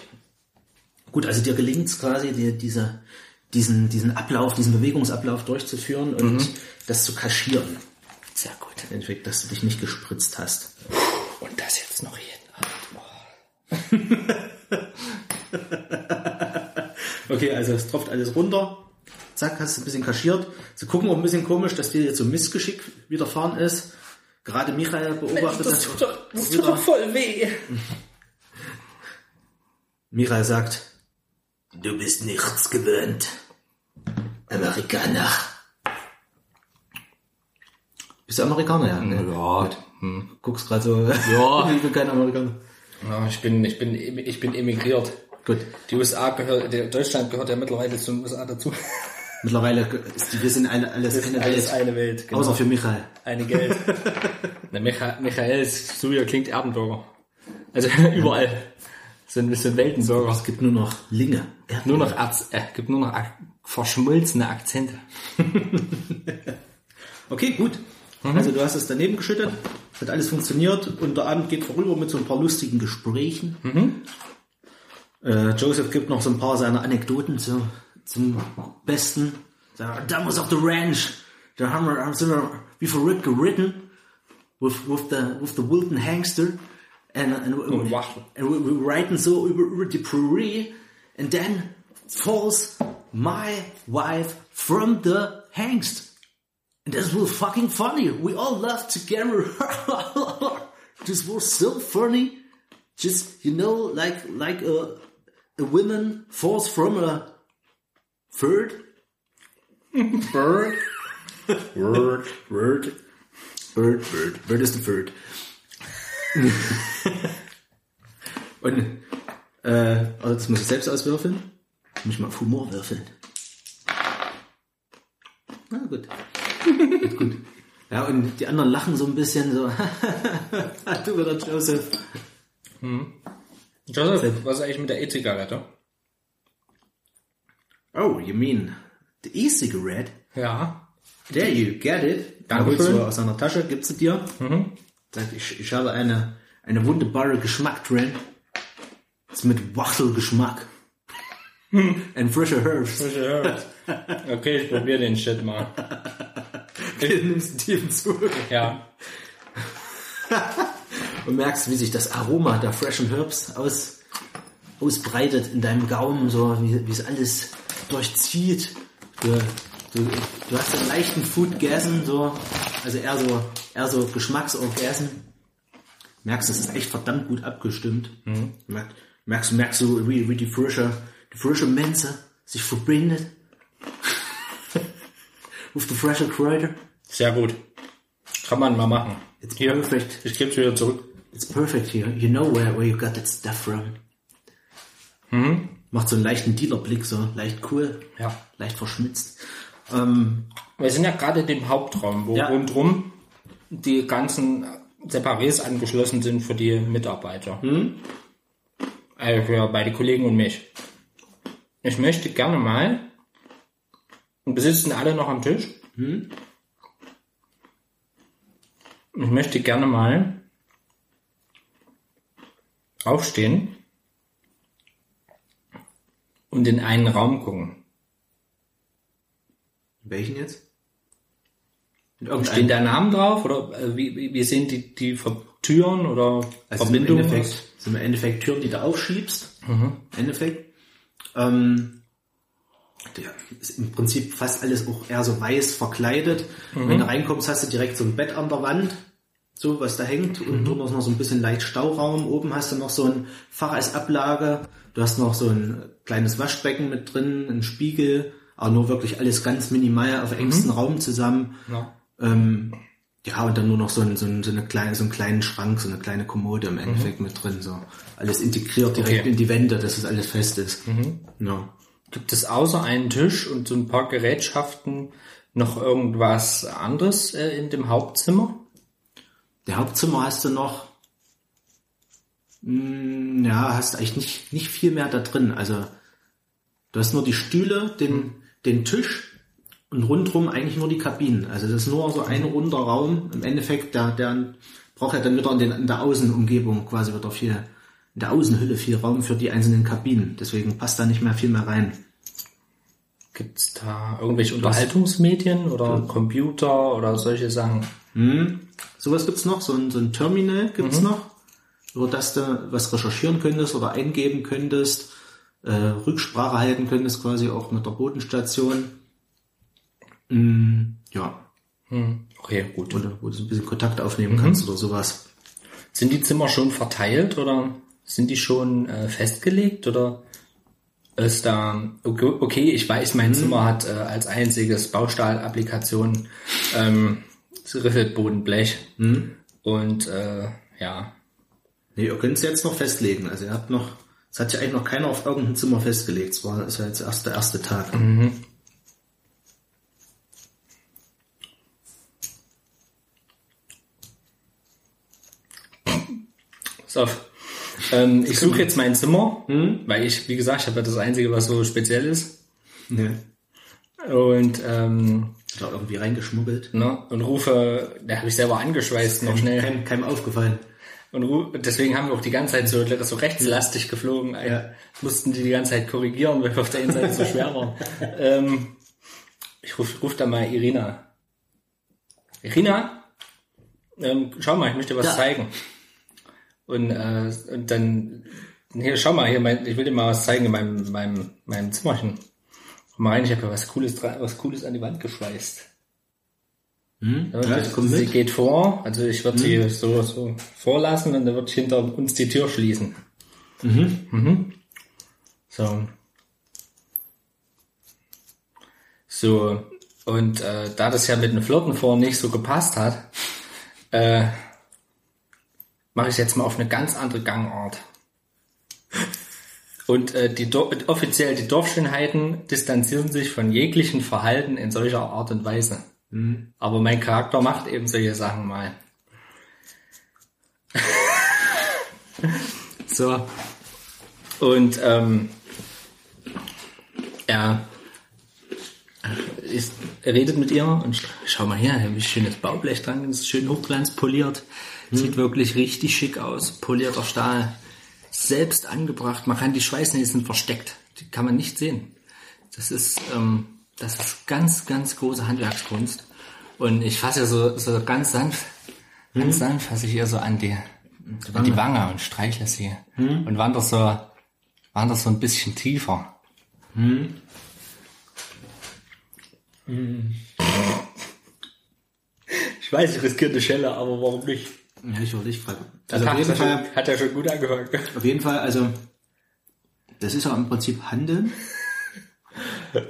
Gut, also dir gelingt es quasi, dir diese, diesen, diesen Ablauf, diesen Bewegungsablauf durchzuführen und das zu kaschieren. Sehr gut. Im Endeffekt, dass du dich nicht gespritzt hast. Und das jetzt noch jeden Abend. Oh. Okay, also es tropft alles runter. Zack, hast du ein bisschen kaschiert. Sie gucken auch ein bisschen komisch, dass dir jetzt so ein Missgeschick widerfahren ist. Gerade Michael beobachtet Das tut, doch, das tut doch voll weh. Michael sagt, du bist nichts gewöhnt. Amerikaner. Bist du Amerikaner, ja? Ne? Ja. Guckst gerade so, Ja. ich bin kein Amerikaner. ja ich, bin, ich, bin, ich bin emigriert. Gut, Die USA gehört, der Deutschland gehört ja mittlerweile zum USA dazu. mittlerweile ist die, wir sind eine, alles eine Alles Welt. eine Welt. Genau. Außer für Michael. eine Geld. Na, Micha Michael ist so wie er klingt Erdenbürger. Also überall. So ein bisschen Weltenbürger. Es gibt nur noch Linge. Ja. Nur noch Erz, äh, gibt nur noch ak verschmolzene Akzente. Okay, gut. Also du hast es daneben geschüttet, hat alles funktioniert und der Abend geht vorüber mit so ein paar lustigen Gesprächen. Äh, Joseph gibt noch so ein paar seiner Anekdoten zu, zum Besten. Sagt, Damals auf der Ranch, da haben wir, haben wir wie verrückt geritten with, with, the, with the Wilton Hangster and, and, Wachtel. and we, we so über, über die Prairie and then falls my wife from the hangst. And this was fucking funny. We all laughed together. this was so funny. Just you know, like like a a woman falls from a bird. bird. Word, word. Bird, bird. Bird is the bird. Und, äh, also das muss ich selbst auswürfeln. Muss ich mal auf Humor würfeln. Na gut. Geht gut. Ja, und die anderen lachen so ein bisschen so. du wieder Joseph. Joseph, was ist eigentlich mit der E-Zigarette? Oh, you mean the e-cigarette? Ja. There you get it. Da Dankeschön. holst du aus seiner Tasche, gibst sie dir. Sagt, ich, ich habe eine, eine wunderbare Geschmack drin. Ist mit Wachtelgeschmack. And frische Herbs. Okay, ich probiere den Shit mal. Du nimmst einen tiefen Zug Ja. und merkst, wie sich das Aroma der freshen Herbs aus, ausbreitet in deinem Gaumen, so wie, wie es alles durchzieht. Du, du, du hast einen leichten Food-Gasen, so, also eher so, eher so Geschmacksorgasm. Merkst, das ist echt verdammt gut abgestimmt. Merkst, merkst, merkst du, wie, wie die frische, die frische Menze sich verbindet. With the fresher Kräuter. Sehr gut. Kann man mal machen. It's Hier, perfect. ich gebe es wieder zurück. It's perfect here. You know where, where you got that stuff from. Macht so einen leichten Dealerblick, so leicht cool, Ja. leicht verschmitzt. Ähm, Wir sind ja gerade in dem Hauptraum, wo Ja. rundrum die ganzen Separés angeschlossen sind für die Mitarbeiter. Also für beide Kollegen und mich. Ich möchte gerne mal, und wir sitzen alle noch am Tisch, ich möchte gerne mal aufstehen und in einen Raum gucken. welchen jetzt? In Steht irgendeinem, der Name drauf oder äh, wie, wie, wie sehen die, die Türen oder also im Verbindungen? Endeffekt, aus? sind im Endeffekt Türen, die du aufschiebst. Im Endeffekt. Ähm, der ist im Prinzip fast alles auch eher so weiß verkleidet. Wenn du reinkommst, hast du direkt so ein Bett an der Wand, so was da hängt und drunter ist noch so ein bisschen leicht Stauraum. Oben hast du noch so ein Fach als Ablage. Du hast noch so ein kleines Waschbecken mit drin, ein Spiegel, aber nur wirklich alles ganz minimal auf engstem Raum zusammen. Ja. Ähm, ja, und dann nur noch so, ein, so, ein, so, eine kleine, so einen kleinen Schrank, so eine kleine Kommode im Endeffekt mit drin. So alles integriert direkt Okay. in die Wände, dass es alles fest ist. Ja. Gibt es außer einen Tisch und so ein paar Gerätschaften noch irgendwas anderes äh, in dem Hauptzimmer? Der Hauptzimmer hast du noch, mh, ja, hast eigentlich nicht, nicht viel mehr da drin. Also du hast nur die Stühle, den, den Tisch und rundrum eigentlich nur die Kabinen. Also das ist nur so ein runder Raum. Im Endeffekt, der, der braucht ja dann wieder in, den, in der Außenumgebung quasi wieder viel, in der Außenhülle viel Raum für die einzelnen Kabinen. Deswegen passt da nicht mehr viel mehr rein. Gibt es da irgendwelche Unterhaltungsmedien oder Computer oder solche Sachen? Sowas gibt's noch, so ein, so ein Terminal gibt's noch, über das du was recherchieren könntest oder eingeben könntest, äh, Rücksprache halten könntest, quasi auch mit der Bodenstation. Mm, ja, Hm. Okay, gut. oder wo du so ein bisschen Kontakt aufnehmen kannst oder sowas. Sind die Zimmer schon verteilt oder sind die schon äh, festgelegt oder ist da okay, okay ich weiß, mein Zimmer hat äh, als einziges Baustahlapplikation ähm, Riffelbodenblech und äh, ja, Nee, ihr könnt es jetzt noch festlegen. Also ihr habt noch, es hat ja eigentlich noch keiner auf irgendein Zimmer festgelegt. Es war, ist ja jetzt erst der erste Tag. so. Ähm, ich suche jetzt mein Zimmer, weil ich, wie gesagt, ich habe ja das Einzige, was so speziell ist. Ne. Und ähm, Da irgendwie reingeschmuggelt. ne, und rufe, da habe ich selber angeschweißt noch schnell. Keinem, keinem aufgefallen. Und ru- deswegen haben wir auch die ganze Zeit so, so rechtslastig geflogen. Ja. Mussten die die ganze Zeit korrigieren, weil wir auf der einen Seite so schwer waren. ähm, ich rufe ruf da mal Irina. Irina, ähm, schau mal, ich möchte was Ja. zeigen. Und, äh, und dann, hier, schau mal, hier, mein, ich will dir mal was zeigen in meinem, meinem, meinem Zimmerchen. Rein, ich habe ja was Cooles, was Cooles an die Wand geschweißt. Hm? Ja, Ja, das, sie. Hm? geht vor, also ich würde sie so, so vorlassen und dann wird hinter uns die Tür schließen. Mhm. So. So, Und äh, da das ja mit dem Flirten vorhin nicht so gepasst hat, äh, mache ich jetzt mal auf eine ganz andere Gangart. Und äh, die Dor offiziell die Dorfschönheiten distanzieren sich von jeglichen Verhalten in solcher Art und Weise. Aber mein Charakter macht eben solche Sachen mal. so. Und ähm, er, ist, er redet mit ihr und sch- schau mal her, wie schönes Baublech dran, ist schön hochglanzpoliert. Sieht wirklich richtig schick aus. Polierter Stahl. Selbst angebracht. Man kann die Schweißnäsen versteckt. Die kann man nicht sehen. Das ist, ähm, das ist ganz, ganz große Handwerkskunst. Und ich fasse ihr so, so ganz sanft, ganz sanft fasse ich ihr so an die, an die Wange und streichle sie. Und wandere so, wandere so ein bisschen tiefer. Ich weiß, ich riskiere eine Schelle, aber warum nicht? Ja, ich wollte dich fragen. Also auf jeden Fall, hat ja schon gut angefangen. auf jeden Fall, also das ist ja im Prinzip Handeln.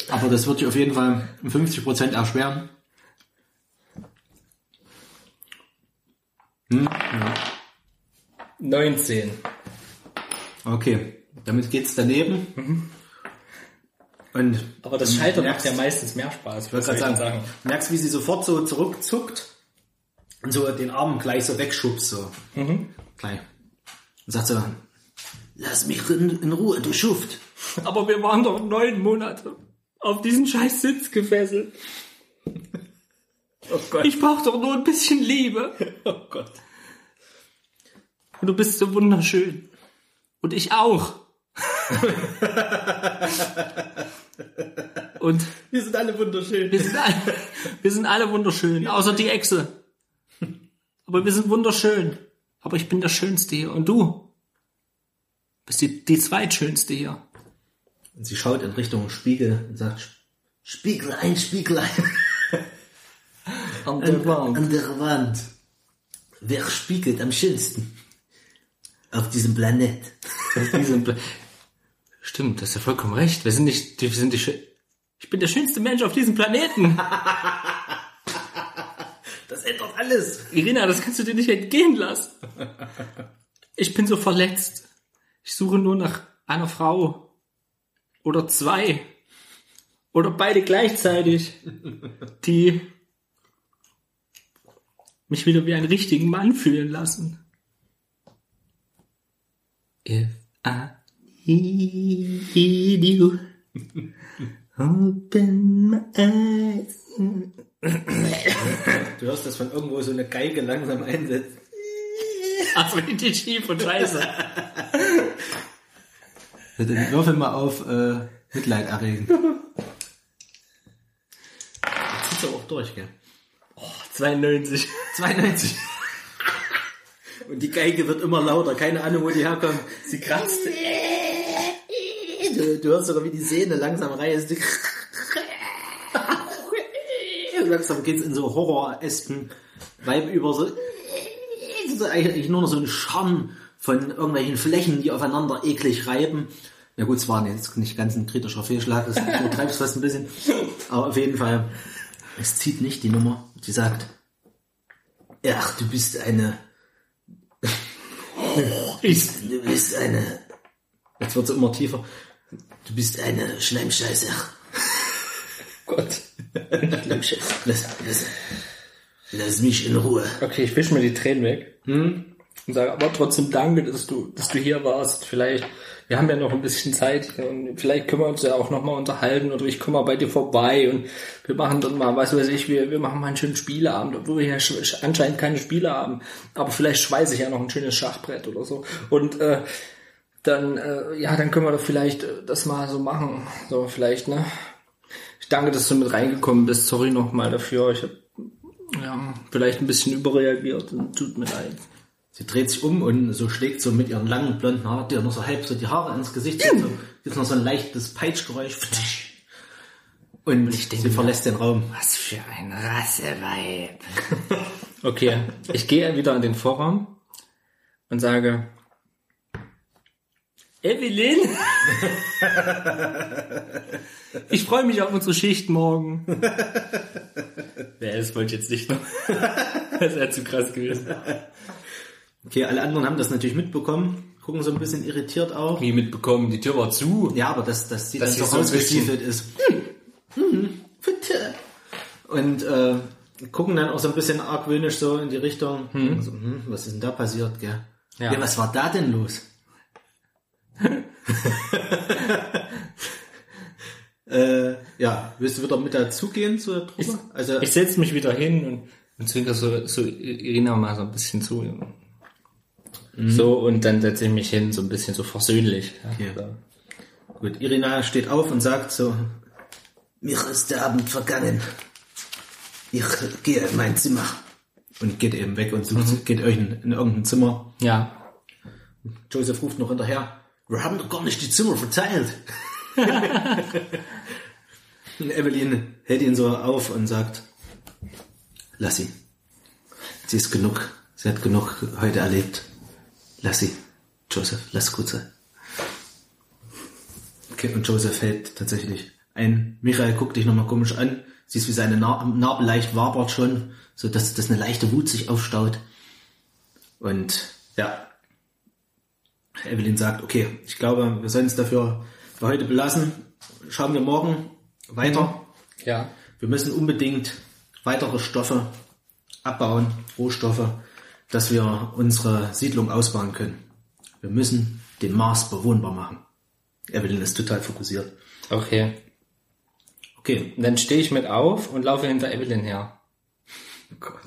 Aber das wird dich auf jeden Fall um 50% erschweren. 19. Okay, damit geht's daneben. Und Aber das Scheitern macht ja meistens mehr Spaß. Ich wollte gerade sagen, merkst, wie sie sofort so zurückzuckt und so den Arm gleich so wegschubst, so. Gleich. Und sagt so, lass mich in, in Ruhe, du Schuft. Aber wir waren doch neun Monate auf diesen scheiß Sitz gefesselt. Oh Gott. Ich brauch doch nur ein bisschen Liebe. oh Gott. Und du bist so wunderschön. Und ich auch. Und Wir sind alle wunderschön. wir sind alle, wir sind alle wunderschön, außer die Echse. Aber wir sind wunderschön. Aber ich bin der Schönste hier. Und du? Bist die, die Zweitschönste hier. Und sie schaut in Richtung Spiegel und sagt, Spiegelein, Spiegelein. An An, an der Wand. Wer spiegelt am schönsten? Auf diesem Planet. Auf diesem Pla- Stimmt, das ist ja vollkommen recht. Wir sind nicht, wir sind die schön. Ich bin der schönste Mensch auf diesem Planeten. Das ändert alles. Irina, das kannst du dir nicht entgehen lassen. Ich bin so verletzt. Ich suche nur nach einer Frau. Oder zwei. Oder beide gleichzeitig. Die mich wieder wie einen richtigen Mann fühlen lassen. If I need you, open my eyes. Du hörst, dass von irgendwo so eine Geige langsam einsetzt. Ach, richtig schief und scheiße. Dann würfel mal auf äh, Mitleid erregen. Jetzt zieht's aber auch durch, gell? 92. 92. Und die Geige wird immer lauter, keine Ahnung, wo die herkommt. Sie kratzt. Du, du hörst sogar, wie die Sehne langsam reißt. Langsam geht's in so horroresken Vibe über, so, so eigentlich nur noch so ein Charme von irgendwelchen Flächen, die aufeinander eklig reiben. Ja gut, es war jetzt nicht ganz ein kritischer Fehlschlag, das übertreibst fast ein bisschen. Aber auf jeden Fall, es zieht nicht die Nummer. Die sagt, ach, du bist eine, du bist eine, jetzt wird's immer tiefer, du bist eine Schleimscheiße. Gott. Lass, lass, lass mich in Ruhe. Okay, ich wisch mir die Tränen weg. Und sage aber trotzdem danke, dass du, dass du hier warst. Vielleicht, wir haben ja noch ein bisschen Zeit und vielleicht können wir uns ja auch nochmal unterhalten oder ich komme mal bei dir vorbei und wir machen dann mal, was weiß ich, wir, wir machen mal einen schönen Spieleabend, obwohl wir ja sch- anscheinend keine Spiele haben. Aber vielleicht schweiße ich ja noch ein schönes Schachbrett oder so. Und äh, dann, äh, ja, dann können wir doch vielleicht äh, das mal so machen. So, vielleicht, ne? Danke, dass du mit reingekommen bist. Sorry nochmal dafür. Ich habe ja, vielleicht ein bisschen überreagiert und tut mir leid. Sie dreht sich um und so schlägt so mit ihren langen blonden Haaren, die noch so halb so die Haare ins Gesicht sind. So, gibt noch so ein leichtes Peitschgeräusch. Und ich denke sie verlässt den Raum. Was für ein Rasseweib. okay, ich gehe wieder in den Vorraum und sage, Evelyn? ich freue mich auf unsere Schicht morgen. Wer ist, wollte ich jetzt nicht noch. Das wäre zu krass gewesen. Okay, alle anderen haben das natürlich mitbekommen, gucken so ein bisschen irritiert auch. Wie mitbekommen, die Tür war zu. Ja, aber dass, dass sie Dass dann sie so so rausgestiefelt ist. Hm, hm, bitte. Und äh, gucken dann auch so ein bisschen argwöhnisch so in die Richtung. So, hm, was ist denn da passiert, gell? Ja. Ja. was war da denn los? Äh, ja, willst du wieder mit dazugehen zur Truppe? also, Ich setze mich wieder hin und, und zwinker so, so Irina mal so ein bisschen zu. So, und dann setze ich mich hin, so ein bisschen so versöhnlich. Ja, Okay. so. Gut, Irina steht auf und sagt so, mir ist der Abend vergangen. Ich gehe in mein Zimmer. Und geht eben weg und sucht, geht euch in, in irgendein Zimmer. ja. Joseph ruft noch hinterher, wir haben doch gar nicht die Zimmer verteilt. und Evelyn hält ihn so auf und sagt, lass sie. Sie ist genug. Sie hat genug heute erlebt. Lass sie. Joseph, lass gut sein. Okay, und Joseph hält tatsächlich ein. Michael guckt dich nochmal komisch an. Siehst, wie seine Nar Narbe leicht wabert schon, so dass, dass eine leichte Wut sich aufstaut. Und ja, Evelyn sagt, okay, ich glaube, wir sollen es dafür für heute belassen. Schauen wir morgen weiter. Ja. Wir müssen unbedingt weitere Stoffe abbauen, Rohstoffe, dass wir unsere Siedlung ausbauen können. Wir müssen den Mars bewohnbar machen. Evelyn ist total fokussiert. Okay. Okay. Und dann stehe ich mit auf und laufe hinter Evelyn her. Oh Gott.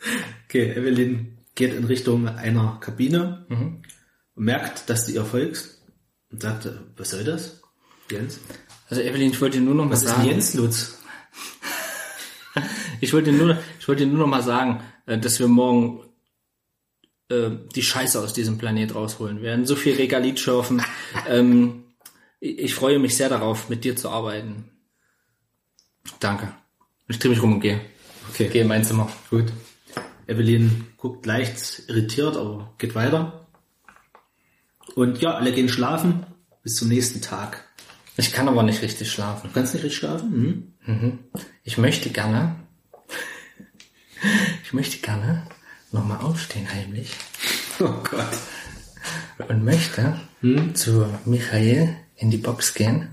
Okay, Evelyn geht in Richtung einer Kabine und merkt, dass du ihr folgst und sagt, was soll das? Jens? Also Evelyn, ich wollte dir nur noch mal Was ist sagen. denn Jens Lutz? Ich wollte nur, ich wollte nur noch mal sagen, äh, dass wir morgen äh, die Scheiße aus diesem Planet rausholen werden. So viel Regalit schürfen. ähm, ich ich freue mich sehr darauf, mit dir zu arbeiten. Danke. Ich drehe mich rum und gehe. Okay. Gehe in mein Zimmer. Gut. Evelyn guckt leicht irritiert, aber geht weiter. Und ja, alle gehen schlafen bis zum nächsten Tag. Ich kann aber nicht richtig schlafen. Du kannst nicht richtig schlafen? Hm? Ich möchte gerne, ich möchte gerne nochmal aufstehen heimlich Oh Gott. und möchte zu Michael in die Box gehen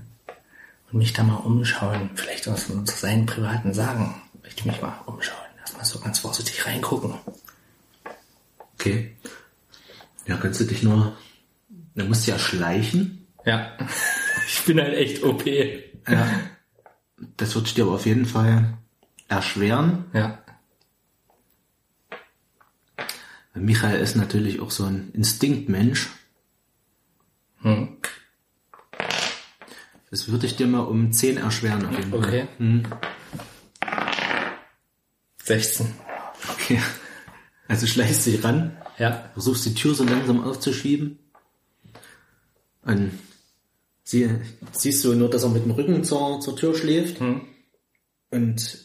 und mich da mal umschauen. Vielleicht aus von seinen privaten Sagen. Möchte ich mich mal umschauen. Erstmal so ganz vorsichtig reingucken. Okay. Ja, kannst du dich nur. Du musst ja schleichen. Ja. Ich bin halt echt OP. Ja. Das wird dir aber auf jeden Fall erschweren. Ja. Michael ist natürlich auch so ein Instinktmensch. Hm. Das würde ich dir mal um 10 erschweren auf jeden Fall. Okay. Hm. 16. Okay. Also schleichst dich ran, Ja. versuchst die Tür so langsam aufzuschieben. Und sie, siehst du nur, dass er mit dem Rücken zur, zur Tür schläft. Und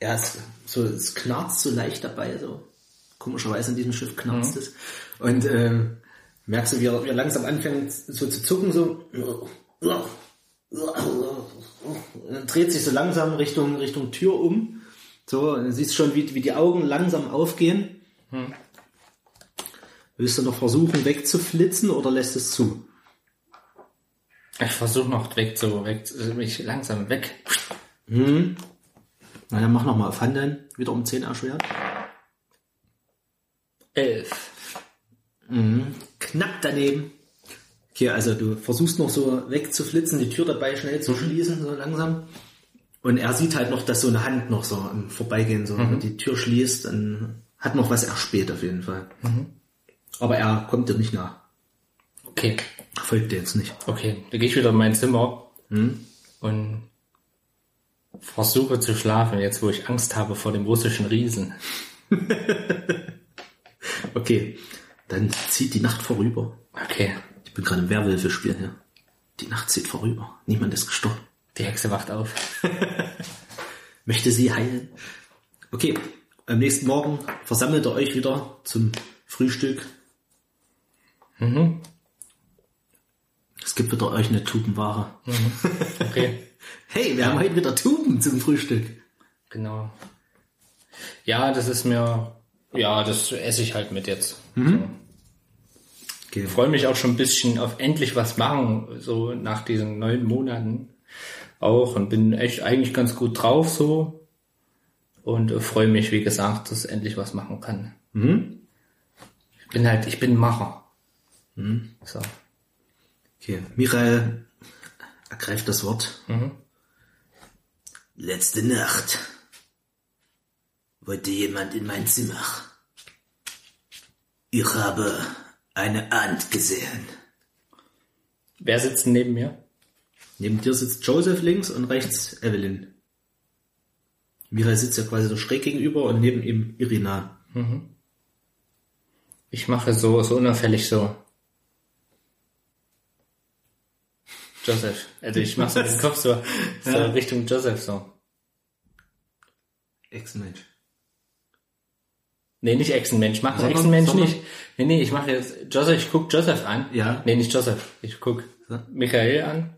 er ist so, es knarzt so leicht dabei, so. Komischerweise in diesem Schiff knarzt es. Und ähm, merkst du, wie er, wie er langsam anfängt so zu zucken, so. Und dann dreht sich so langsam Richtung, Richtung Tür um. So, du siehst schon, wie, wie die Augen langsam aufgehen. Willst du noch versuchen, wegzuflitzen oder lässt es zu? Ich versuche noch weg zu, weg, mich langsam weg. Na dann mach nochmal auf Handeln. Wieder um 10 erschwert. 11. Knapp daneben. Okay, also du versuchst noch so wegzuflitzen, die Tür dabei schnell zu schließen, so langsam. Und er sieht halt noch, dass so eine Hand noch so im Vorbeigehen so die Tür schließt, dann hat noch was erspäht auf jeden Fall. Aber er kommt dir nicht nach. Okay. Folgt dir jetzt nicht. Okay, dann gehe ich wieder in mein Zimmer und versuche zu schlafen, jetzt wo ich Angst habe vor dem russischen Riesen. Okay, dann zieht die Nacht vorüber. Okay, Ich bin gerade im Werwölfe-Spiel hier. Die Nacht zieht vorüber. Niemand ist gestorben. Die Hexe wacht auf. Möchte sie heilen. Okay, am nächsten Morgen versammelt ihr euch wieder zum Frühstück. Es gibt wieder euch eine Tubenware. Okay. Hey, wir haben heute wieder Tuben zum Frühstück. Genau. Ja, das ist mir, ja, das esse ich halt mit jetzt. Okay. Ich freue mich auch schon ein bisschen auf endlich was machen, so nach diesen neun Monaten auch und bin echt eigentlich ganz gut drauf so und äh, freue mich, wie gesagt, dass ich endlich was machen kann. Ich bin halt, ich bin Macher. So. Okay, Michael ergreift das Wort. Letzte Nacht wollte jemand in mein Zimmer. Ich habe eine Ant gesehen. Wer sitzt neben mir? Neben dir sitzt Joseph links und rechts Evelyn. Michael sitzt ja quasi so schräg gegenüber und neben ihm Irina. Ich mache so, so unauffällig so. Joseph. Also ich mache so den Kopf so, so Ja. Richtung Joseph so. Ex-Mensch. Nee, nicht Echsenmensch. Mach Sondern- Echsenmensch nicht. Nee, nee, ich mache jetzt Joseph, ich guck Joseph an. Ja. Nee, nicht Joseph. Ich guck So. Michael an.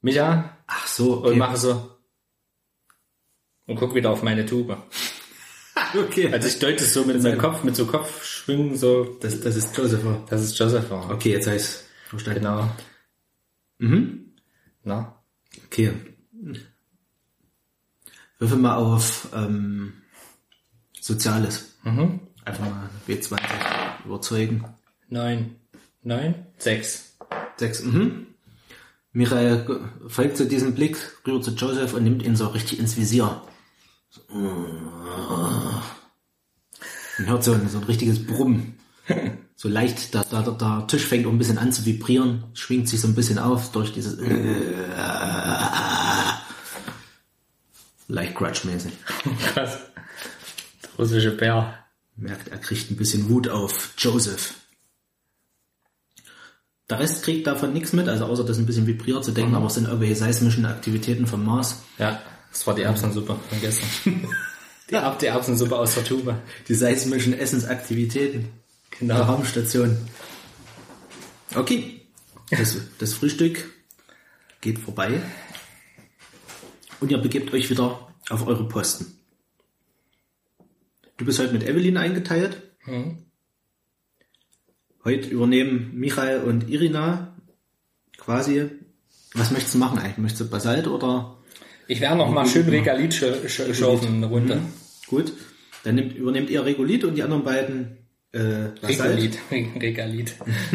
Micha Ach so, und okay. mache so. Und guck wieder auf meine Tube. okay. Also ich deute es so mit meinem Kopf, mit so Kopfschwingen so, das, das ist Joseph. dass es Joseph. Okay, jetzt heißt verstanden. Genau. Mhm. Na? Okay. Würfel mal auf ähm, Soziales. Mhm. Einfach mal W20 überzeugen. Neun. Neun? Sechs. Sechs. Mhm. Michael folgt zu diesem Blick rüber zu Joseph und nimmt ihn so richtig ins Visier. So, Man hört so ein, so ein richtiges Brummen. So leicht, der, der, der Tisch fängt auch ein bisschen an zu vibrieren, schwingt sich so ein bisschen auf durch dieses leicht Grudge-mäßig. Krass. Der russische Bär. Merkt, er kriegt ein bisschen Wut auf Joseph. Der Rest kriegt davon nichts mit, also außer dass ein bisschen vibriert zu denken, aber es sind irgendwelche seismischen Aktivitäten vom Mars. Ja, das war die Erbsensuppe von gestern. Die, Erb die Erbsensuppe aus der Tube. Die seismischen Essensaktivitäten Genau. der Raumstation. Okay, das, das Frühstück geht vorbei und ihr begebt euch wieder auf eure Posten. Du bist heute mit Evelyn eingeteilt. Heute übernehmen Michael und Irina quasi. Was möchtest du machen eigentlich? Möchtest du Basalt oder? Ich werde noch mal schön Regalit sch sch schaufeln eine Runde. Gut, dann nimmt, übernehmt ihr Regolit und die anderen beiden äh, Basalt. Regalit. Regalit.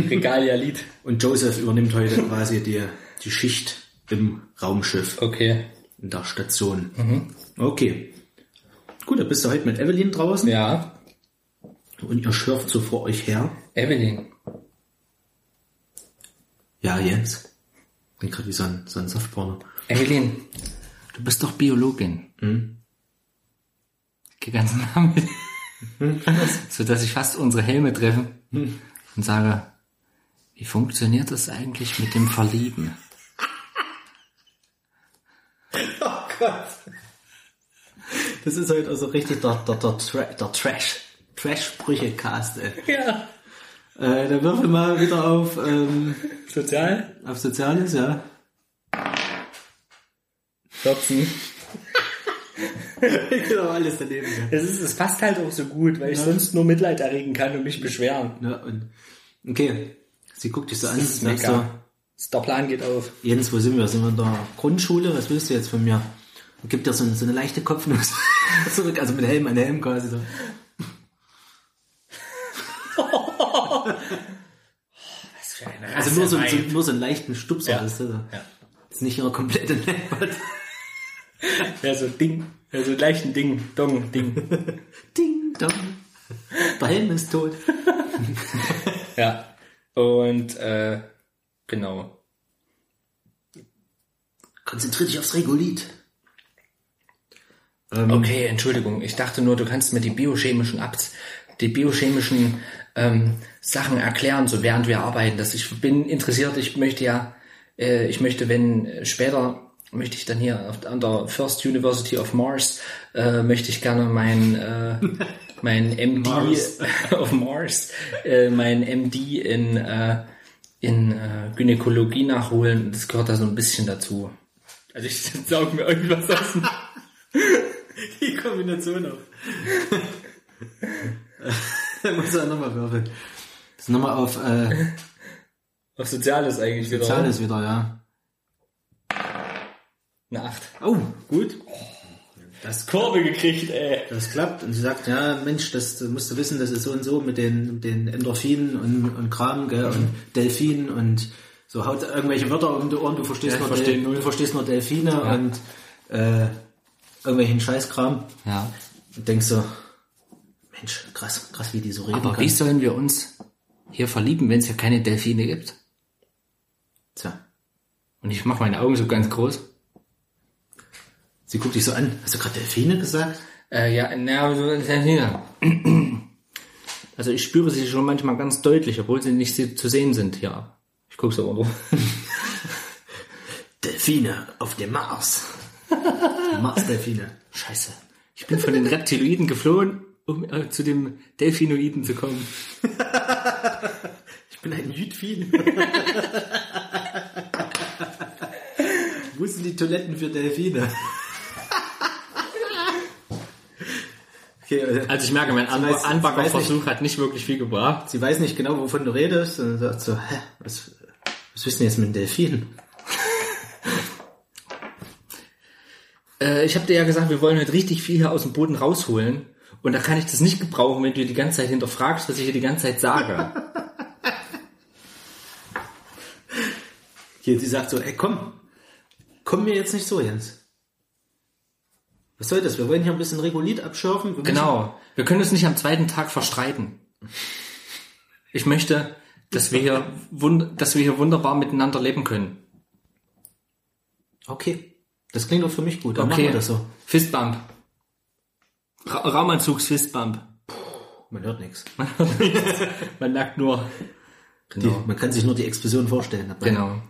Regalialit. Und Joseph übernimmt heute quasi die, die Schicht im Raumschiff Okay. in der Station. Okay. Gut, dann bist du heute mit Evelyn draußen Ja. und ihr schürft so vor euch her. Evelyn. Ja, Jens. Bin gerade wie so ein, so ein Softporno. Evelyn. Du bist doch Biologin. Hm? Geh ganz nah mit. so dass ich fast unsere Helme treffe und sage, wie funktioniert das eigentlich mit dem Verlieben? Das ist heute also richtig der, der, der, Tra der Trash. Trash-Sprüche-Cast, ey. Ja. Äh, dann würfel mal wieder auf, ähm, Sozial? auf Soziales, ja. 14. genau, alles daneben. Es, ist, es passt halt auch so gut, weil ich sonst nur Mitleid erregen kann und mich beschweren. ja und, okay. Sie guckt dich so an. ist mega. Der Plan geht auf. so, Jens, wo sind wir? Sind wir in der Grundschule? Was willst du jetzt von mir? Und gibt dir so, eine- so eine leichte Kopfnuss zurück, also mit Helm an Helm quasi so. Was für eine Also nur so, so, Rasse, nur so einen leichten Stupser. Ja. ist das, so. Ja. ist nicht ihre komplette Neckbart. Ja, so Ding. Ja, so gleich ein Ding. Dong, Ding. Ding, dong. Helm ist tot. Ja. Und, äh, genau. Konzentrier dich aufs Regolit. Ähm, Okay, Entschuldigung. Ich dachte nur, du kannst mir die biochemischen Abs, die biochemischen ähm, Sachen erklären, so während wir arbeiten. Dass ich bin interessiert. Ich möchte ja, äh, ich möchte, wenn äh, später möchte ich dann hier auf, an der First University of Mars äh, möchte ich gerne mein äh, mein MD Mars. auf Mars, äh, mein MD in, äh, in äh, Gynäkologie nachholen. Das gehört da so ein bisschen dazu. Also ich saug mir irgendwas aus Die Kombination auch. Muss er nochmal würfeln. Das ist nochmal auf äh, auf Soziales eigentlich wieder. Soziales wieder, ja. Eine 8. Oh, gut. Das, Kurve gekriegt, ey. das klappt. Und sie sagt, ja, Mensch, das musst du wissen, das ist so und so mit den, den Endorphinen und, und Kram, gell, und Delfinen und so haut irgendwelche Wörter um die Ohren, du verstehst, Ja, nur, versteh Del du verstehst nur Delfine Ja. und äh, irgendwelchen Scheißkram. Ja. Und denkst so, Mensch, krass, krass, wie die so reden Aber kann. wie sollen wir uns hier verlieben, wenn es hier keine Delfine gibt? Tja, Und ich mache meine Augen so ganz groß. sie guckt dich so an. Hast du gerade Delfine gesagt? Äh, ja, na, Delfine. Also ich spüre sie schon manchmal ganz deutlich, obwohl sie nicht zu sehen sind hier. Ich gucke so runter. Delfine auf dem Mars. Mars-Delfine. Scheiße. Ich bin von den Reptiloiden geflohen, um äh, zu dem Delfinoiden zu kommen. Ich bin ein Jütfin. Wo sind die Toiletten für Delfine? okay, äh, Also ich merke, mein Anbackerversuch hat nicht wirklich viel gebracht. sie weiß nicht genau, wovon du redest und sagt so, hä, was, was wissen jetzt mit Delfinen? Äh, ich habe dir ja gesagt, wir wollen heute richtig viel hier aus dem Boden rausholen. Und da kann ich das nicht gebrauchen, wenn du die ganze Zeit hinterfragst, was ich hier die ganze Zeit sage. Hier, sie sagt so, ey, komm, komm mir jetzt nicht so, Jens. Was soll das? Wir wollen hier ein bisschen Regulit abschürfen. Wir Genau. Wir können uns nicht am zweiten Tag verstreiten. Ich möchte, dass wir hier, dass wir hier wunderbar miteinander leben können. Okay, das klingt doch für mich gut. Dann machen Okay. wir das so. Fistbump. Ra Raumanzugs Fistbump. Man hört nichts. Man merkt nur. Die, man kann sich nur die Explosion vorstellen. dabei. Genau.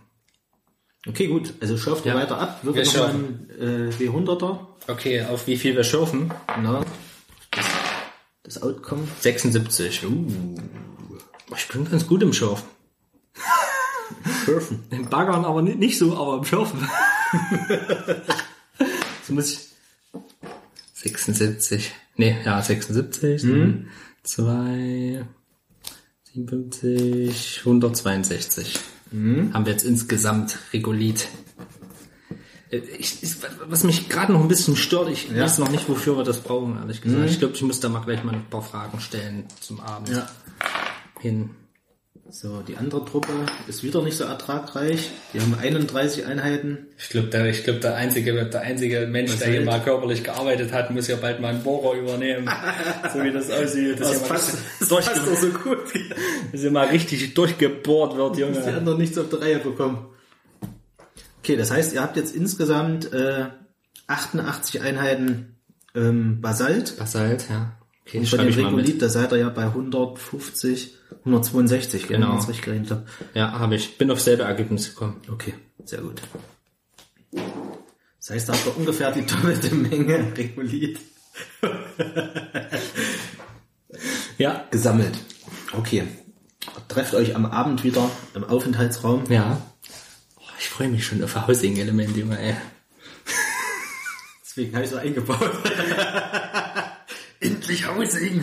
Okay, gut. Also schürft Ja. weiter ab. Würfel Wir noch mal einen äh, W100er. Okay, auf wie viel wir schürfen? Na, das, das Outcome. 76. Uh. Ich bin ganz gut im Schürfen. Schürfen. Im Baggern aber nicht, nicht so, aber im Schürfen. so muss ich. 76. Nee, ja, 76. Mhm. 2, 57, 162. Haben wir jetzt insgesamt Regulit. Äh, Ich, ich, was mich gerade noch ein bisschen stört, ich Ja. weiß noch nicht, wofür wir das brauchen, ehrlich gesagt. Ich glaube, ich muss da mal gleich mal ein paar Fragen stellen zum Abend Ja. hin. So, die andere Truppe ist wieder nicht so ertragreich. Die haben 31 Einheiten. Ich glaube, der, ich glaub, der einzige, der einzige Mensch, Was der hier mal körperlich gearbeitet hat, muss ja bald mal einen Bohrer übernehmen. so wie das aussieht. Dass Das mal passt, das passt doch so gut. dass hier mal richtig durchgebohrt wird, Die Junge. anderen nichts auf der Reihe bekommen. Okay, das heißt, ihr habt jetzt insgesamt äh, 88 Einheiten ähm, Basalt. Basalt, ja. Okay, Und von schreibe dem. Regulit, da seid ihr ja bei 150, 162, gell, Genau. das richtig gerechnet habe. Ja, habe ich. Bin auf selbe Ergebnis gekommen. Okay, sehr gut. Das heißt, da habt ihr ungefähr die doppelte Menge Regulit Ja. gesammelt. Okay. Trefft euch am Abend wieder im Aufenthaltsraum. Ja. Oh, ich freue mich schon auf Housing-Element, Junge, ey. Deswegen habe ich so eingebaut. Endlich Housing!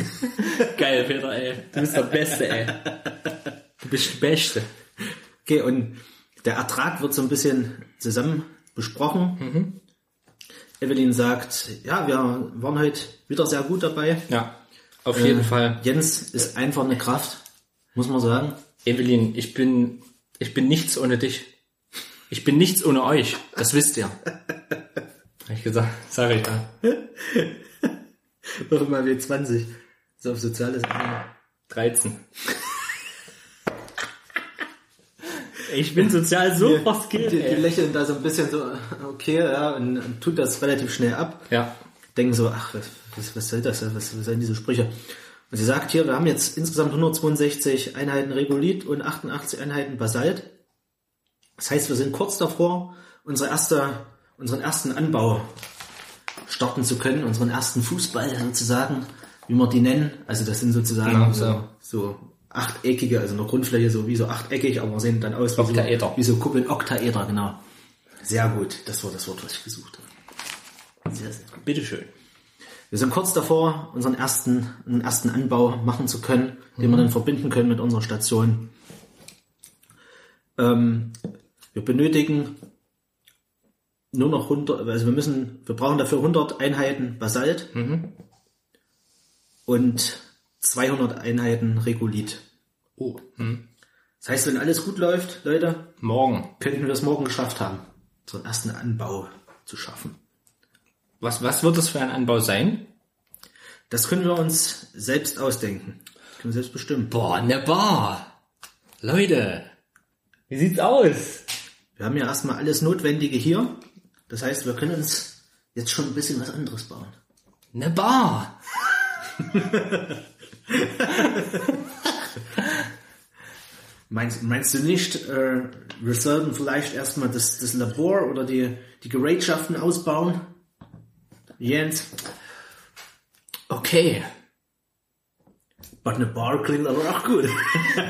Geil, Peter, ey. Du bist der Beste, ey. Du bist der Beste. Okay, und der Ertrag wird so ein bisschen zusammen besprochen. Evelyn sagt, ja, wir waren heute wieder sehr gut dabei. Ja. Auf jeden Fall. Jens ist einfach eine Kraft, muss man sagen. Evelyn, ich bin, ich bin nichts ohne dich. Ich bin nichts ohne euch. Das wisst ihr. Hab ich gesagt, sage ich ja. Noch mal W20. So auf soziales. 13. Ich bin sozial so verskillt, die, die lächeln da so ein bisschen so, okay, ja, und, und tut das relativ schnell ab. Ja. Denken so, ach, was, was, was soll das? Was, was sollen diese Sprüche? Und sie sagt hier, wir haben jetzt insgesamt 162 Einheiten Regolith und 88 Einheiten Basalt. Das heißt, wir sind kurz davor, unsere erste, unseren ersten Anbau starten zu können, unseren ersten Fußball sozusagen wie wir die nennen. Also das sind sozusagen Genau, so, so. so achteckige, also eine Grundfläche so wie so achteckig, aber sehen dann aus wie Oktaeder. so, wie so Kuppeln. Oktaeder, genau. Sehr gut, das war das Wort, was ich gesucht habe. Sehr, sehr gut. Bitteschön. Wir sind kurz davor, unseren ersten, einen ersten Anbau machen zu können, den wir dann verbinden können mit unserer Station. Ähm, wir benötigen nur noch 100, also wir müssen, wir brauchen dafür 100 Einheiten Basalt und 200 Einheiten Regolith. Oh. Hm. Das heißt, wenn alles gut läuft, Leute, Morgen. könnten wir es morgen geschafft haben, so einen ersten Anbau zu schaffen. Was, was wird das für ein Anbau sein? Das können wir uns selbst ausdenken. Das können wir selbst bestimmen. Boah, eine Bar. Leute. Wie sieht's aus? Wir haben ja erstmal alles Notwendige hier. Das heißt, wir können uns jetzt schon ein bisschen was anderes bauen. Eine Bar. Meinst, meinst du nicht, äh, wir sollten vielleicht erstmal das, das Labor oder die, die Gerätschaften ausbauen? Jens, Okay. but eine Bar klingt aber auch gut.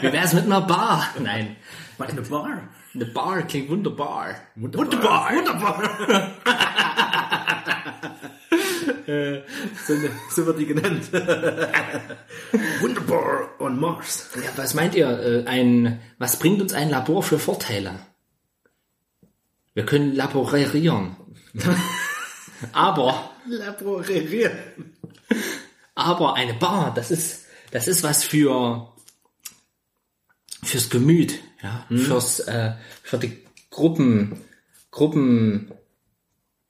Wie wär's mit einer Bar? Nein. but eine Bar? Eine Bar klingt wunderbar. Wunderbar! Wunderbar! so, ne- so wird die genannt. Wunderbar on Mars. Ja, was meint ihr? Äh, ein, was bringt uns ein Labor für Vorteile? Wir können laborieren. aber, Laborieren. aber eine Bar, das ist, das ist was für, fürs Gemüt, ja, fürs, äh, für die Gruppen, Gruppen,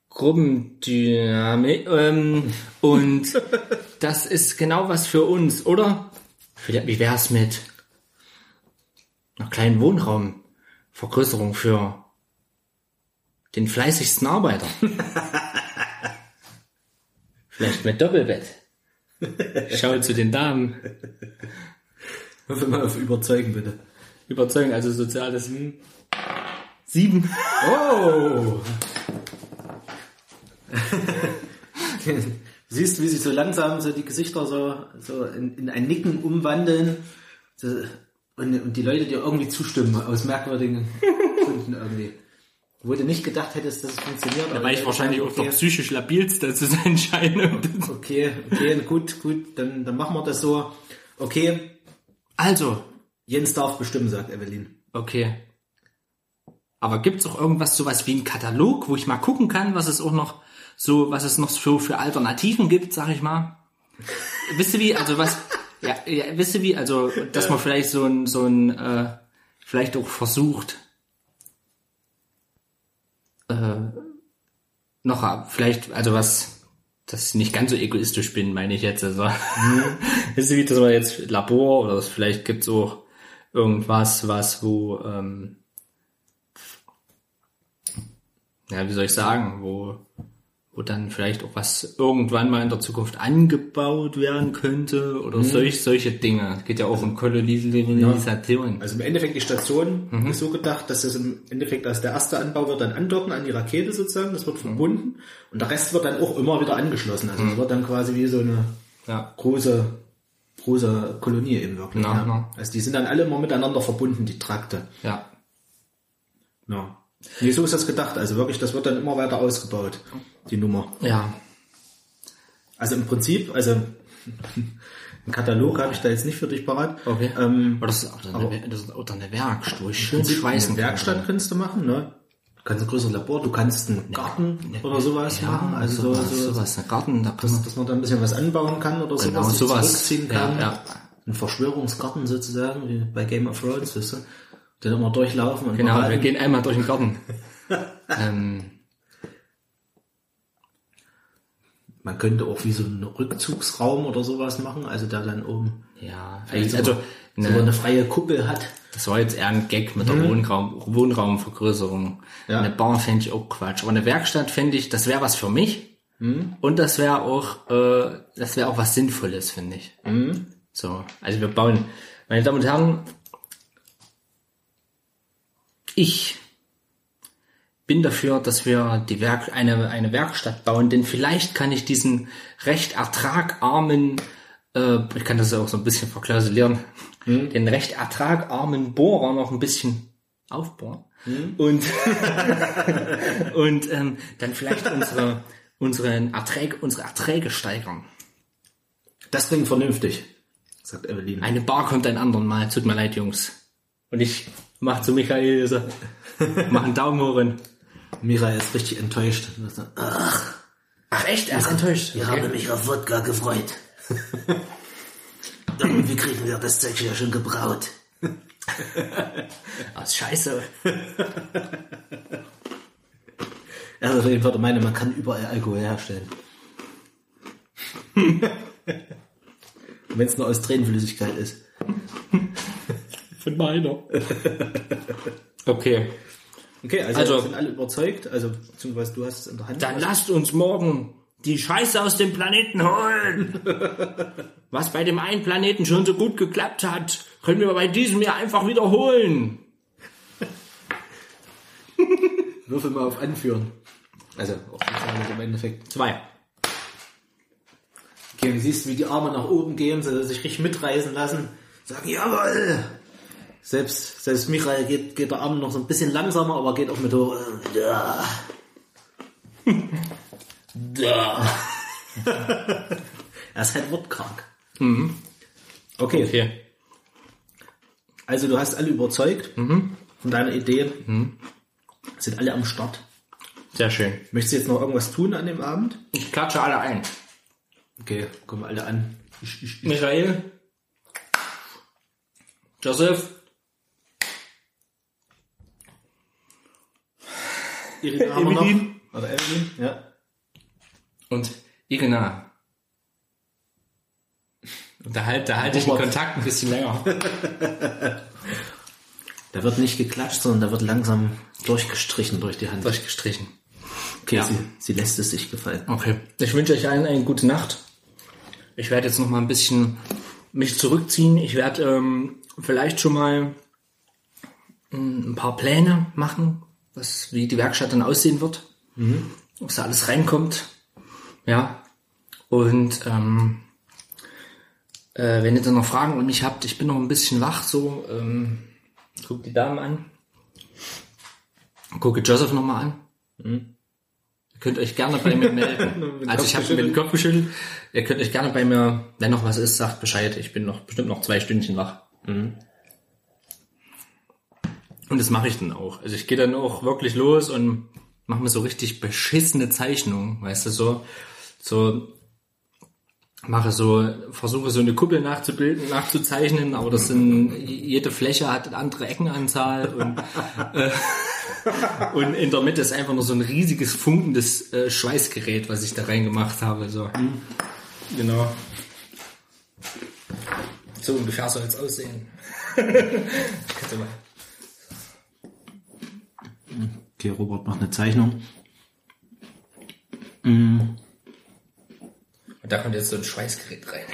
Gruppendynamik, ähm, und das ist genau was für uns, oder? Vielleicht- Wie wär's mit einer kleinen Wohnraumvergrößerung für den fleißigsten Arbeiter? Vielleicht mit Doppelbett. Schau zu den Damen. Hoffe mal auf Überzeugen, bitte. Überzeugen, also soziales hm. Sieben. Oh! Siehst, wie sich so langsam so die Gesichter so, so in, in ein Nicken umwandeln. So, und, und die Leute dir irgendwie zustimmen, aus merkwürdigen Gründen irgendwie. Wo du nicht gedacht hättest, dass es funktioniert. aber Weil ich wahrscheinlich auch okay, der psychisch labilste zu sein scheine. Okay, okay, gut, gut, dann, dann machen wir das so. Okay, Also, Jens darf bestimmen, sagt Evelyn. okay. Aber gibt's auch irgendwas sowas wie ein Katalog, wo ich mal gucken kann, was es auch noch so, was es noch so für Alternativen gibt, sag ich mal? wisst ihr wie, also was, ja, ja wisst ihr wie, also, dass man vielleicht so ein, so ein, äh, vielleicht auch versucht, äh, noch, vielleicht, also was, dass ich nicht ganz so egoistisch bin, meine ich jetzt, also, wisst ihr wie, dass man jetzt Labor oder es vielleicht gibt's auch irgendwas, was, wo, ähm, ja, wie soll ich sagen, wo, wo dann vielleicht auch was irgendwann mal in der Zukunft angebaut werden könnte oder solch, solche Dinge. Geht ja auch um Kolonisation. Also im Endeffekt die Station ist so gedacht, dass das im Endeffekt als der erste Anbau wird dann andocken an die Rakete sozusagen, das wird verbunden und der Rest wird dann auch immer wieder angeschlossen. Also es wird dann quasi wie so eine Ja. große, große Kolonie eben wirklich. Ja, ja. ja. Also die sind dann alle immer miteinander verbunden, die Trakte. Ja. Ja. Nee, so ist das gedacht. Also wirklich, das wird dann immer weiter ausgebaut, die Nummer. Ja. Also im Prinzip, also einen Katalog habe ich da jetzt nicht für dich parat. Okay. Ähm, Aber das ist auch eine, das ist auch eine Werkstatt, schön schweißen eine Werkstatt kannst du machen, ne? Du kannst ein größeres Labor, du kannst einen Garten oder sowas kann. machen, Ja, also sowas, so, so, sowas, ein Garten, da kann man, dass man da ein bisschen was anbauen kann oder Genau, sowas, sowas. zurückziehen kann. Ja, ja. Ein Verschwörungsgarten sozusagen, wie bei Game of Thrones, weißt du? Den immer durchlaufen und genau, wir gehen einmal durch den Garten. ähm, Man könnte auch wie so einen Rückzugsraum oder sowas machen, also der dann oben ja, vielleicht also, so ne, eine freie Kuppel hat. Das war jetzt eher ein Gag mit der Wohnraum, Wohnraumvergrößerung. Ja. Eine Bar fände ich auch Quatsch. Aber eine Werkstatt fände ich, das wäre was für mich. Und das wäre auch, äh, das wäre auch was Sinnvolles, finde ich. So, also wir bauen, meine Damen und Herren, ich bin dafür, dass wir die Werk, eine, eine Werkstatt bauen, denn vielleicht kann ich diesen recht ertragarmen äh, ich kann das ja auch so ein bisschen verklausulieren, den recht ertragarmen Bohrer noch ein bisschen aufbohren. Und, und ähm, dann vielleicht unsere, unseren Erträge, unsere Erträge steigern. Das klingt vernünftig, sagt Evelyn. Eine Bar kommt ein anderen Mal. Tut mir leid, Jungs. Und ich mach zu Michael so, mach einen Daumen hoch und, Mira ist richtig enttäuscht. Ach, ach echt, er ist enttäuscht. ich habe mich auf Wodka gefreut. Irgendwie kriegen wir das Zeug ja schon gebraut. Ist scheiße. Er ist auf jeden Fall der Meinung, man kann überall Alkohol herstellen. Wenn es nur aus Tränenflüssigkeit ist. Von meiner. Okay. Okay, also, Also- sind alle überzeugt, also beziehungsweise du hast es in der Hand. Dann lasst uns morgen die Scheiße aus dem Planeten holen. Was bei dem einen Planeten schon so gut geklappt hat, können wir bei diesem ja einfach wiederholen. Würfel mal auf Anführen. Also auch im Endeffekt. Zwei. Okay, du siehst, wie die Arme nach oben gehen, sie sich richtig mitreißen lassen, sagen, jawohl! Selbst, selbst Michael geht, geht der Arm noch so ein bisschen langsamer, aber geht auch mit hoch. Ja. Da. Er ist halt wortkrank. Okay, Okay. also du hast alle überzeugt von deiner Idee. Sind alle am Start. Sehr schön. Möchtest du jetzt noch irgendwas tun an dem Abend? Ich klatsche alle ein. Okay, kommen alle an. Ich, ich, ich. Michael. Joseph. Irina haben wir noch. Evelyn. Oder Evelyn, ja. Und Irina. Und da halt, da halte ich den. Kontakt ein bisschen länger. Da wird nicht geklatscht, sondern da wird langsam durchgestrichen durch die Hand. Durchgestrichen. Okay, Ja. sie, sie lässt es sich gefallen. Okay. Ich wünsche euch allen eine gute Nacht. Ich werde jetzt noch mal ein bisschen mich zurückziehen. Ich werde ähm, vielleicht schon mal ähm, ein paar Pläne machen, was, wie die Werkstatt dann aussehen wird. Was da alles reinkommt. Ja. Und ähm, äh, wenn ihr dann noch Fragen an mich habt, ich bin noch ein bisschen wach, so ähm, guckt die Damen an. Gucke Joseph noch mal an. Ihr könnt euch gerne bei mir melden. also ich habe mit dem Kopf geschüttelt. Ihr könnt euch gerne bei mir, wenn noch was ist, sagt Bescheid. Ich bin noch bestimmt noch zwei Stündchen wach. Und das mache ich dann auch. Also ich gehe dann auch wirklich los und mache mir so richtig beschissene Zeichnungen, weißt du, so, so mache so, versuche so eine Kuppel nachzubilden, nachzuzeichnen, aber das sind, jede Fläche hat eine andere Eckenanzahl und, äh, und in der Mitte ist einfach nur so ein riesiges funkendes äh, Schweißgerät, was ich da reingemacht habe, so. Genau. So ungefähr soll es aussehen. Okay, Robert macht eine Zeichnung. Und da kommt jetzt so ein Schweißgerät rein.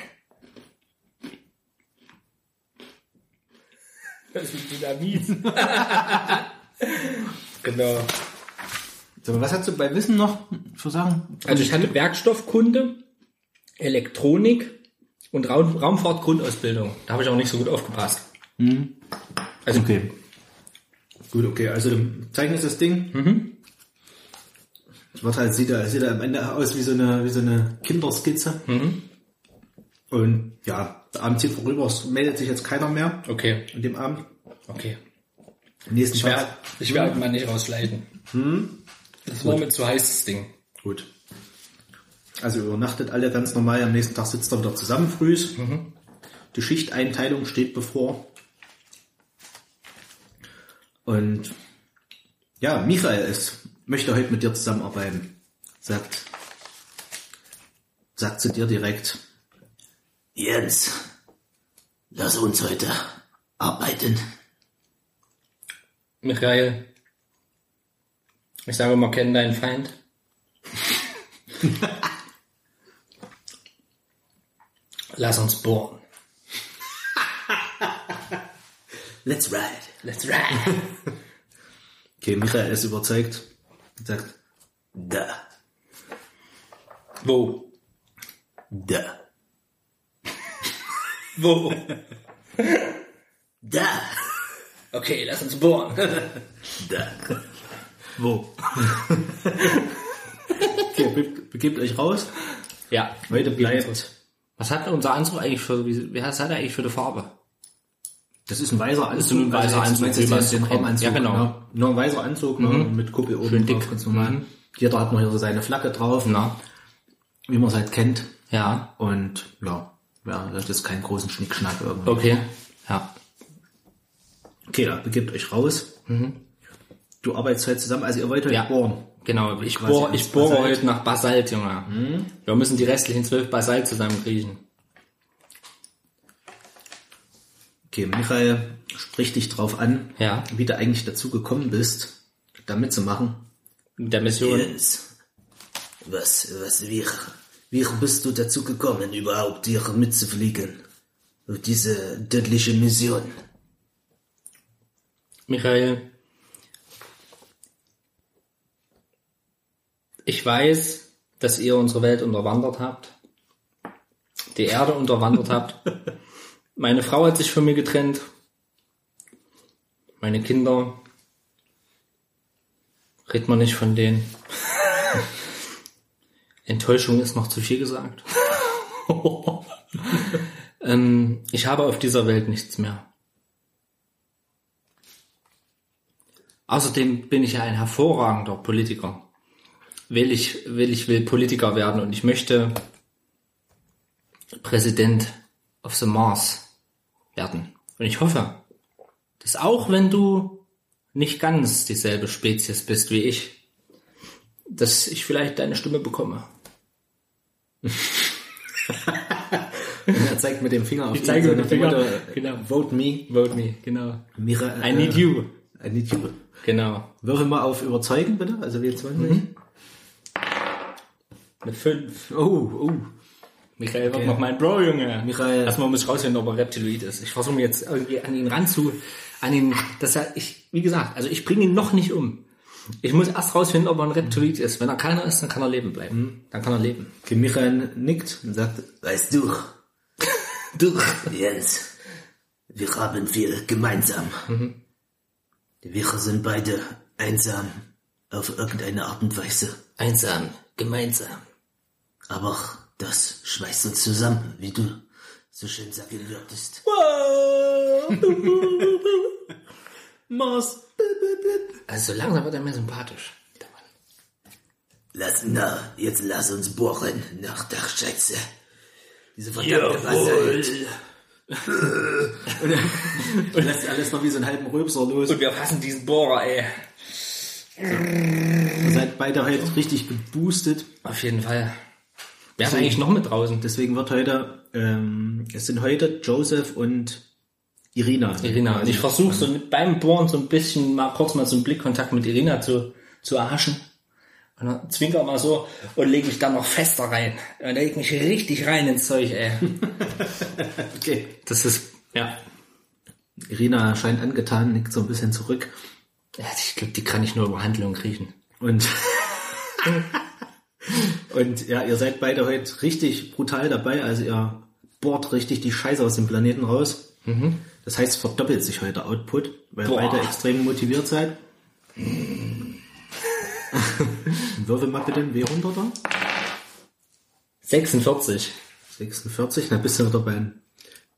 Das ist Dynamit. genau. So, was hast du bei Wissen noch für Sachen? Also ich hatte Werkstoffkunde, Elektronik und Raum Raumfahrtgrundausbildung. Da habe ich auch nicht so gut aufgepasst. Also Okay. Gut, okay, also du zeichnest das Ding. Es wird halt, sieht, er- sieht er am Ende aus wie so eine, wie so eine Kinderskizze. Und ja, der Abend zieht vorüber, es meldet sich jetzt keiner mehr okay, an dem Abend. okay. Am nächsten Ich werde ich werd mal nicht rausschleichen. Das war mir zu heiß, das Ding. Gut. Also übernachtet alle ganz normal, am nächsten Tag sitzt er wieder zusammen frühs. Die Schichteinteilung steht bevor. Und ja, Michael ist, möchte heute mit dir zusammenarbeiten. Sagt, sagt zu dir direkt, Jens, lass uns heute arbeiten. Michael, ich sage mal, kenn deinen Feind. Lass uns bohren. Let's ride. Let's ride. Okay, Michael ist überzeugt und sagt, da, Wo? da. Wo? Da. Okay, lass uns bohren. Da. Wo? okay, be begebt euch raus. Ja. Heute bleibt. Was hat unser Anzug eigentlich für, wie, was hat er eigentlich für eine Farbe? Das ist ein weißer Anzug. ein weißer also Anzug, meinst du den kennt. Raumanzug. Ja, genau. Ne? Nur ein weißer Anzug ne? mit Kuppel oben Schön drauf, dick. ganz normal. Jeder hat noch hier so seine Flagge drauf, Na? wie man es halt kennt. Ja. Und ja, ja, das ist kein großen Schnickschnack irgendwie. Okay. Ja. Okay, da begebt euch raus. Du arbeitest heute zusammen, also ihr wollt heute Ja. bohren. Genau. Ich als ich bohre heute nach Basalt, Junge. Wir müssen die restlichen zwölf Basalt zusammenkriegen. Okay, Michael spricht dich drauf an, Ja. wie du eigentlich dazu gekommen bist, da mitzumachen. Mit der Mission. Jens, was, was, wie, wie bist du dazu gekommen, überhaupt hier mitzufliegen? Auf diese tödliche Mission? Michael, ich weiß, dass ihr unsere Welt unterwandert habt, die Erde unterwandert habt. Meine Frau hat sich von mir getrennt, meine Kinder, redet man nicht von denen. Enttäuschung ist noch zu viel gesagt. ähm, ich habe auf dieser Welt nichts mehr. Außerdem bin ich ja ein hervorragender Politiker. Will ich, will ich, will Politiker werden und ich möchte Präsident of the Mars werden. Und ich hoffe, dass auch wenn du nicht ganz dieselbe Spezies bist wie ich, dass ich vielleicht deine Stimme bekomme. Er zeigt mit dem Finger auf Ich zeige ihn, mit dem Finger. Motto, Genau. Vote me. Vote me, genau. Mira, I need you. I need you. Genau. Würfel mal auf Überzeugen, bitte. Also W20. Mhm. Eine 5. Oh, oh. Michael wird noch mein Bro, Junge. Michael. Erstmal muss ich rausfinden, ob er Reptiloid ist. Ich versuche mir jetzt irgendwie an ihn ranzu, an ihn, dass er, ich, wie gesagt, also ich bringe ihn noch nicht um. Ich muss erst rausfinden, ob er ein Reptiloid ist. Wenn er keiner ist, dann kann er leben bleiben. Dann kann er leben. Okay, Michael nickt und sagt, Weißt du, du, Jens, wir haben viel gemeinsam. Wir sind beide einsam auf irgendeine Art und Weise. Einsam, gemeinsam. Aber das schweißt uns zusammen, wie du so schön sagen würdest. Mars. Also so langsam wird er mir sympathisch. Lass, na, jetzt lass uns bohren nach der Schätze. Diese verdammte Basalt. Und lässt alles noch wie so einen halben Röpser los. Und wir fassen diesen Bohrer, ey. Ihr seid beide heute richtig geboostet. Auf jeden Fall. Wer ist eigentlich noch mit draußen? Deswegen wird heute, ähm, es sind heute Joseph und Irina. Irina. Und ich versuche so mit, beim Bohren so ein bisschen mal kurz mal so einen Blickkontakt mit Irina zu, zu erhaschen. Und dann zwinker mal so und lege mich dann noch fester rein. Und leg mich richtig rein ins Zeug, ey. Okay. Das ist, ja. Irina scheint angetan, nickt so ein bisschen zurück. ja ich glaube, die kann ich nur über Handlung kriechen. Und, und ja, ihr seid beide heute richtig brutal dabei. Also ihr bohrt richtig die Scheiße aus dem Planeten raus. Das heißt, verdoppelt sich heute Output, weil Boah. beide extrem motiviert seid. Würfel mal bitte einen W100er. 46. 46, na bist du wieder beim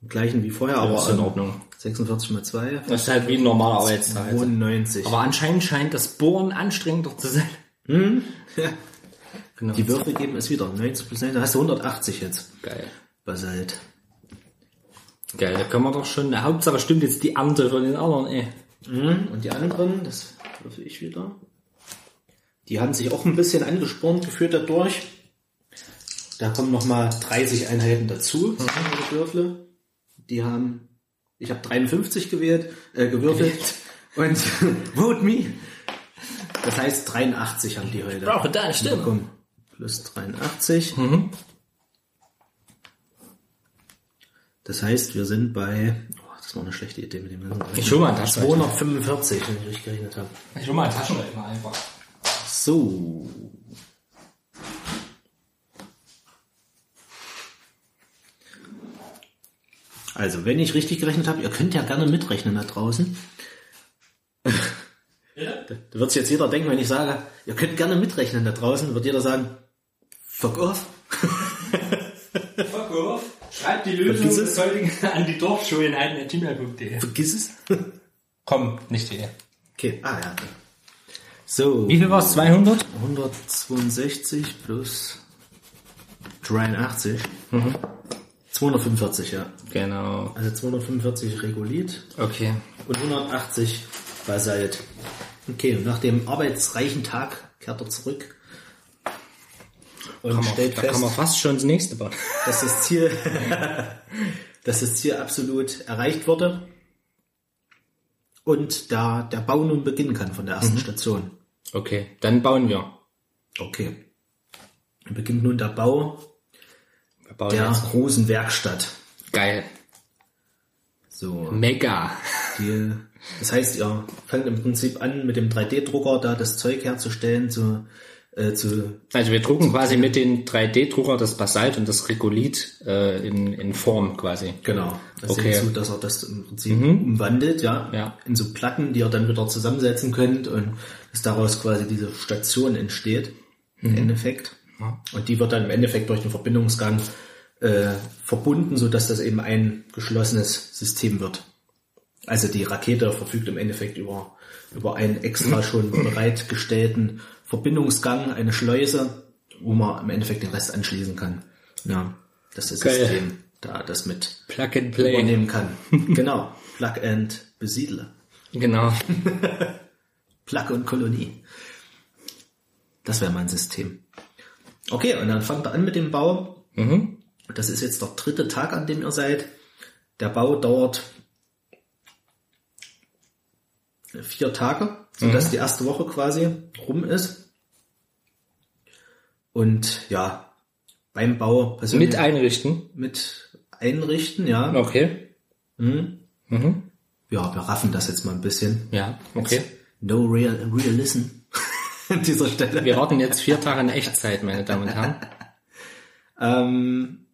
gleichen wie vorher, aber ist in ähm, Ordnung. 46 mal 2, Das ist halt wie ein normaler Arbeitstag. 92. Aber anscheinend scheint das Bohren anstrengender zu sein. Ja. Genau. Die Würfel geben es wieder. 90 plus 9, da hast du 180 jetzt. Geil. Basalt. Geil, da können wir doch schon. Der Hauptsache stimmt jetzt die Ernte von den anderen, ey. Und die anderen, das würfel ich wieder. Die haben sich auch ein bisschen angespornt geführt dadurch. Da kommen nochmal 30 Einheiten dazu, die Würfel. Die haben, ich habe 53 gewählt, äh, gewürfelt. Und vote me. Das heißt 83 haben die heute. Brauche deine Stimme. bekommen. Plus 83. Das heißt, wir sind bei, oh, das war eine schlechte Idee mit dem ganzen Ich hol mal Taschenrechner. 245, wenn ich richtig gerechnet habe. Ich hol mal einen Taschenrechner einfach. So. Also, wenn ich richtig gerechnet habe, ihr könnt ja gerne mitrechnen da draußen. Da wird sich jetzt jeder denken, wenn ich sage, ihr könnt gerne mitrechnen da draußen, wird jeder sagen, fuck off. Fuck off. Schreibt die Lösung des heutigen an die Dorfschulen.gmail.de. Vergiss es. Komm, nicht die. Okay, ah ja. So, Wie viel war es? 200? 162 plus 83. 245, ja. Genau. Also 245 Regolith Okay. und 180 Basalt. Okay, und nach dem arbeitsreichen Tag kehrt er zurück und man, stellt da fest, kann man fast schon das nächste bauen. dass das Ziel, dass das Ziel absolut erreicht wurde und da der Bau nun beginnen kann von der ersten Station. Okay, dann bauen wir. Okay. Dann beginnt nun der Bau der jetzt. großen Werkstatt. Geil. So, Mega. die, das heißt, ihr fangt im Prinzip an, mit dem 3D-Drucker da das Zeug herzustellen, zu, äh, zu, Also wir drucken quasi mit den 3D-Drucker das Basalt und das Regolith äh, in, in Form quasi. genau, das Okay. so, dass er das im Prinzip umwandelt, ja, Ja. in so Platten, die ihr dann wieder zusammensetzen könnt und dass daraus quasi diese Station entsteht, im Endeffekt. Und die wird dann im Endeffekt durch den Verbindungsgang äh, verbunden, so dass das eben ein geschlossenes System wird. Also die Rakete verfügt im Endeffekt über, über einen extra schon bereitgestellten Verbindungsgang, eine Schleuse, wo man im Endeffekt den Rest anschließen kann. Ja, das ist das Geil. System, da das mit Plug and Play. übernehmen kann. genau. Plug and Besiedler. Genau. Plug und Kolonie. Das wäre mein System. Okay, und dann fangt er an mit dem Bau. Das ist jetzt der dritte Tag, an dem ihr seid. Der Bau dauert vier Tage, sodass die erste Woche quasi rum ist. Und ja, beim Bau persönlich Mit einrichten. mit einrichten, ja. Okay. Ja, wir raffen das jetzt mal ein bisschen. Ja, okay. No real, realism an dieser Stelle. Wir warten jetzt vier Tage in Echtzeit, meine Damen und Herren. Ähm,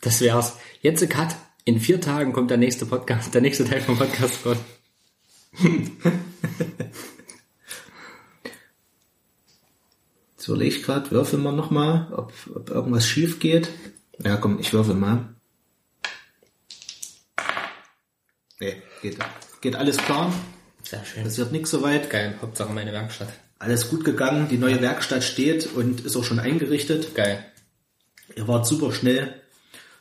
Das wär's. Jetzt ein Cut. In vier Tagen kommt der nächste Podcast, der nächste Teil vom Podcast raus. Jetzt überlege ich gerade, würfel mal nochmal, ob, ob irgendwas schief geht. Ja, komm, ich würfel mal. Nee, geht, geht alles klar. Sehr schön. Passiert nichts soweit. Geil. Hauptsache meine Werkstatt. Alles gut gegangen. Die neue Werkstatt steht und ist auch schon eingerichtet. Geil. Ihr wart super schnell.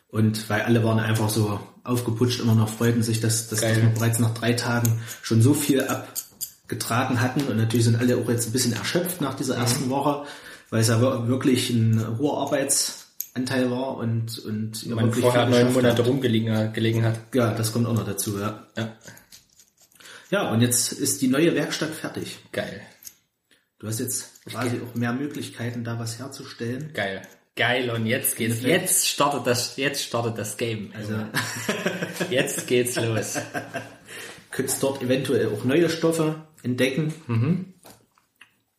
Und weil alle waren einfach so aufgeputscht, immer noch freuten sich, dass, dass, dass wir bereits nach drei Tagen schon so viel abgetragen hatten. Und natürlich sind alle auch jetzt ein bisschen erschöpft nach dieser ersten Woche, weil es ja wir- wirklich ein hoher Arbeitsanteil war und, und ihr Man wirklich vorher neun Monate rumgelegen gelegen hat. Ja, das kommt auch noch dazu, ja. Ja. Ja, und jetzt ist die neue Werkstatt fertig. Geil. Du hast jetzt quasi auch mehr Möglichkeiten, da was herzustellen. Geil. Geil. Und jetzt geht's. Jetzt startet das, jetzt startet das Game. Also, jetzt geht's los. könntest dort eventuell auch neue Stoffe entdecken,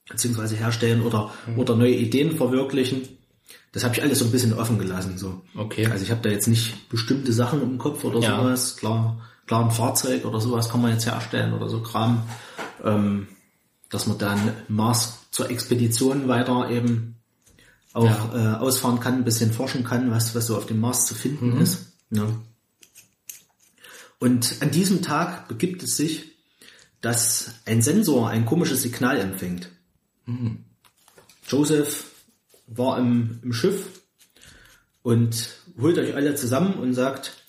beziehungsweise herstellen oder, oder neue Ideen verwirklichen. Das habe ich alles so ein bisschen offen gelassen. So. Okay. Also ich habe da jetzt nicht bestimmte Sachen im Kopf oder Ja. sowas. Klar, klar ein Fahrzeug oder sowas kann man jetzt herstellen oder so Kram. Ähm, dass man dann Mars zur Expedition weiter eben auch äh, ausfahren kann, ein bisschen forschen kann, was, was so auf dem Mars zu finden ist. Ja. Und an diesem Tag begibt es sich, dass ein Sensor ein komisches Signal empfängt. Joseph war im, im Schiff und holt euch alle zusammen und sagt,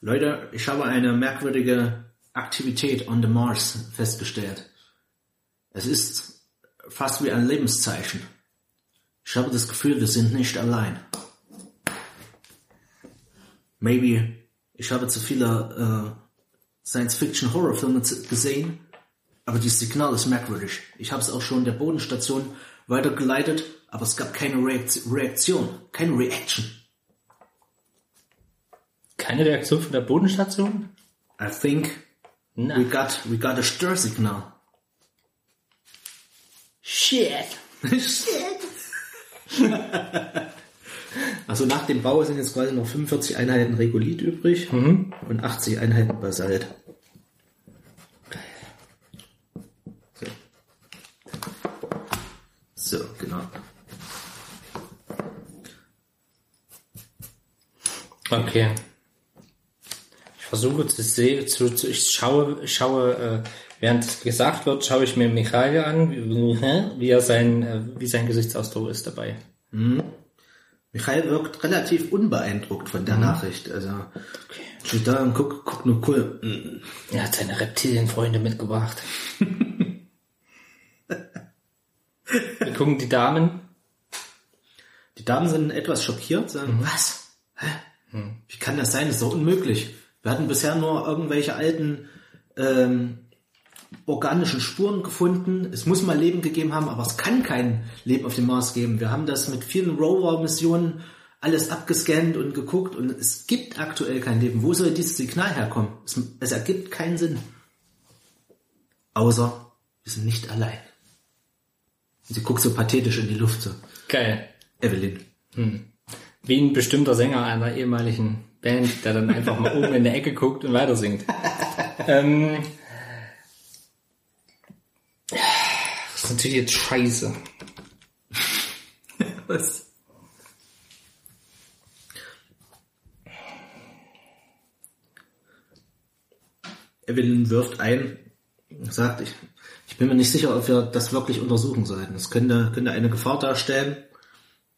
Leute, ich habe eine merkwürdige Aktivität on the Mars festgestellt. Es ist fast wie ein Lebenszeichen. Ich habe das Gefühl, wir sind nicht allein. Maybe ich habe zu viele äh, Science-Fiction-Horrorfilme gesehen, aber dieses Signal ist merkwürdig. Ich habe es auch schon der Bodenstation weitergeleitet, aber es gab keine Reakt Reaktion, keine Reaction. Keine Reaktion von der Bodenstation? I think Na. we got we got a stir signal. Shit. Also nach dem Bau sind jetzt quasi noch 45 Einheiten Regolith übrig und 80 Einheiten Basalt. So. so, genau. Okay. Ich versuche zu sehen, zu, zu, ich schaue, ich schaue, äh, während es gesagt wird, schaue ich mir Michael an, wie, wie er sein, äh, wie sein Gesichtsausdruck ist dabei. Michael wirkt relativ unbeeindruckt von der Nachricht. Also steht da und guckt, guckt nur cool. Mm. Er hat seine Reptilienfreunde mitgebracht. Wir gucken die Damen. Die Damen sind etwas schockiert, sagen, was? Hä? Wie kann das sein? Das ist doch unmöglich. Wir hatten bisher nur irgendwelche alten ähm, organischen Spuren gefunden. Es muss mal Leben gegeben haben, aber es kann kein Leben auf dem Mars geben. Wir haben das mit vielen Rover-Missionen alles abgescannt und geguckt und es gibt aktuell kein Leben. Wo soll dieses Signal herkommen? Es, es ergibt keinen Sinn. Außer wir sind nicht allein. Sie guckt so pathetisch in die Luft so. Geil. Evelyn. Wie ein bestimmter Sänger einer ehemaligen Band, der dann einfach mal oben in der Ecke guckt und weiter singt. ähm, das ist natürlich jetzt scheiße. Was? Evelyn wirft ein, sagt, ich, ich bin mir nicht sicher, ob wir das wirklich untersuchen sollten. Es könnte, könnte eine Gefahr darstellen,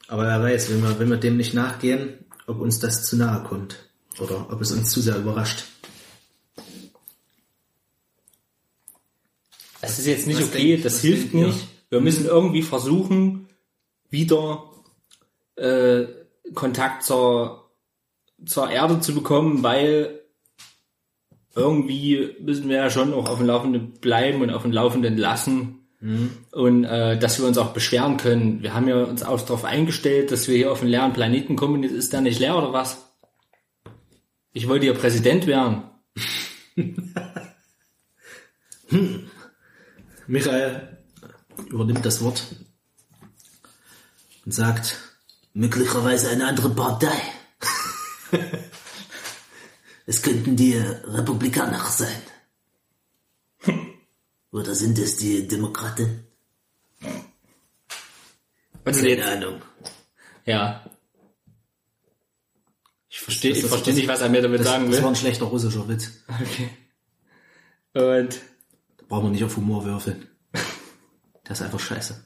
aber wer weiß, wenn wir, wenn wir dem nicht nachgehen, ob uns das zu nahe kommt oder ob es uns zu sehr überrascht. Das ist jetzt nicht Was okay, denkt- das hilft nicht. Wir müssen irgendwie versuchen, wieder äh, Kontakt zur, zur Erde zu bekommen, weil irgendwie müssen wir ja schon auch auf dem Laufenden bleiben und auf dem Laufenden lassen. Und äh, dass wir uns auch beschweren können. Wir haben ja uns auch darauf eingestellt, dass wir hier auf einen leeren Planeten kommen. Jetzt ist der nicht leer oder was? Ich wollte ja Präsident werden. Michael übernimmt das Wort und sagt, Möglicherweise eine andere Partei. es könnten die Republikaner sein. Oder sind es die Demokraten? Keine jetzt? Ahnung. Ja. Ich verstehe Das- ich das- verstehe nicht, was er mir damit das, sagen das will. war ein schlechter russischer Witz. Okay. Und Da brauchen wir nicht auf Humor würfeln. Das ist einfach scheiße.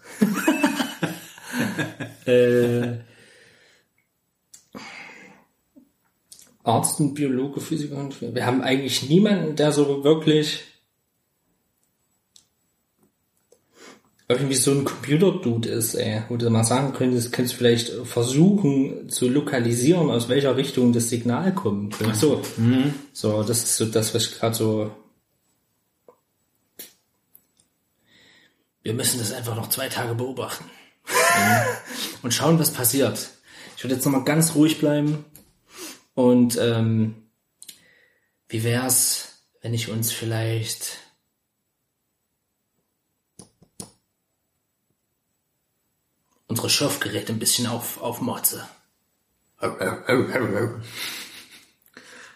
äh, Arzt und Biologe, Physiker und wir haben eigentlich niemanden, der so wirklich irgendwie so ein Computer-Dude ist, ey, wo du mal sagen könntest, könntest du vielleicht versuchen zu lokalisieren, aus welcher Richtung das Signal kommt. Ach so. So, das ist so das, was ich gerade so. Wir müssen das einfach noch zwei Tage beobachten. und schauen, was passiert. Ich würde jetzt nochmal ganz ruhig bleiben. Und ähm, wie wär's, wenn ich uns vielleicht unsere Schürfgeräte ein bisschen auf, aufmotze?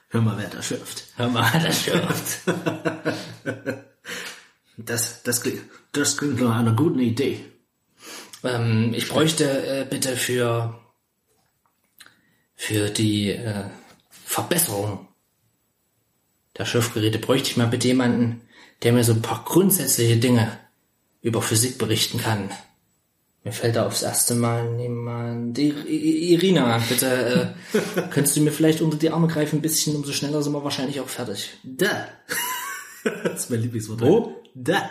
Hör mal, wer da schürft. Hör mal, das schürft. Das, das, klingt, das klingt nach einer guten Idee. ähm, ich bräuchte äh, bitte für für die äh, Verbesserung der Schiffgeräte bräuchte ich mal bitte jemanden, der mir so ein paar grundsätzliche Dinge über Physik berichten kann. Mir fällt da aufs erste Mal niemand. Irina, bitte, äh, könntest du mir vielleicht unter die Arme greifen ein bisschen, umso schneller sind wir wahrscheinlich auch fertig. Da. Das ist mein Lieblingswort. Wo? Da.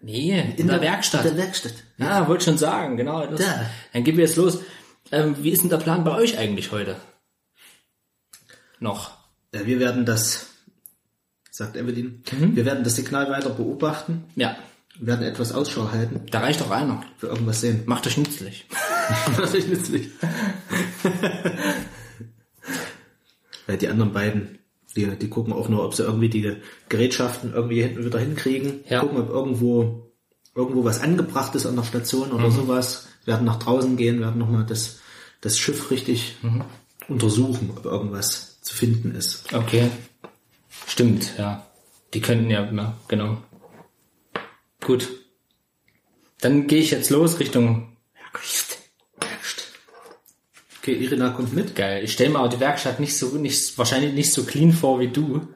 Nee, in, der, Werkstatt. In der Werkstatt. Ja, wollte schon sagen, genau. Das, Da. Dann gehen wir jetzt los. Ähm, wie ist denn der Plan bei euch eigentlich heute? Noch. Ja, wir werden das, sagt Evelyn, Mhm. wir werden das Signal weiter beobachten, Ja, werden etwas Ausschau halten, da reicht doch einer. für irgendwas sehen. Macht euch nützlich. Das ist nützlich. Weil die anderen beiden, die, die gucken auch nur, ob sie irgendwie die Gerätschaften irgendwie hinten wieder hinkriegen. Ja. Gucken, ob irgendwo, irgendwo was angebracht ist an der Station Mhm. oder sowas. Werden nach draußen gehen, werden nochmal das das Schiff richtig untersuchen, ob irgendwas zu finden ist. Okay. Stimmt, ja. Die könnten ja, ja genau. Gut. Dann gehe ich jetzt los Richtung Werkstatt. Werkstatt. Okay, Irina kommt mit. Geil. Ich stelle mir auch die Werkstatt nicht so, nicht, wahrscheinlich nicht so clean vor wie du.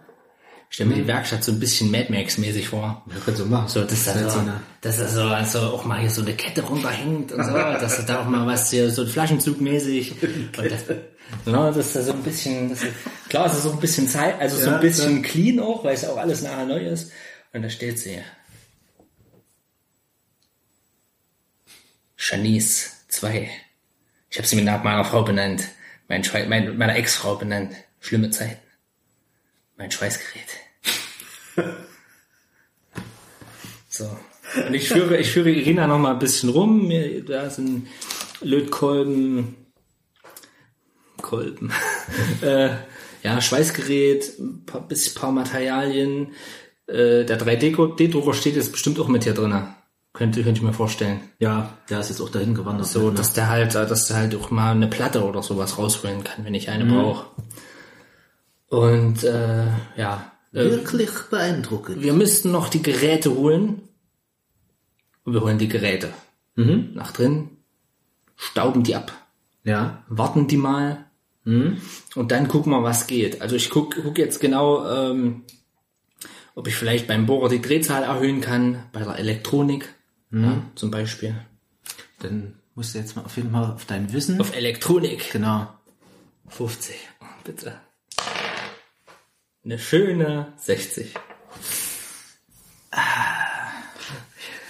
Ich stelle mir die Werkstatt so ein bisschen Mad Max-mäßig vor. Ja, kannst du machen. So, dass da so, so dass da so, also auch mal hier so eine Kette runterhängt und so, dass da auch mal was hier, so ein Flaschenzug-mäßig. Und das, genau, dass da so ein bisschen, das, klar, es ist so ein bisschen Zeit, also so Ja, ein bisschen clean auch, weil es auch alles nachher neu ist. Und da steht sie. Janice 2. Ich habe sie nach meiner Frau benannt. Mein mein, meiner Ex-Frau benannt. Schlimme Zeiten. Mein Schweißgerät. So. Und ich führe, ich führe Irina noch mal ein bisschen rum. Da sind Lötkolben, Kolben, äh, ja, Schweißgerät, ein paar, bisschen paar Materialien. Äh, der 3D-Drucker steht jetzt bestimmt auch mit hier drin. Könnte, könnte ich mir vorstellen. Ja, der ist jetzt auch dahin gewandert. So, ne? dass der halt, dass der halt auch mal eine Platte oder sowas rausholen kann, wenn ich eine brauche. Und äh, ja, äh, Wirklich beeindruckend. wir müssten noch die Geräte holen. Und wir holen die Geräte. Nach drin, stauben die ab, Ja. warten die mal und dann gucken wir, was geht. Also ich guck, guck jetzt genau, ähm, ob ich vielleicht beim Bohrer die Drehzahl erhöhen kann, bei der Elektronik ja, zum Beispiel. Dann musst du jetzt mal auf jeden Fall auf dein Wissen. Auf Elektronik. genau. 50. Bitte. Eine schöne 60.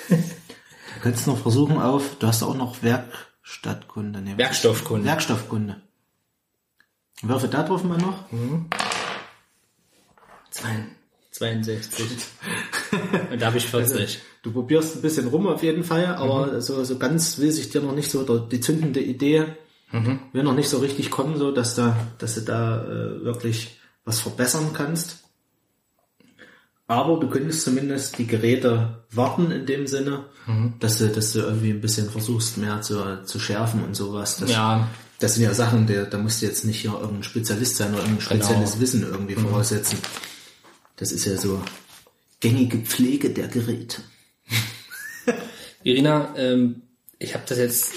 Du könntest noch versuchen auf, du hast auch noch Werkstattkunde. Nee, Werkstoffkunde. Werkstoffkunde. Würfe da drauf mal noch. 62. Und da habe ich 40. Du probierst ein bisschen rum auf jeden Fall, aber so, so ganz will sich dir noch nicht so, die zündende Idee will noch nicht so richtig kommen, so dass da, dass du da äh, wirklich was verbessern kannst. Aber du könntest zumindest die Geräte warten in dem Sinne, dass du, dass du irgendwie ein bisschen versuchst mehr zu, zu schärfen und sowas. Das, Ja. das sind ja Sachen, der, da musst du jetzt nicht hier irgendein Spezialist sein oder irgendein spezielles Wissen irgendwie voraussetzen. Das ist ja so gängige Pflege der Geräte. Irina, ähm, ich habe das jetzt,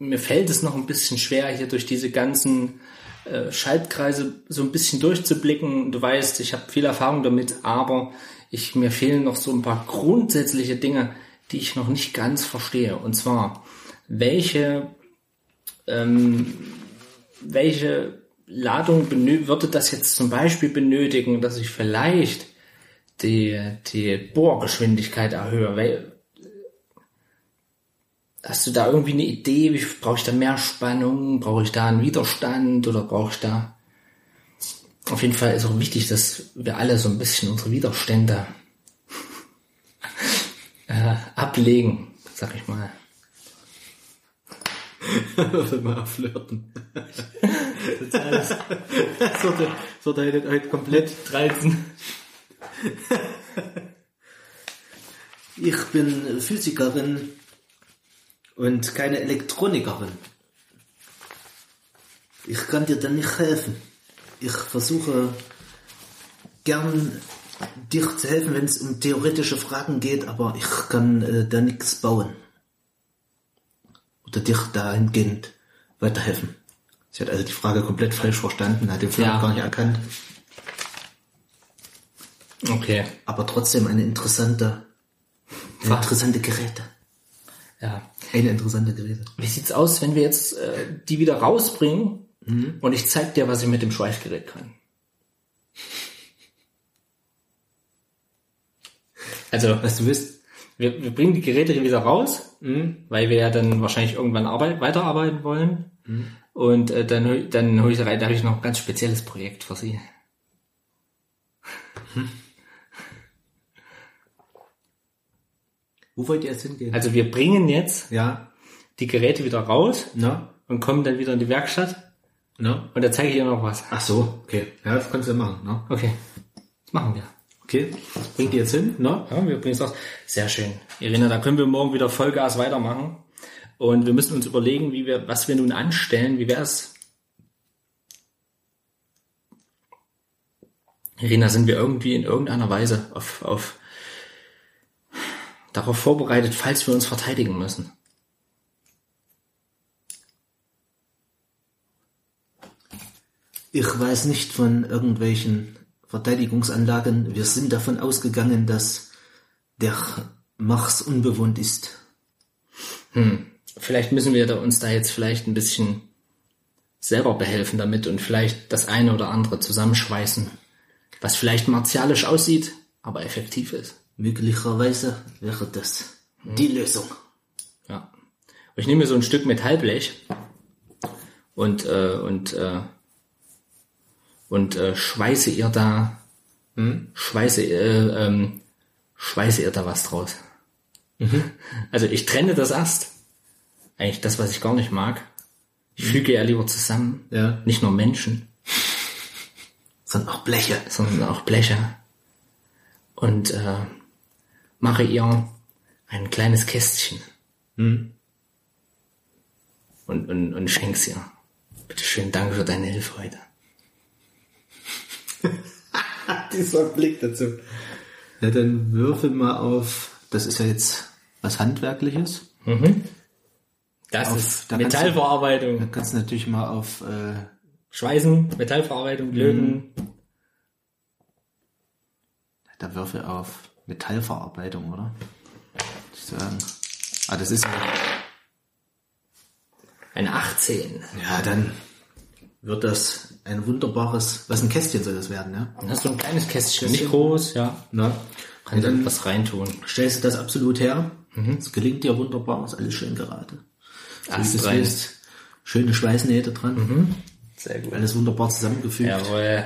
mir fällt es noch ein bisschen schwer, hier durch diese ganzen äh, Schaltkreise so ein bisschen durchzublicken. Du weißt, ich habe viel Erfahrung damit, aber ich, mir fehlen noch so ein paar grundsätzliche Dinge, die ich noch nicht ganz verstehe. Und zwar, welche, ähm, welche Ladung würde das jetzt zum Beispiel benötigen, dass ich vielleicht die, die Bohrgeschwindigkeit erhöhe? Wel Hast du da irgendwie eine Idee? Wie brauche ich da mehr Spannung? Brauche ich da einen Widerstand oder brauche ich da? Auf jeden Fall ist auch wichtig, dass wir alle so ein bisschen unsere Widerstände äh, ablegen, sag ich mal. Würfel mal flirten. Das das wird heute, heute komplett 13. Ich bin Physikerin und keine Elektronikerin. Ich kann dir da nicht helfen. Ich versuche gern dir zu helfen, wenn es um theoretische Fragen geht, aber ich kann äh, da nichts bauen. Oder dir dahingehend weiterhelfen. Sie hat also die Frage komplett falsch verstanden, hat den Film Ja. gar nicht erkannt. Okay. Aber trotzdem eine interessante, eine interessante Geräte. Ja. Eine interessante Geräte. Wie sieht's aus, wenn wir jetzt äh, die wieder rausbringen und ich zeig dir, was ich mit dem Schweißgerät kann? Also, Was du willst, wir, wir bringen die Geräte wieder raus, weil wir ja dann wahrscheinlich irgendwann arbeit, weiterarbeiten wollen. Und äh, dann, dann hole ich rein, da habe ich noch ein ganz spezielles Projekt für Sie. Wo wollt ihr jetzt hingehen? Also wir bringen jetzt ja, die Geräte wieder raus na, und kommen dann wieder in die Werkstatt na. und da zeige ich ihr noch was. Ach so, okay. Ja, das kannst du ja machen, ne? Okay, das machen wir. Okay, das bringt ihr jetzt hin, ne? Ja, wir bringen es raus. Sehr schön. Irina, da können wir morgen wieder Vollgas weitermachen. Und wir müssen uns überlegen, wie wir, was wir nun anstellen. Wie wär's? Irina, sind wir irgendwie in irgendeiner Weise auf, auf darauf vorbereitet, falls wir uns verteidigen müssen? Ich weiß nicht von irgendwelchen Verteidigungsanlagen. Wir sind davon ausgegangen, dass der Mars unbewohnt ist. Vielleicht müssen wir da uns da jetzt vielleicht ein bisschen selber behelfen damit und vielleicht das eine oder andere zusammenschweißen, was vielleicht martialisch aussieht, aber effektiv ist. Möglicherweise wäre das die Lösung. Ja. Ich nehme mir so ein Stück Metallblech und äh, und äh, und äh, schweiße ihr da schweiße äh, ähm, schweiße ihr da was draus. Also ich trenne das erst. Eigentlich das, was ich gar nicht mag. Ich füge ja lieber zusammen. Ja. Nicht nur Menschen, Sondern auch Bleche. sondern auch Bleche. Und äh, mache ihr ein kleines Kästchen. Und, und, und schenk's ihr. Bitte schön, danke für deine Hilfe heute. Dieser Blick dazu. Ja, dann würfel mal auf, das ist ja jetzt was Handwerkliches. Das Auf- ist da kannst du- Metallverarbeitung. Da kannst du natürlich mal auf, äh, Schweißen, Metallverarbeitung, Löten. da würfel auf Metallverarbeitung, oder? Ich sagen. Ah, das ist ja, Eine 18. ja, dann wird das ein wunderbares, was ein Kästchen soll das werden, ja? Dann hast du ein kleines Kästchen. Nicht groß, ja. Na, Kann dann dann was reintun. stellst du das absolut her. Es gelingt dir wunderbar, ist alles schön gerade. So du willst. Schöne Schweißnähte dran. Sehr gut. Alles wunderbar zusammengefügt. Jawohl.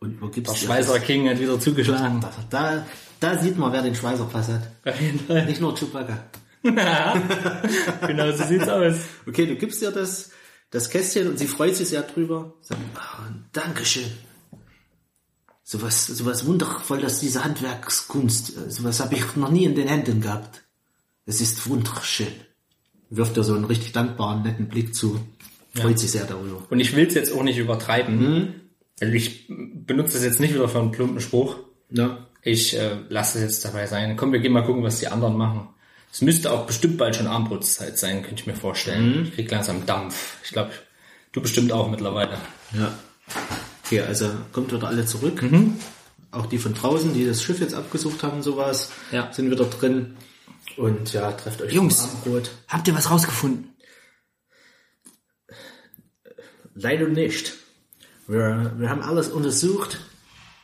Und wo gibt's Der Schweißer King hat wieder zugeschlagen. das? Da, da sieht man, wer den Schweißerpass hat. Nicht nur Chewbacca. Genau so sieht's aus. Okay, du gibst ihr das, das Kästchen und sie freut sich sehr drüber. Sagt, ah, Dankeschön. Sowas, sowas wundervolles, diese Handwerkskunst. äh, Sowas habe ich noch nie in den Händen gehabt. Es ist wunderschön. Wirft ihr so einen richtig dankbaren, netten Blick zu. Freut sich sehr darüber. Und ich will's jetzt auch nicht übertreiben. Also ich benutze das jetzt nicht wieder für einen plumpen Spruch. Ja. Ich äh, lasse es jetzt dabei sein. Komm, wir gehen mal gucken, was die anderen machen. Es müsste auch bestimmt bald schon Armbrotszeit sein, könnte ich mir vorstellen. Ich krieg langsam Dampf. Ich glaube, du bestimmt auch mittlerweile. Ja. Okay, also kommt wieder alle zurück. Auch die von draußen, die das Schiff jetzt abgesucht haben, sowas, Ja. sind wieder drin. Und ja, trefft euch Jungs. zum Abendbrot. Habt ihr was rausgefunden? Leider nicht. Wir, wir haben alles untersucht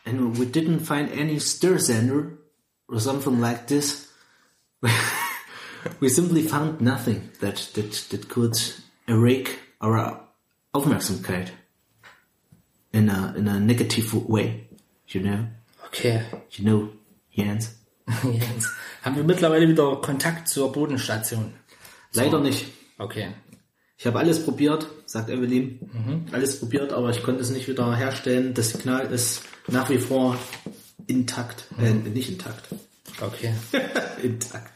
and we didn't find any stir sender or something like this. we simply found nothing that, that, that could erect our Aufmerksamkeit in a, in a negative way. You know? Okay. You know, Jens? Jens. Haben wir mittlerweile wieder Kontakt zur Bodenstation? Leider nicht. Okay. Ich habe alles probiert, sagt Evelyn. Alles probiert, aber ich konnte es nicht wieder herstellen. Das Signal ist nach wie vor intakt. Äh, nicht intakt. Okay. intakt.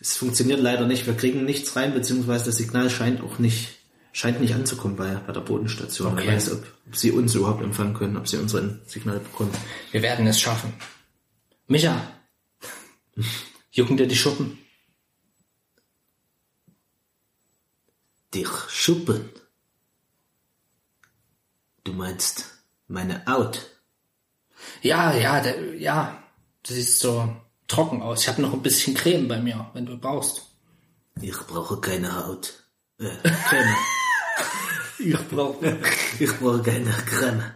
Es funktioniert leider nicht. Wir kriegen nichts rein, beziehungsweise das Signal scheint auch nicht, scheint nicht anzukommen bei, bei der Bodenstation. Okay. Wer weiß, ob, ob sie uns überhaupt empfangen können, ob sie unsere Signale bekommen. Wir werden es schaffen. Micha. Jucken dir die Schuppen? Dich schuppen. Du meinst meine Haut? Ja, ja, der, ja. Du siehst so trocken aus. Ich habe noch ein bisschen Creme bei mir, wenn du brauchst. Ich brauche keine Haut. Äh, Creme. Ich brauche. Ich brauche keine Creme.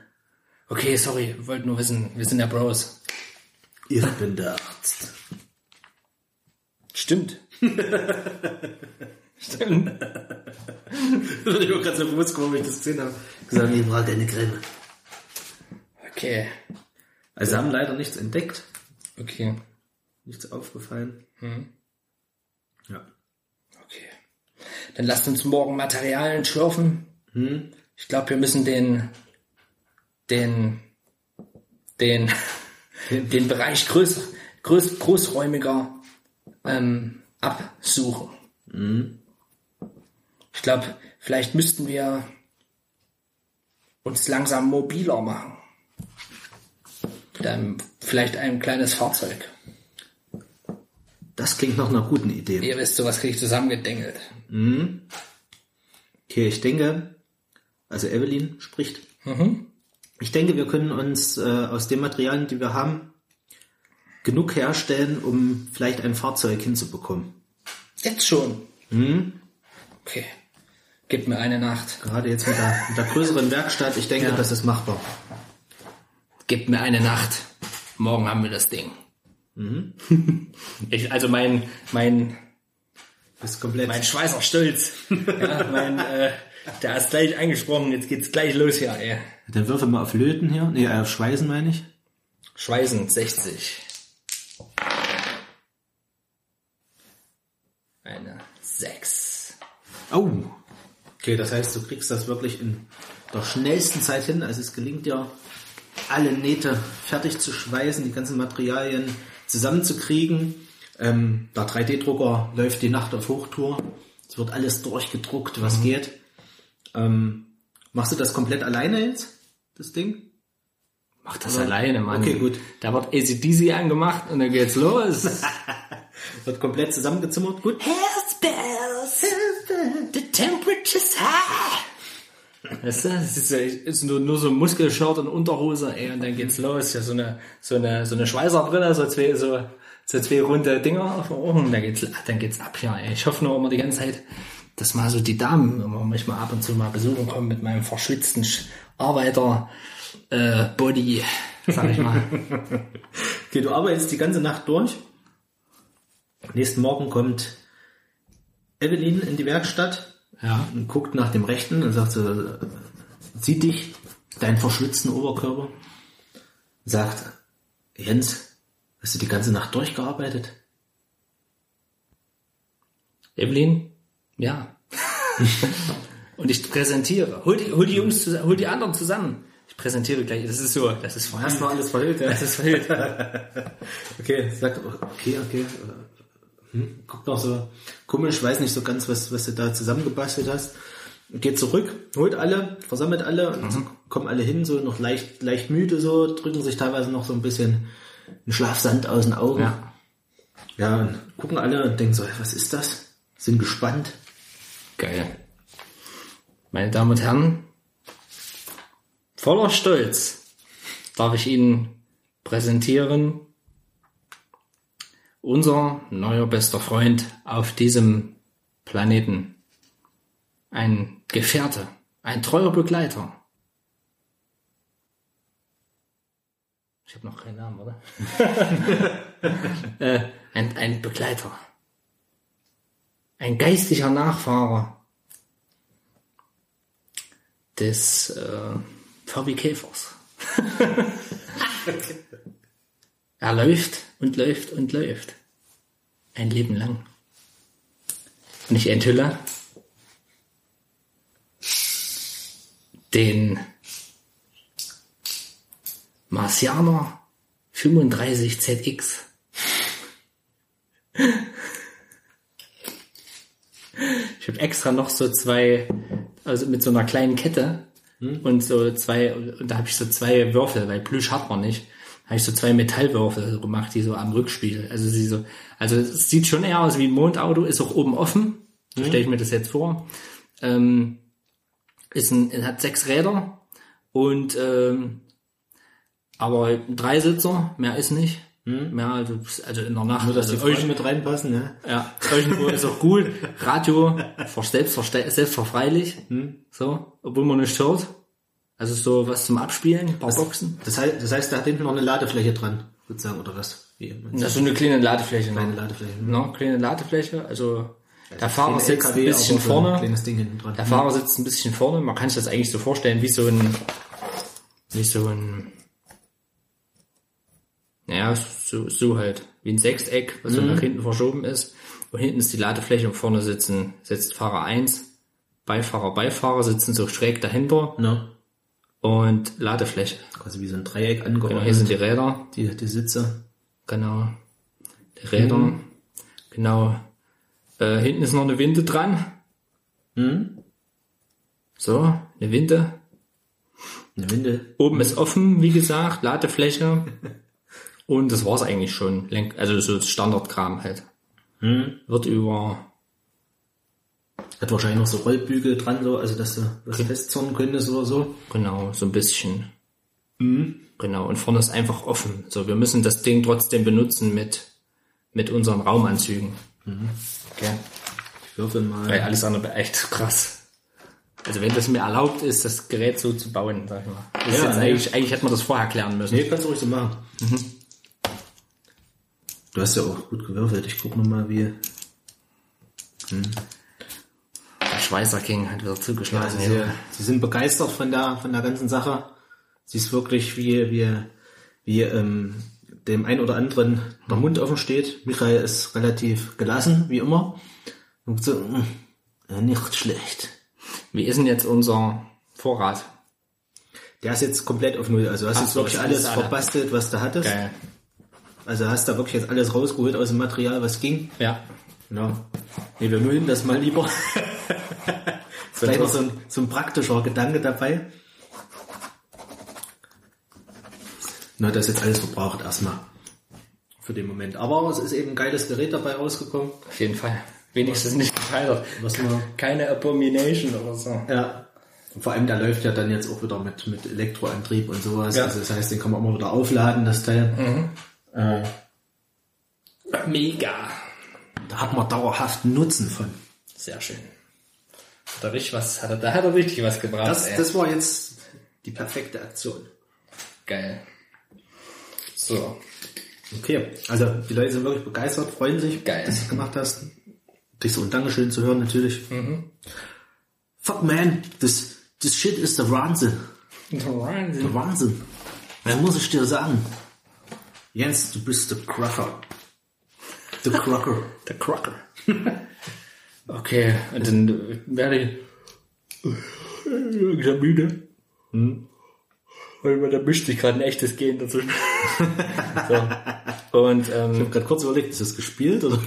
Okay, sorry, wollte nur wissen, wir sind ja Bros. Ich bin der Arzt. Stimmt. Stimmt. ich war gerade so bewusst geworden, wie ich das gesehen habe. Gesagt, ich brauche keine Creme. Okay. Also haben leider nichts entdeckt, Okay. nichts aufgefallen. Ja. Okay. Dann lasst uns morgen Materialien schürfen. Ich glaube, wir müssen den, den, den, den Bereich größ, größ, großräumiger ähm, absuchen. Ich glaube, vielleicht müssten wir uns langsam mobiler machen. Mit einem, vielleicht ein kleines Fahrzeug. Das klingt nach einer guten Idee. Ihr wisst, sowas kriege ich zusammengedengelt. Okay, ich denke, also Evelyn spricht. Ich denke, wir können uns äh, aus den Materialien, die wir haben, genug herstellen, um vielleicht ein Fahrzeug hinzubekommen. Jetzt schon. Okay. Gib mir eine Nacht. Gerade jetzt mit der, mit der größeren Werkstatt, ich denke, Ja. das ist machbar. Gib mir eine Nacht. Morgen haben wir das Ding. Ich, also mein, mein, ist komplett. mein Schweißer Stolz. Ja, mein, äh, der ist gleich angesprochen. Jetzt geht's gleich los hier, ey. Dann würfel mal auf Löten hier. Nee, auf Schweißen meine ich. Schweißen 60. Eine 6. Oh. Okay, das heißt, du kriegst das wirklich in der schnellsten Zeit hin. Also es gelingt dir, alle Nähte fertig zu schweißen, die ganzen Materialien zusammenzukriegen. Ähm, der 3D-Drucker läuft die Nacht auf Hochtour. Es wird alles durchgedruckt, was geht. Ähm, machst du das komplett alleine jetzt, das Ding? Mach das alleine, Mann. Okay, gut. Da wird ACDC angemacht und dann geht's los. Wird komplett zusammengezimmert. Gut. The temperature's high. Weißt du, es ist, ja- ist nur, nur so ein Muskelshirt und Unterhose, ey, und dann geht's los. Ja, so eine, so eine, so eine Schweißerbrille, so zwei, so, so zwei runde Dinger auf den Ohren, dann geht's, dann geht's ab hier, ey. Ich hoffe nur immer die ganze Zeit, dass mal so die Damen immer mich mal ab und zu mal besuchen kommen mit meinem verschwitzten Sch- Arbeiter, äh, Body, sag ich mal. Okay, du arbeitest die ganze Nacht durch. Nächsten Morgen kommt Evelyn in die Werkstatt ja. und guckt nach dem Rechten und sagt so, sieht dich, deinen verschwitzten Oberkörper, sagt, Jens, hast du die ganze Nacht durchgearbeitet? Evelyn? Ja. und ich präsentiere. Hol die, hol die Jungs, zusammen, hol die anderen zusammen. Präsentiere gleich. Das ist so, das ist verhüllt. Hast noch alles verhüllt, ja? Das ist verhüllt. Okay, sagt, okay, okay. Hm, guckt noch so komisch, weiß nicht so ganz, was, was du da zusammengebastelt hast. Geht zurück, holt alle, versammelt alle, und so kommen alle hin, so noch leicht, leicht müde, so, drücken sich teilweise noch so ein bisschen einen Schlafsand aus den Augen. Ja. Ja, und gucken alle und denken so, was ist das? Sind gespannt. Geil. Meine Damen und Herren, voller Stolz darf ich Ihnen präsentieren unser neuer bester Freund auf diesem Planeten. Ein Gefährte, ein treuer Begleiter. Ich habe noch keinen Namen, oder? äh, ein, ein Begleiter. Ein geistlicher Nachfahre des äh, Fabi Käfers. er läuft und läuft und läuft. Ein Leben lang. Und ich enthülle den Marcianer 35ZX. Ich habe extra noch so zwei, also mit so einer kleinen Kette und so zwei, und da habe ich so zwei Würfel, weil Plüsch hat man nicht. Habe ich so zwei Metallwürfel gemacht, die so am Rückspiegel. Also sie so, also es sieht schon eher aus wie ein Mondauto, ist auch oben offen. So stelle ich mir das jetzt vor. Ähm, ist ein, hat sechs Räder und ähm, aber drei Sitzer, mehr ist nicht. Mehr, also, also in der Nacht. Nur, dass also die Frauen mit reinpassen, ne? ja, Kirchenruhe ist auch gut. Radio, ver- selbstverste- selbstverfreilich. So, obwohl man nicht hört. Also so was zum Abspielen, ein paar Boxen. Das heißt, das heißt, da hat hinten noch eine Ladefläche dran, sozusagen, oder was? Wie, Das so eine kleine Ladefläche. Kleine Ne? Ladefläche. No, kleine Ladefläche. Also der Fahrer Kein sitzt ein LKW, bisschen ein vorne. Ding hinten dran. Der Fahrer sitzt ein bisschen vorne. Man kann sich das eigentlich so vorstellen wie so ein, wie so ein, naja, so, so halt, wie ein Sechseck, was so nach hinten verschoben ist. Und hinten ist die Ladefläche und vorne sitzen, sitzt Fahrer 1, Beifahrer, Beifahrer sitzen so schräg dahinter Ne? und Ladefläche. Quasi wie so ein Dreieck Genau, hier angeordnet. sind die Räder, die, die Sitze. genau, die Räder, genau. Äh, hinten ist noch eine Winde dran. So, eine Winde. Eine Winde. Oben ist offen, wie gesagt, Ladefläche. Und das war's eigentlich schon. Also so Standardkram halt. Wird über Hat wahrscheinlich noch so Rollbügel dran, so, also dass du was festzurren könntest oder so. Genau, so ein bisschen. Genau, und vorne ist einfach offen. So, wir müssen das Ding trotzdem benutzen mit, mit unseren Raumanzügen. Okay. Ich würfel mal. Weil alles andere wäre echt krass. Also wenn das mir erlaubt ist, das Gerät so zu bauen, sag ich mal. Das ist Ja, jetzt eigentlich, eigentlich hätte man das vorher klären müssen. Nee, kannst du ruhig so machen. Du hast ja auch gut gewürfelt. Ich guck noch mal, wie. Der Schweißer King hat wieder zugeschlagen. Also sie, sie sind begeistert von der, von der ganzen Sache. Sie ist wirklich wie, wie, wie ähm, dem ein oder anderen der Mund offen steht. Michael ist relativ gelassen, wie immer. Und so, "Mm, ja, nicht schlecht. Wie ist denn jetzt unser Vorrat? Der ist jetzt komplett auf Null. Also du hast Ach jetzt wirklich alles alle. verbastelt, was du hattest. Geil. Also hast da wirklich jetzt alles rausgeholt aus dem Material, was ging. Ja. Ja. Nee, wir nullen das mal lieber. Vielleicht noch so ein, so ein praktischer Gedanke dabei. Na, das ist jetzt alles verbraucht erstmal. Für den Moment. Aber es ist eben ein geiles Gerät dabei rausgekommen. Auf jeden Fall. Wenigstens nicht gescheitert. Was man, Keine Abomination oder so. ja. Und vor allem, der läuft ja dann jetzt auch wieder mit, mit Elektroantrieb und sowas. Ja. Also das heißt, den kann man immer wieder aufladen, das Teil. Äh, Mega. da hat man dauerhaften Nutzen von. Sehr schön. Hat er richtig was, hat er, da hat er richtig was gebracht. Das, ey. das war jetzt die perfekte Aktion. Geil. So. Okay, also die Leute sind wirklich begeistert, freuen sich, Geil. dass du es gemacht hast. Dich so ein Dankeschön zu hören natürlich. Fuck man, this, this shit is the Wahnsinn. Wahnsinn. Der Wahnsinn. Da muss ich dir sagen. Jens, du bist der Cracker. Der Cracker. Der Crocker. okay, und dann äh, werde ich langsam müde. Hm. Weil da mischt sich gerade ein echtes Gen dazwischen. so. Und Ich ähm, habe gerade kurz überlegt, ist das gespielt oder?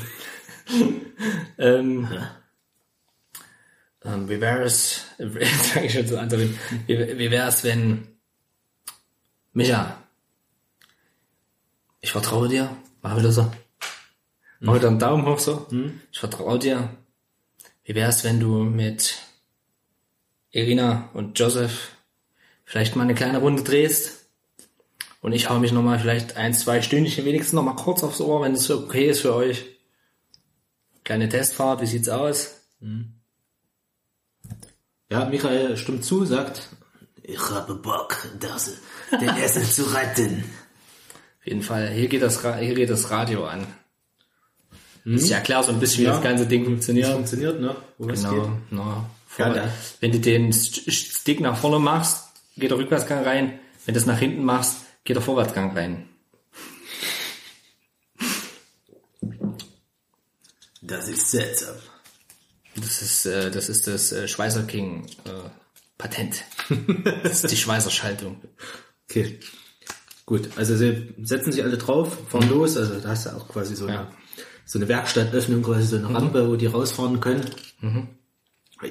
ähm, ähm, wie wäre es, fange ich schon zu reden. wie, wie wäre es, wenn Micha, ich vertraue dir, mach wieder so, mach wieder einen Daumen hoch so, ich vertraue dir. Wie wäre es, wenn du mit Irina und Joseph vielleicht mal eine kleine Runde drehst und ich hau mich nochmal vielleicht ein, zwei Stündchen wenigstens nochmal kurz aufs Ohr, wenn es okay ist für euch. Kleine Testfahrt, wie sieht's aus? Ja, Michael stimmt zu, sagt, Ich habe Bock, das, den Essen zu retten. Auf jeden Fall, hier geht das, hier geht das Radio an. Ist ja klar, so ein bisschen, wie Ja. das ganze Ding funktioniert. funktioniert, ne? Wo Genau, geht. no, Ja, vorne. da- Wenn du den St- Stick nach vorne machst, geht der Rückwärtsgang rein. Wenn du es nach hinten machst, geht der Vorwärtsgang rein. Das ist seltsam. Das ist, äh, das ist das äh, Schweißer King äh, Patent. Das ist die Schweißer Schaltung. Okay. Gut, also sie setzen sich alle drauf, fahren los, also da hast du auch quasi so eine, Ja. so eine Werkstattöffnung, quasi so eine Rampe, wo die rausfahren können.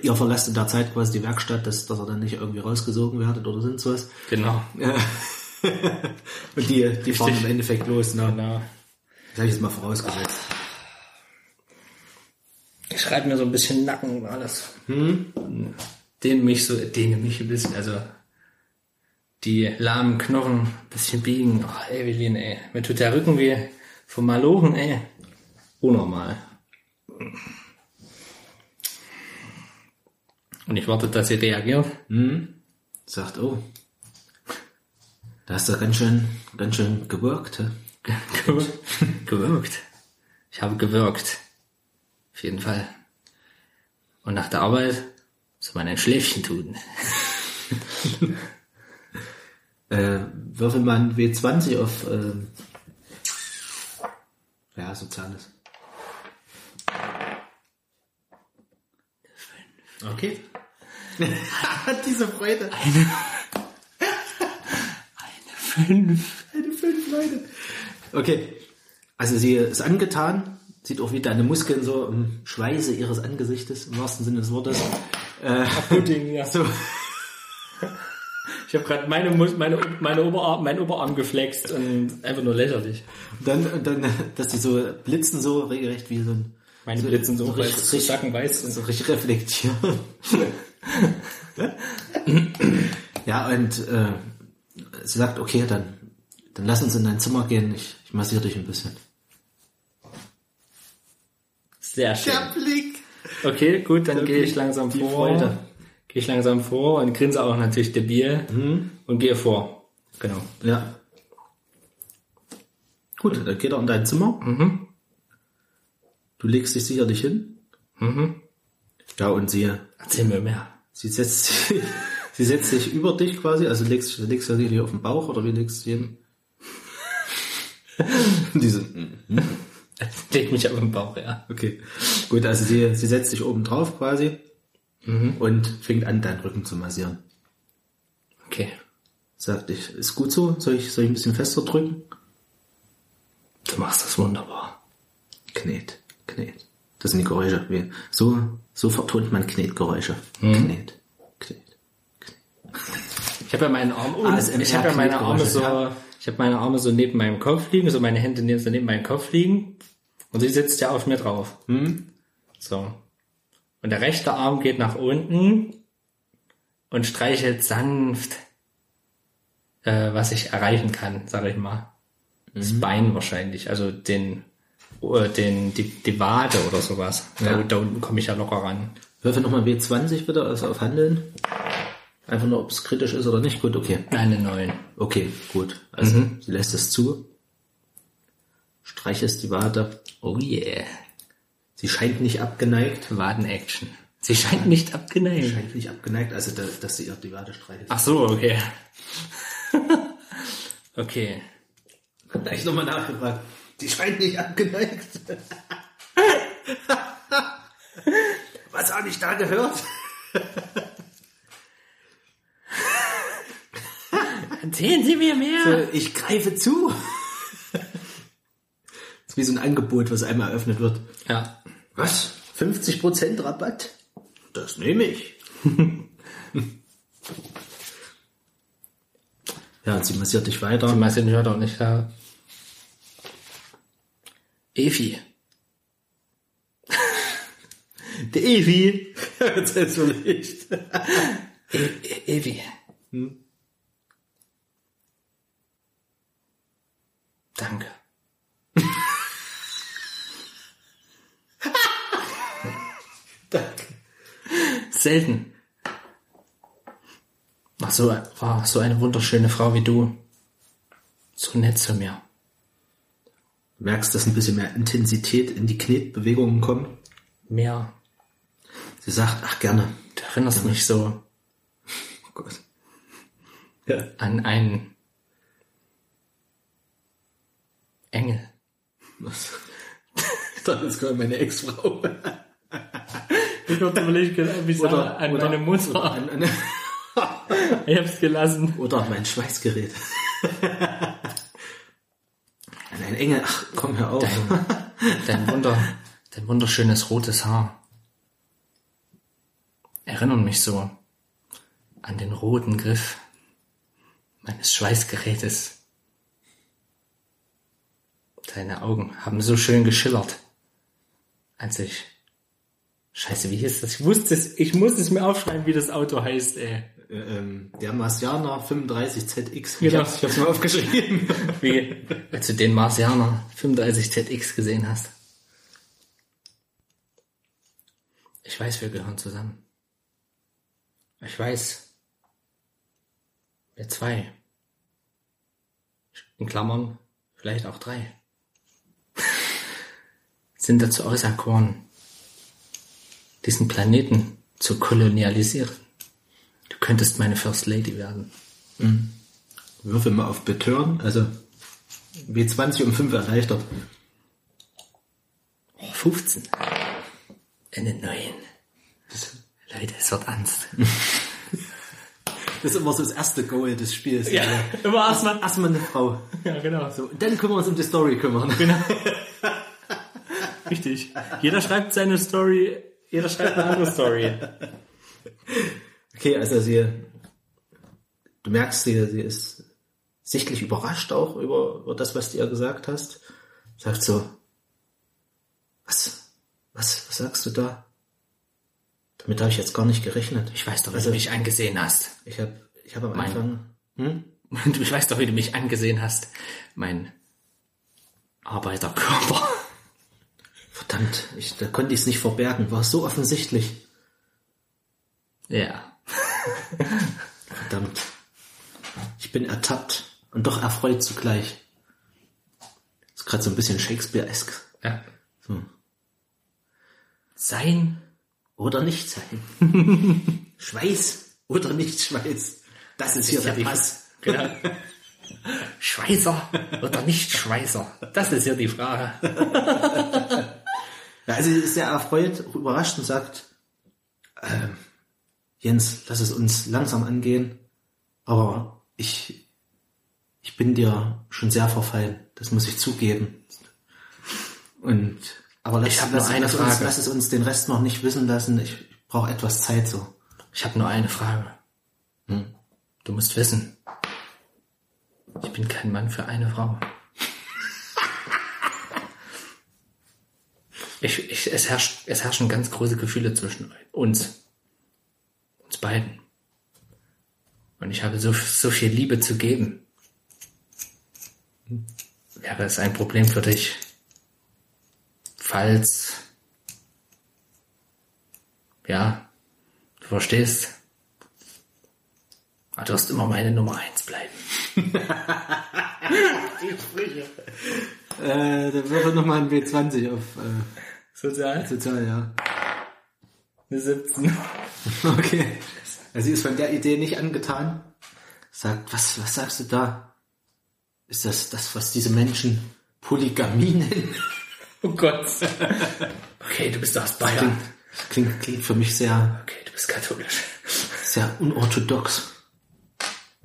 Ihr verlasst in der Zeit quasi die Werkstatt, dass, dass ihr dann nicht irgendwie rausgesogen werdet oder sonst was. Genau. Und die, die fahren im Endeffekt los, ne? genau. Das habe ich jetzt mal vorausgesetzt. Ich schreibe mir so ein bisschen Nacken und alles. Hm? Den mich so, dehne mich ein bisschen, also die lahmen Knochen ein bisschen biegen. Oh, Evelyn, ey. Mir tut der Rücken weh vom Malochen, ey. Unnormal. Und ich warte, dass ihr reagiert. Sagt, oh, da hast du ganz schön, ganz schön gewirkt. hä? gewirkt. Ich habe gewirkt. Auf jeden Fall. Und nach der Arbeit soll man ein Schläfchen tun. Äh, würfel mal ein W20 auf, ähm, ja, Soziales. Okay. Diese Freude. Fünf. Eine fünf Leute. Okay. Also sie ist angetan sieht auch wie deine Muskeln so im Schweiße ihres Angesichtes, im wahrsten Sinne des Wortes. Pudding, ja. So, Ich habe gerade meine, Mus- meine, meine Oberarm, meinen Oberarm geflext und einfach nur lächerlich. dann, und dann, dass die so blitzen so regelrecht wie so ein, Meine Blitzen so, so richtig- es so sackenweiß sind. so richtig reflektieren. ja, und äh, sie sagt, okay, dann, dann lass uns in dein Zimmer gehen, ich, ich massiere dich ein bisschen. Sehr schön. Blick! Okay, gut, dann Der gehe ich langsam vor. Freude. Gehe ich langsam vor und grinse auch natürlich debil und gehe vor. Genau. Ja. Gut, dann geht er in dein Zimmer. Du legst dich sicherlich hin. Ja, und sie, Erzähl mir mehr. sie setzt sich, sie setzt sich über dich quasi, also legst, legst du dich auf den Bauch oder wie legst du ihn? Diese, Leg mich auf den Bauch, ja. okay. Gut, also sie, sie setzt sich oben drauf quasi und fängt an, deinen Rücken zu massieren. Okay. Sagt ich, ist gut so? Soll ich, soll ich ein bisschen fester drücken? Du machst das wunderbar. Knet, Knet. Das sind die Geräusche. So, so vertont man Knetgeräusche. Knet, Knet. Ich habe ja meinen Arm um, ASMR ich habe ja meine Arme so, ja. ich habe meine Arme so neben meinem Kopf liegen, so meine Hände neben, so neben meinem Kopf liegen und sie sitzt ja auf mir drauf. So. Und der rechte Arm geht nach unten und streichelt sanft, äh, was ich erreichen kann, sage ich mal. Das Bein wahrscheinlich, also den, äh, den, die, die Wade oder sowas. Da, Ja. da unten komme ich ja locker ran. Würfel nochmal W20 bitte, also auf Handeln. Einfach nur, ob es kritisch ist oder nicht. Gut, okay. Eine neun. Okay, gut. Also, sie lässt es zu. Streichelst die Wade. Oh yeah. Sie scheint nicht abgeneigt. Waden-Action. Sie scheint nicht abgeneigt. Scheint nicht abgeneigt, also, da, dass sie ihr die Wade streichelt. Ach so, okay. okay. Gleich nochmal nachgefragt. Die scheint nicht abgeneigt. Was habe ich da gehört? Erzählen Sie mir mehr. Äh, Ich greife zu. Das ist wie so ein Angebot, was einmal eröffnet wird. Ja. Was? 50% Rabatt? Das nehme ich. ja, und sie massiert dich weiter. Marcel hört auch nicht da. Evi. Der Evi. Jetzt ist so nicht. E e Evi. Danke. Danke. Selten. War so, war so eine wunderschöne Frau wie du. So nett zu mir. Du merkst, dass ein bisschen mehr Intensität in die Knetbewegungen kommt. Mehr. Sie sagt, ach gerne. Du erinnerst mich so Oh Gott. Ja. an einen Engel. Was? Das ist gerade meine Ex-Frau. Ich hab überlegt, ob ich Oder- an oder- meine Mutter. An, an, Ich hab's gelassen. oder mein Schweißgerät. An ein Engel. Ach, komm hör auf. Dein Wunder, dein wunderschönes rotes Haar. Erinnern mich so an den roten Griff meines Schweißgerätes. Deine Augen haben so schön geschillert, als ich Scheiße, wie hieß das? Ich wusste es, ich muss es mir aufschreiben, wie das Auto heißt, ey. Äh, ähm, der Marsianer 35ZX. Ich Genau. hab's, ich hab's mal aufgeschrieben. Wie, als du den Marsianer 35ZX gesehen hast. Ich weiß, wir gehören zusammen. Ich weiß, wir zwei. In Klammern, vielleicht auch drei. Sind dazu auserkoren, diesen Planeten zu kolonialisieren. Du könntest meine First Lady werden. Würfel mal auf Betören, also W20 um 5 erleichtert. Oh, 15. Eine 9. Leute, es wird ernst. Das ist immer so das erste Goal des Spiels. Also, immer erstmal. Erstmal eine Frau. Ja, genau. So, und dann können wir uns um die Story kümmern. Genau. Richtig. Jeder schreibt seine Story, jeder schreibt eine andere Story. Okay, also sie, du merkst, sie, sie ist sichtlich überrascht auch über, über das, was du ihr gesagt hast. Sagt so, was, was, was sagst du da? Damit habe ich jetzt gar nicht gerechnet. Ich weiß doch, wie Also- du mich angesehen hast. Ich habe ich hab am Mein- Anfang, hm? Du ich weiß doch, wie du mich angesehen hast. Mein Arbeiterkörper. Verdammt, ich, da konnte ich es nicht verbergen, war so offensichtlich. Ja. Verdammt. Ich bin ertappt und doch erfreut zugleich. ist gerade so ein bisschen Shakespeare-esk. ja. So. Sein Oder nicht sein. Schweiß oder nicht Schweiß. Das ist hier der Pass. Genau. Schweißer oder nicht Schweißer? Das ist ja die Frage. Ja, also sie ist sehr erfreut, auch überrascht und sagt, ähm, Jens, lass es uns langsam angehen, aber ich, ich bin dir schon sehr verfallen, das muss ich zugeben. Und, aber lass, Ich hab nur lass, eine lass, uns, Frage. lass es uns den Rest noch nicht wissen lassen, ich, ich brauche etwas Zeit so. Ich habe nur eine Frage. Hm? Du musst wissen, ich bin kein Mann für eine Frau. Ich, ich, es, herrscht, es herrschen ganz große Gefühle zwischen uns. Uns beiden. Und ich habe so, so viel Liebe zu geben. Wäre es ein Problem für dich, falls, ja, du verstehst, Ah, Du wirst immer meine Nummer eins bleiben. Äh, dann würfel nochmal ein W20 auf äh, Sozial? Sozial, ja. Eine 17. Okay. Also sie ist von der Idee nicht angetan. Sagt, was, was sagst du da? Ist das das, was diese Menschen Polygamie nennen? Oh Gott. Okay, du bist aus Bayern. Klingt, klingt, klingt für mich sehr, Okay, du bist katholisch. sehr unorthodox.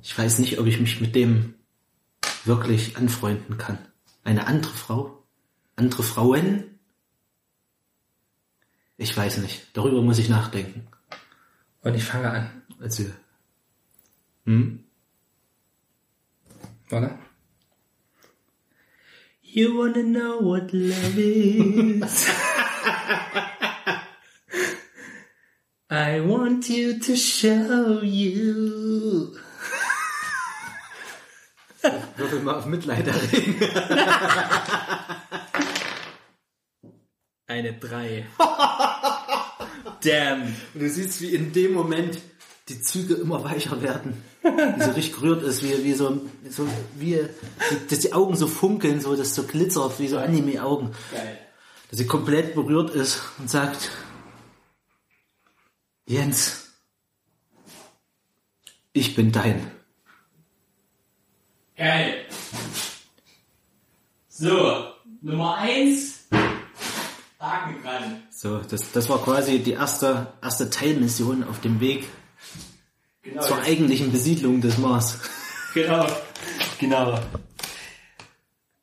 Ich weiß nicht, ob ich mich mit dem wirklich anfreunden kann. Eine andere Frau? Andere Frauen? Ich weiß nicht. Darüber muss ich nachdenken. Und ich fange an. Also, hm? Warte. You wanna know what love is? I want you to show you. Würfel mal auf Mitleid erregen. Eine 3. Damn. Und du siehst, wie in dem Moment die Züge immer weicher werden. Wie so richtig gerührt ist, wie, wie so, so wie, dass die Augen so funkeln, so, dass so glitzert, wie so Anime-Augen. Dass sie komplett berührt ist und sagt, Jens, ich bin dein. Geil. So, Nummer 1. Haken. So, das, das war quasi die erste, erste Teilmission auf dem Weg Genau. zur eigentlichen Besiedlung des Mars. Genau. Genau.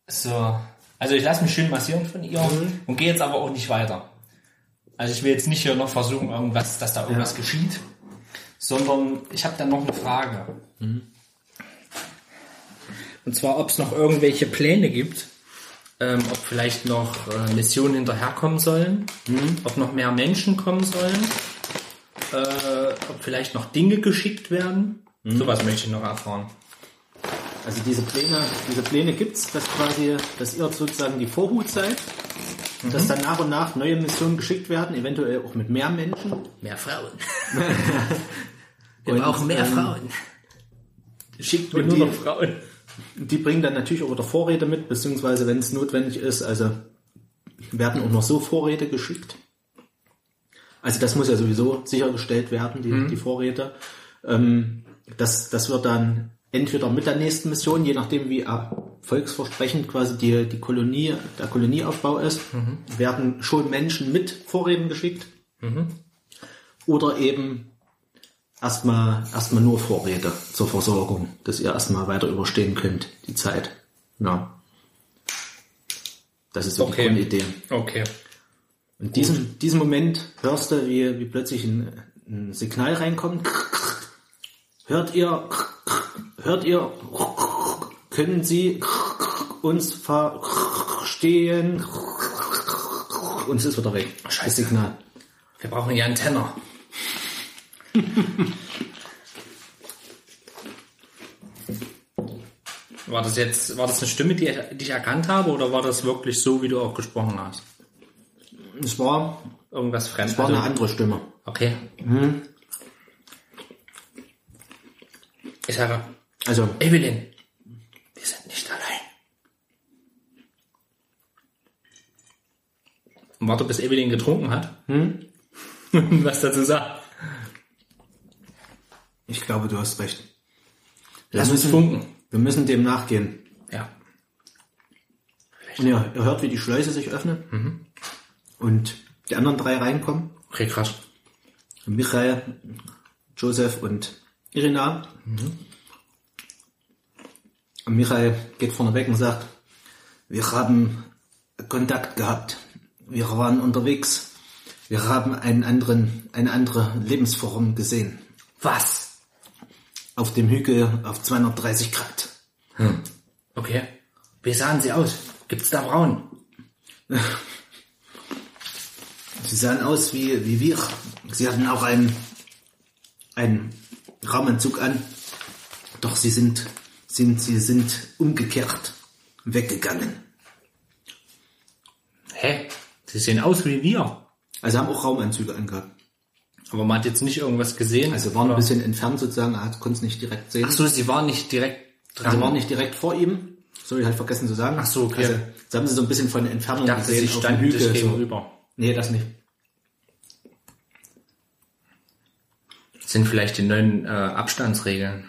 So. Also ich lasse mich schön massieren von ihr und gehe jetzt aber auch nicht weiter. Also ich will jetzt nicht hier noch versuchen, irgendwas, dass da irgendwas geschieht, sondern ich habe dann noch eine Frage. Und zwar, ob es noch irgendwelche Pläne gibt, ähm, ob vielleicht noch äh, Missionen hinterherkommen sollen, ob noch mehr Menschen kommen sollen, äh, ob vielleicht noch Dinge geschickt werden. Sowas möchte ich noch erfahren. Also diese Pläne, diese Pläne gibt's, dass quasi, dass ihr sozusagen die Vorhut seid, dass dann nach und nach neue Missionen geschickt werden, eventuell auch mit mehr Menschen. Mehr Frauen. Wir brauchen mehr ähm, Frauen. Schickt mir nur die- noch Frauen. Die bringen dann natürlich auch wieder Vorräte mit, beziehungsweise wenn es notwendig ist, also werden auch noch so Vorräte geschickt. Also das muss ja sowieso sichergestellt werden, die, die Vorräte. Ähm, das, das wird dann entweder mit der nächsten Mission, je nachdem wie erfolgsversprechend quasi die, die Kolonie, der Kolonieaufbau ist, werden schon Menschen mit Vorräten geschickt. Oder eben erstmal erstmal nur Vorräte zur Versorgung, dass ihr erstmal weiter überstehen könnt, die Zeit. Ja. Das ist so Okay. die Grundidee. Okay. In diesem, diesem Moment hörst du, wie, wie plötzlich ein, ein Signal reinkommt. Hört ihr, hört ihr, können Sie uns verstehen? Und es ist wieder weg. Das Signal. Wir brauchen ja einen Tenor. War das jetzt, war das eine Stimme, die, die ich erkannt habe, oder war das wirklich so, wie du auch gesprochen hast? Es war, Irgendwas fremd? es war eine andere Stimme. Okay. Ich sage, Also, Evelyn, wir sind nicht allein. Warte, bis Evelyn getrunken hat. Hm? Was dazu sagt. Ich glaube, du hast recht. Lass uns funken. Wir müssen dem nachgehen. Ja. Und ihr, ihr hört, wie die Schleuse sich öffnet. Und die anderen drei reinkommen. Okay, krass. Michael, Joseph und Irina. Und Michael geht vorne weg und sagt, wir haben Kontakt gehabt. Wir waren unterwegs. Wir haben einen anderen, eine andere Lebensform gesehen. Was? Auf dem Hügel auf 230 Grad. Okay. Wie sahen sie aus? Gibt's da Frauen? Sie sahen aus wie, wie wir. Sie hatten auch einen, einen Raumanzug an. Doch sie sind, sind, sie sind umgekehrt weggegangen. Hä? Sie sehen aus wie wir. Also haben auch Raumanzüge angehabt. Aber man hat jetzt nicht irgendwas gesehen. Also waren ein bisschen entfernt sozusagen, er konnte es nicht direkt sehen. Ach so, sie waren nicht direkt dran. Also waren nicht direkt vor ihm. So ich halt vergessen zu sagen. Ach so, okay. Also, das haben sie so ein bisschen von Entfernung Ich dachte, sie gesehen auf dem standen dich Hügel. So. gegenüber. Nee, das nicht. Das sind vielleicht die neuen äh, Abstandsregeln.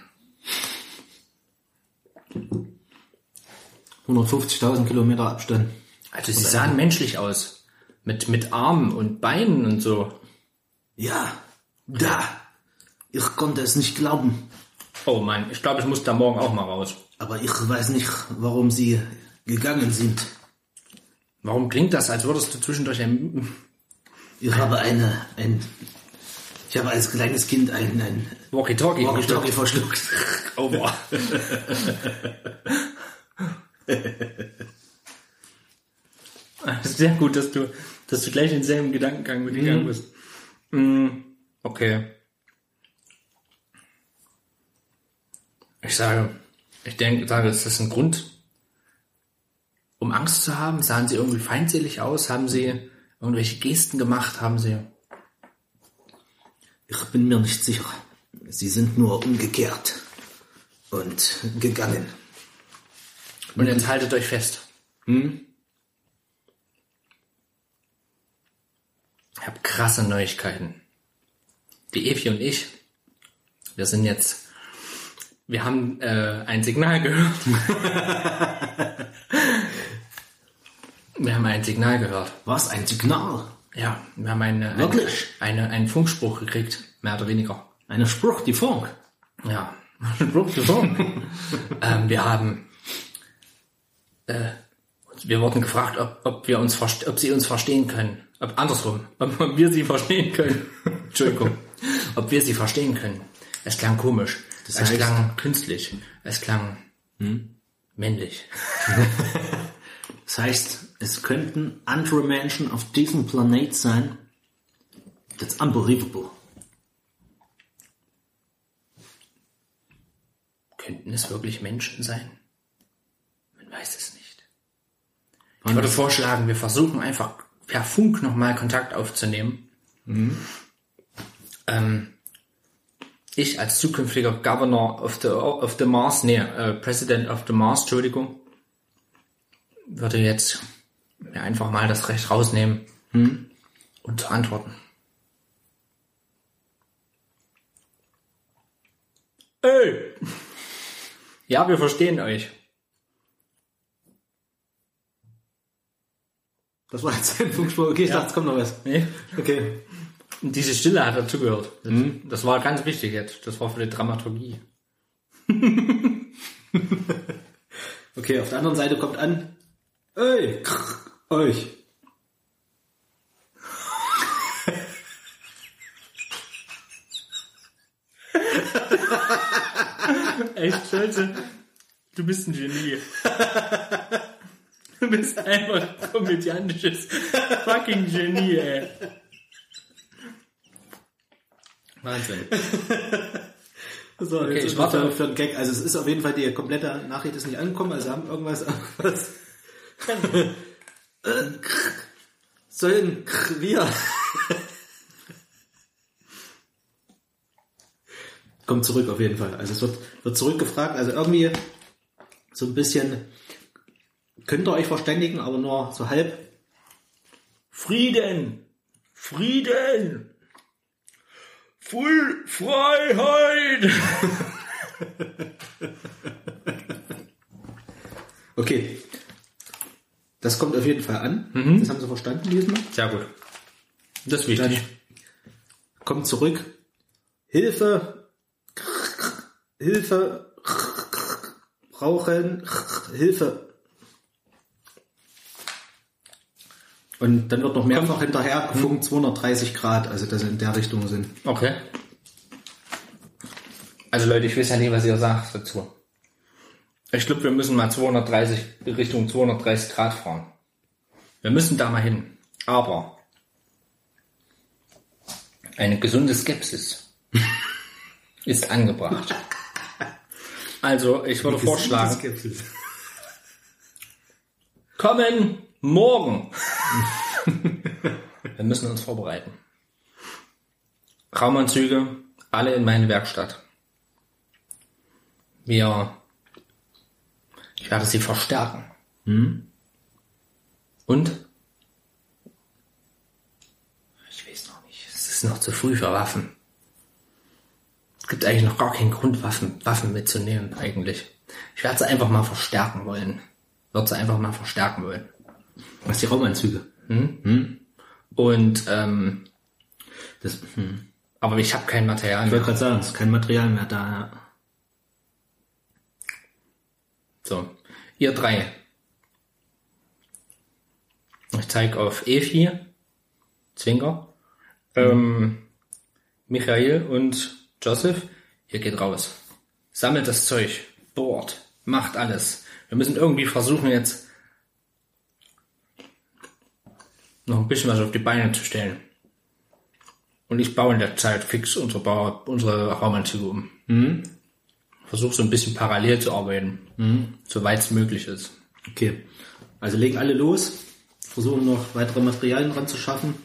150.000 Kilometer Abstand. Also sie sahen menschlich aus. Mit, mit Armen und Beinen und so. Ja, da. Ich konnte es nicht glauben. Oh Mann, ich glaube, ich muss da morgen auch mal raus. Aber ich weiß nicht, warum sie gegangen sind. Warum klingt das, als würdest du zwischendurch ein... Ich habe eine, ein, ich habe als kleines Kind ein, ein Walkie-Talkie Walkie-Talkie verschluckt. Oh, boah. Sehr gut, dass du, dass du gleich denselben Gedankengang mitgegangen bist. Mm, Okay. Ich sage, ich denke, sage, ist das ein Grund, um Angst zu haben? Sahen sie irgendwie feindselig aus? Haben sie irgendwelche Gesten gemacht? Haben sie... Ich bin mir nicht sicher. Sie sind nur umgekehrt und gegangen. Und jetzt haltet euch fest. Hm? Ich habe krasse Neuigkeiten. Die Evi und ich, wir sind jetzt, wir haben äh, ein Signal gehört. wir haben ein Signal gehört. Was? Ein Signal? Ja, wir haben eine, Wirklich? eine, eine, einen Funkspruch gekriegt, mehr oder weniger. Eine Spruch, die Funk. Ja, Spruch zu Funk. ähm, wir haben, äh, wir wurden gefragt, ob, ob wir uns, ob sie uns verstehen können. Ob andersrum, ob, wir sie verstehen können. Entschuldigung. Ob wir sie verstehen können. Es klang komisch. Das es heißt- klang künstlich. Es klang männlich. Das heißt, es könnten andere Menschen auf diesem Planet sein. That's unbelievable. Könnten es wirklich Menschen sein? Man weiß es nicht. Ich würde vorschlagen, wir versuchen einfach per Funk nochmal Kontakt aufzunehmen. Ähm, ich als zukünftiger Governor of the, of the Mars, nee, äh, President of the Mars, Entschuldigung, würde jetzt mir einfach mal das Recht rausnehmen und zu antworten. Ey! Ja, wir verstehen euch. Das war jetzt ein Funkspruch. Okay, ich ja. dachte, es kommt noch was. Nee. Okay. Und diese Stille hat dazugehört. Das, mhm. das war ganz wichtig jetzt. Das war für die Dramaturgie. okay, auf der anderen Seite kommt an. Ey, krr, euch. Echt, Schulze, du bist ein Genie. Du bist einfach komödiantisches fucking Genie, ey. Wahnsinn. So, Okay, jetzt ich warte für, für einen Gag. Also es ist auf jeden Fall, die komplette Nachricht ist nicht angekommen, also haben irgendwas, irgendwas. Sollen wir. Kommt zurück auf jeden Fall. Also es wird, wird zurückgefragt, also irgendwie so ein bisschen könnt ihr euch verständigen, aber nur so halb. Frieden! Frieden! Full Freiheit! Okay. Das kommt auf jeden Fall an. Das haben sie verstanden diesmal. Sehr gut. Das ist wichtig. kommt zurück. Hilfe, Hilfe, brauchen, Hilfe. Und dann wird noch mehrfach hinterher gefunkt, 230 Grad, also dass sie in der Richtung sind. Okay. Also Leute, ich weiß ja nicht, was ihr sagt dazu. Ich glaube, wir müssen mal 230 Richtung 230 Grad fahren. Wir müssen da mal hin. Aber eine gesunde Skepsis ist angebracht. Also, ich würde vorschlagen, kommen morgen. Wir müssen uns vorbereiten. Raumanzüge, alle in meine Werkstatt. Wir, ich werde sie verstärken. Und? Ich weiß noch nicht. Es ist noch zu früh für Waffen. Es gibt eigentlich noch gar keinen Grund, Waffen, Waffen mitzunehmen, eigentlich. Ich werde sie einfach mal verstärken wollen. Würde sie einfach mal verstärken wollen. Was die Raumanzüge? Und, ähm, Das, hm. aber ich habe kein Material Ich wollte mehr. gerade sagen, es ist kein Material mehr da. Ja. So, ihr drei. Ich zeige auf Efi, Zwinker, ähm, Michael und Joseph. Ihr geht raus. Sammelt das Zeug, bohrt, macht alles. Wir müssen irgendwie versuchen jetzt noch ein bisschen was auf die Beine zu stellen. Und ich baue in der Zeit fix unsere, Bau, unsere Raumanzüge um. Versuche so ein bisschen parallel zu arbeiten, soweit es möglich ist. Okay. Also legen alle los, versuchen noch weitere Materialien ranzuschaffen.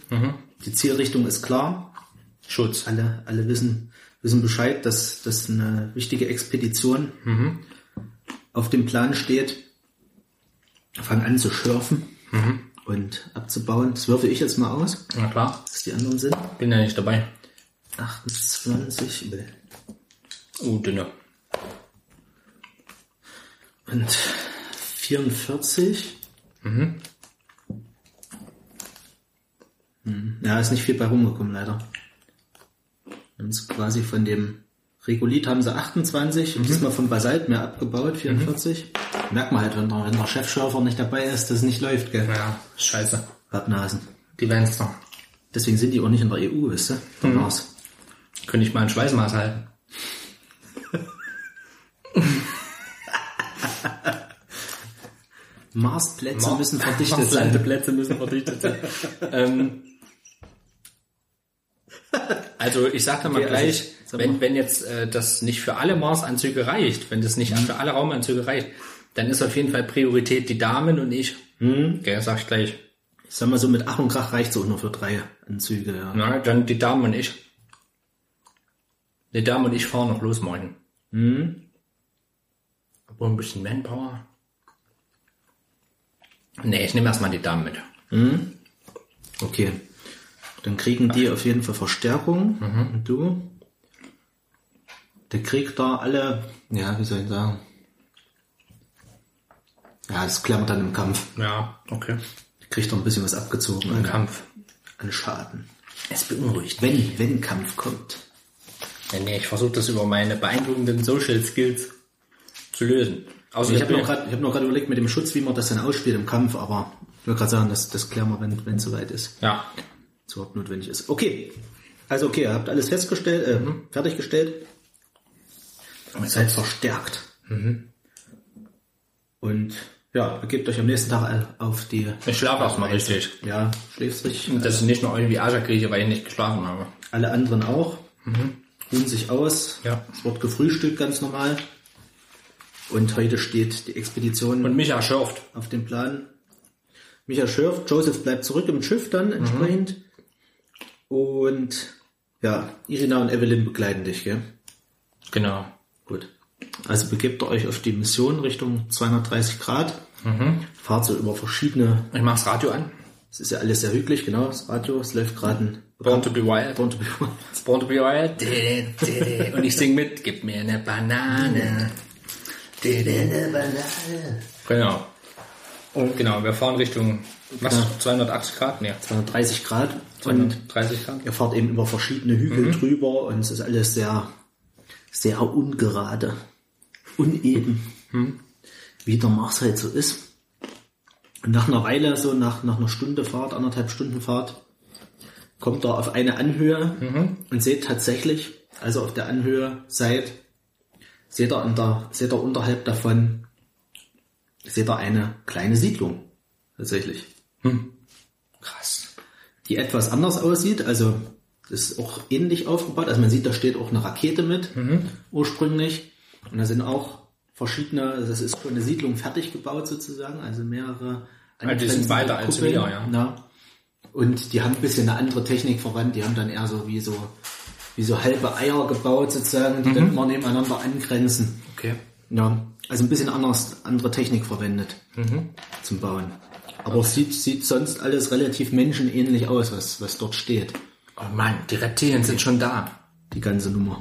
Die Zielrichtung ist klar. Schutz. Alle, alle wissen, wissen Bescheid, dass das eine wichtige Expedition auf dem Plan steht. Fangen an zu schürfen und abzubauen. Das würfe ich jetzt mal aus, Na klar, dass die anderen sind. bin ja nicht dabei. 28 Oh, dünner. und 44. Mhm. Ja, ist nicht viel bei rumgekommen, leider. Und quasi von dem Regolith haben sie 28 und diesmal von Basalt mehr abgebaut, 44. Merkt man halt, wenn der, wenn der Chefschürfer nicht dabei ist, dass es nicht läuft, gell? Ja, scheiße. Pappnasen. Die Wenster. Deswegen sind die auch nicht in der EU, wisst ihr? Der Mars. Könnte ich mal ein Schweißmaß halten. Marsplätze müssen verdichtet sein. Plätze müssen verdichtet sein. ähm, also ich sage mal Okay, also gleich, ich- sag wenn, wenn jetzt äh, das nicht für alle Mars-Anzüge reicht, wenn das nicht für alle Raumanzüge reicht, dann ist auf jeden Fall Priorität die Damen und ich. Okay, sag ich gleich. Ich sag mal so, mit Ach und Krach reicht's auch nur für drei Anzüge, ja. Na, dann die Damen und ich. Die Damen und ich fahren noch los morgen. Mhm. Aber ein bisschen Manpower. Nee, ich nehme erstmal die Damen mit. Okay. Dann kriegen die auf jeden Fall Verstärkung. Und du? Der kriegt da alle, ja, wie soll ich sagen? Ja, das klammert dann im Kampf. Ja, okay. Kriegt doch ein bisschen was abgezogen Im an, Kampf. an Schaden. Es beunruhigt. Wenn, wenn Kampf kommt. Nee, nee, ich versuche das über meine beeindruckenden Social Skills zu lösen. Außer Ich habe noch gerade hab noch gerade überlegt mit dem Schutz, wie man das dann ausspielt im Kampf, aber ich will gerade sagen, das, das klären wir, wenn wenn es soweit ist. Ja. es überhaupt notwendig ist. Okay. Also okay, ihr habt alles festgestellt, äh, fertiggestellt. Ihr seid verstärkt. Und ja, begebt euch am nächsten Tag auf die... Ich schlafe erstmal richtig. Ja, schläfst richtig. Und dass ich nicht nur irgendwie Ascher kriege, weil ich nicht geschlafen habe. Alle anderen auch. Ruhen sich aus. Ja. Es wird gefrühstückt ganz normal. Und heute steht die Expedition Und Micha schürft. auf dem Plan. Micha schürft, Joseph bleibt zurück im Schiff dann entsprechend. Und ja, Irina und Evelyn begleiten dich, gell? Genau. Gut. Also begebt ihr euch auf die Mission Richtung 230 Grad. Fahrt so über verschiedene, Ich mach's Radio an. es ist ja alles sehr hügelig, genau, das Radio, es läuft gerade ein Born to be wild. Born to be Wild. Born to be wild. Und ich sing mit. Gib mir eine Banane. Didi. Genau. Und genau, wir fahren Richtung, was, Ja. 280 Grad? Nee, 230 Grad und 230 Grad. ihr fahrt eben über verschiedene Hügel drüber und es ist alles sehr, sehr ungerade, uneben, wie der Mars halt so ist. Und nach einer Weile, so nach, nach einer Stunde Fahrt, anderthalb Stunden Fahrt, kommt ihr auf eine Anhöhe und seht tatsächlich, also auf der Anhöhe seid, seht ihr, der, seht ihr unterhalb davon, seht ihr eine kleine Siedlung. Tatsächlich Krass. die etwas anders aussieht. Also ist auch ähnlich aufgebaut. Also man sieht, da steht auch eine Rakete mit ursprünglich. Und da sind auch verschiedene, also das ist schon eine Siedlung fertig gebaut sozusagen, also mehrere. Also die sind weiter als wir, ja. ja. Und die haben ein bisschen eine andere Technik verwandt. Die haben dann eher so wie so wie so halbe Eier gebaut sozusagen, die dann immer nebeneinander angrenzen. Okay. Ja, also ein bisschen anders, andere Technik verwendet zum Bauen. Aber es sieht, sieht sonst alles relativ menschenähnlich aus, was, was dort steht. Oh Mann, die Reptilien sind schon da. Die ganze Nummer.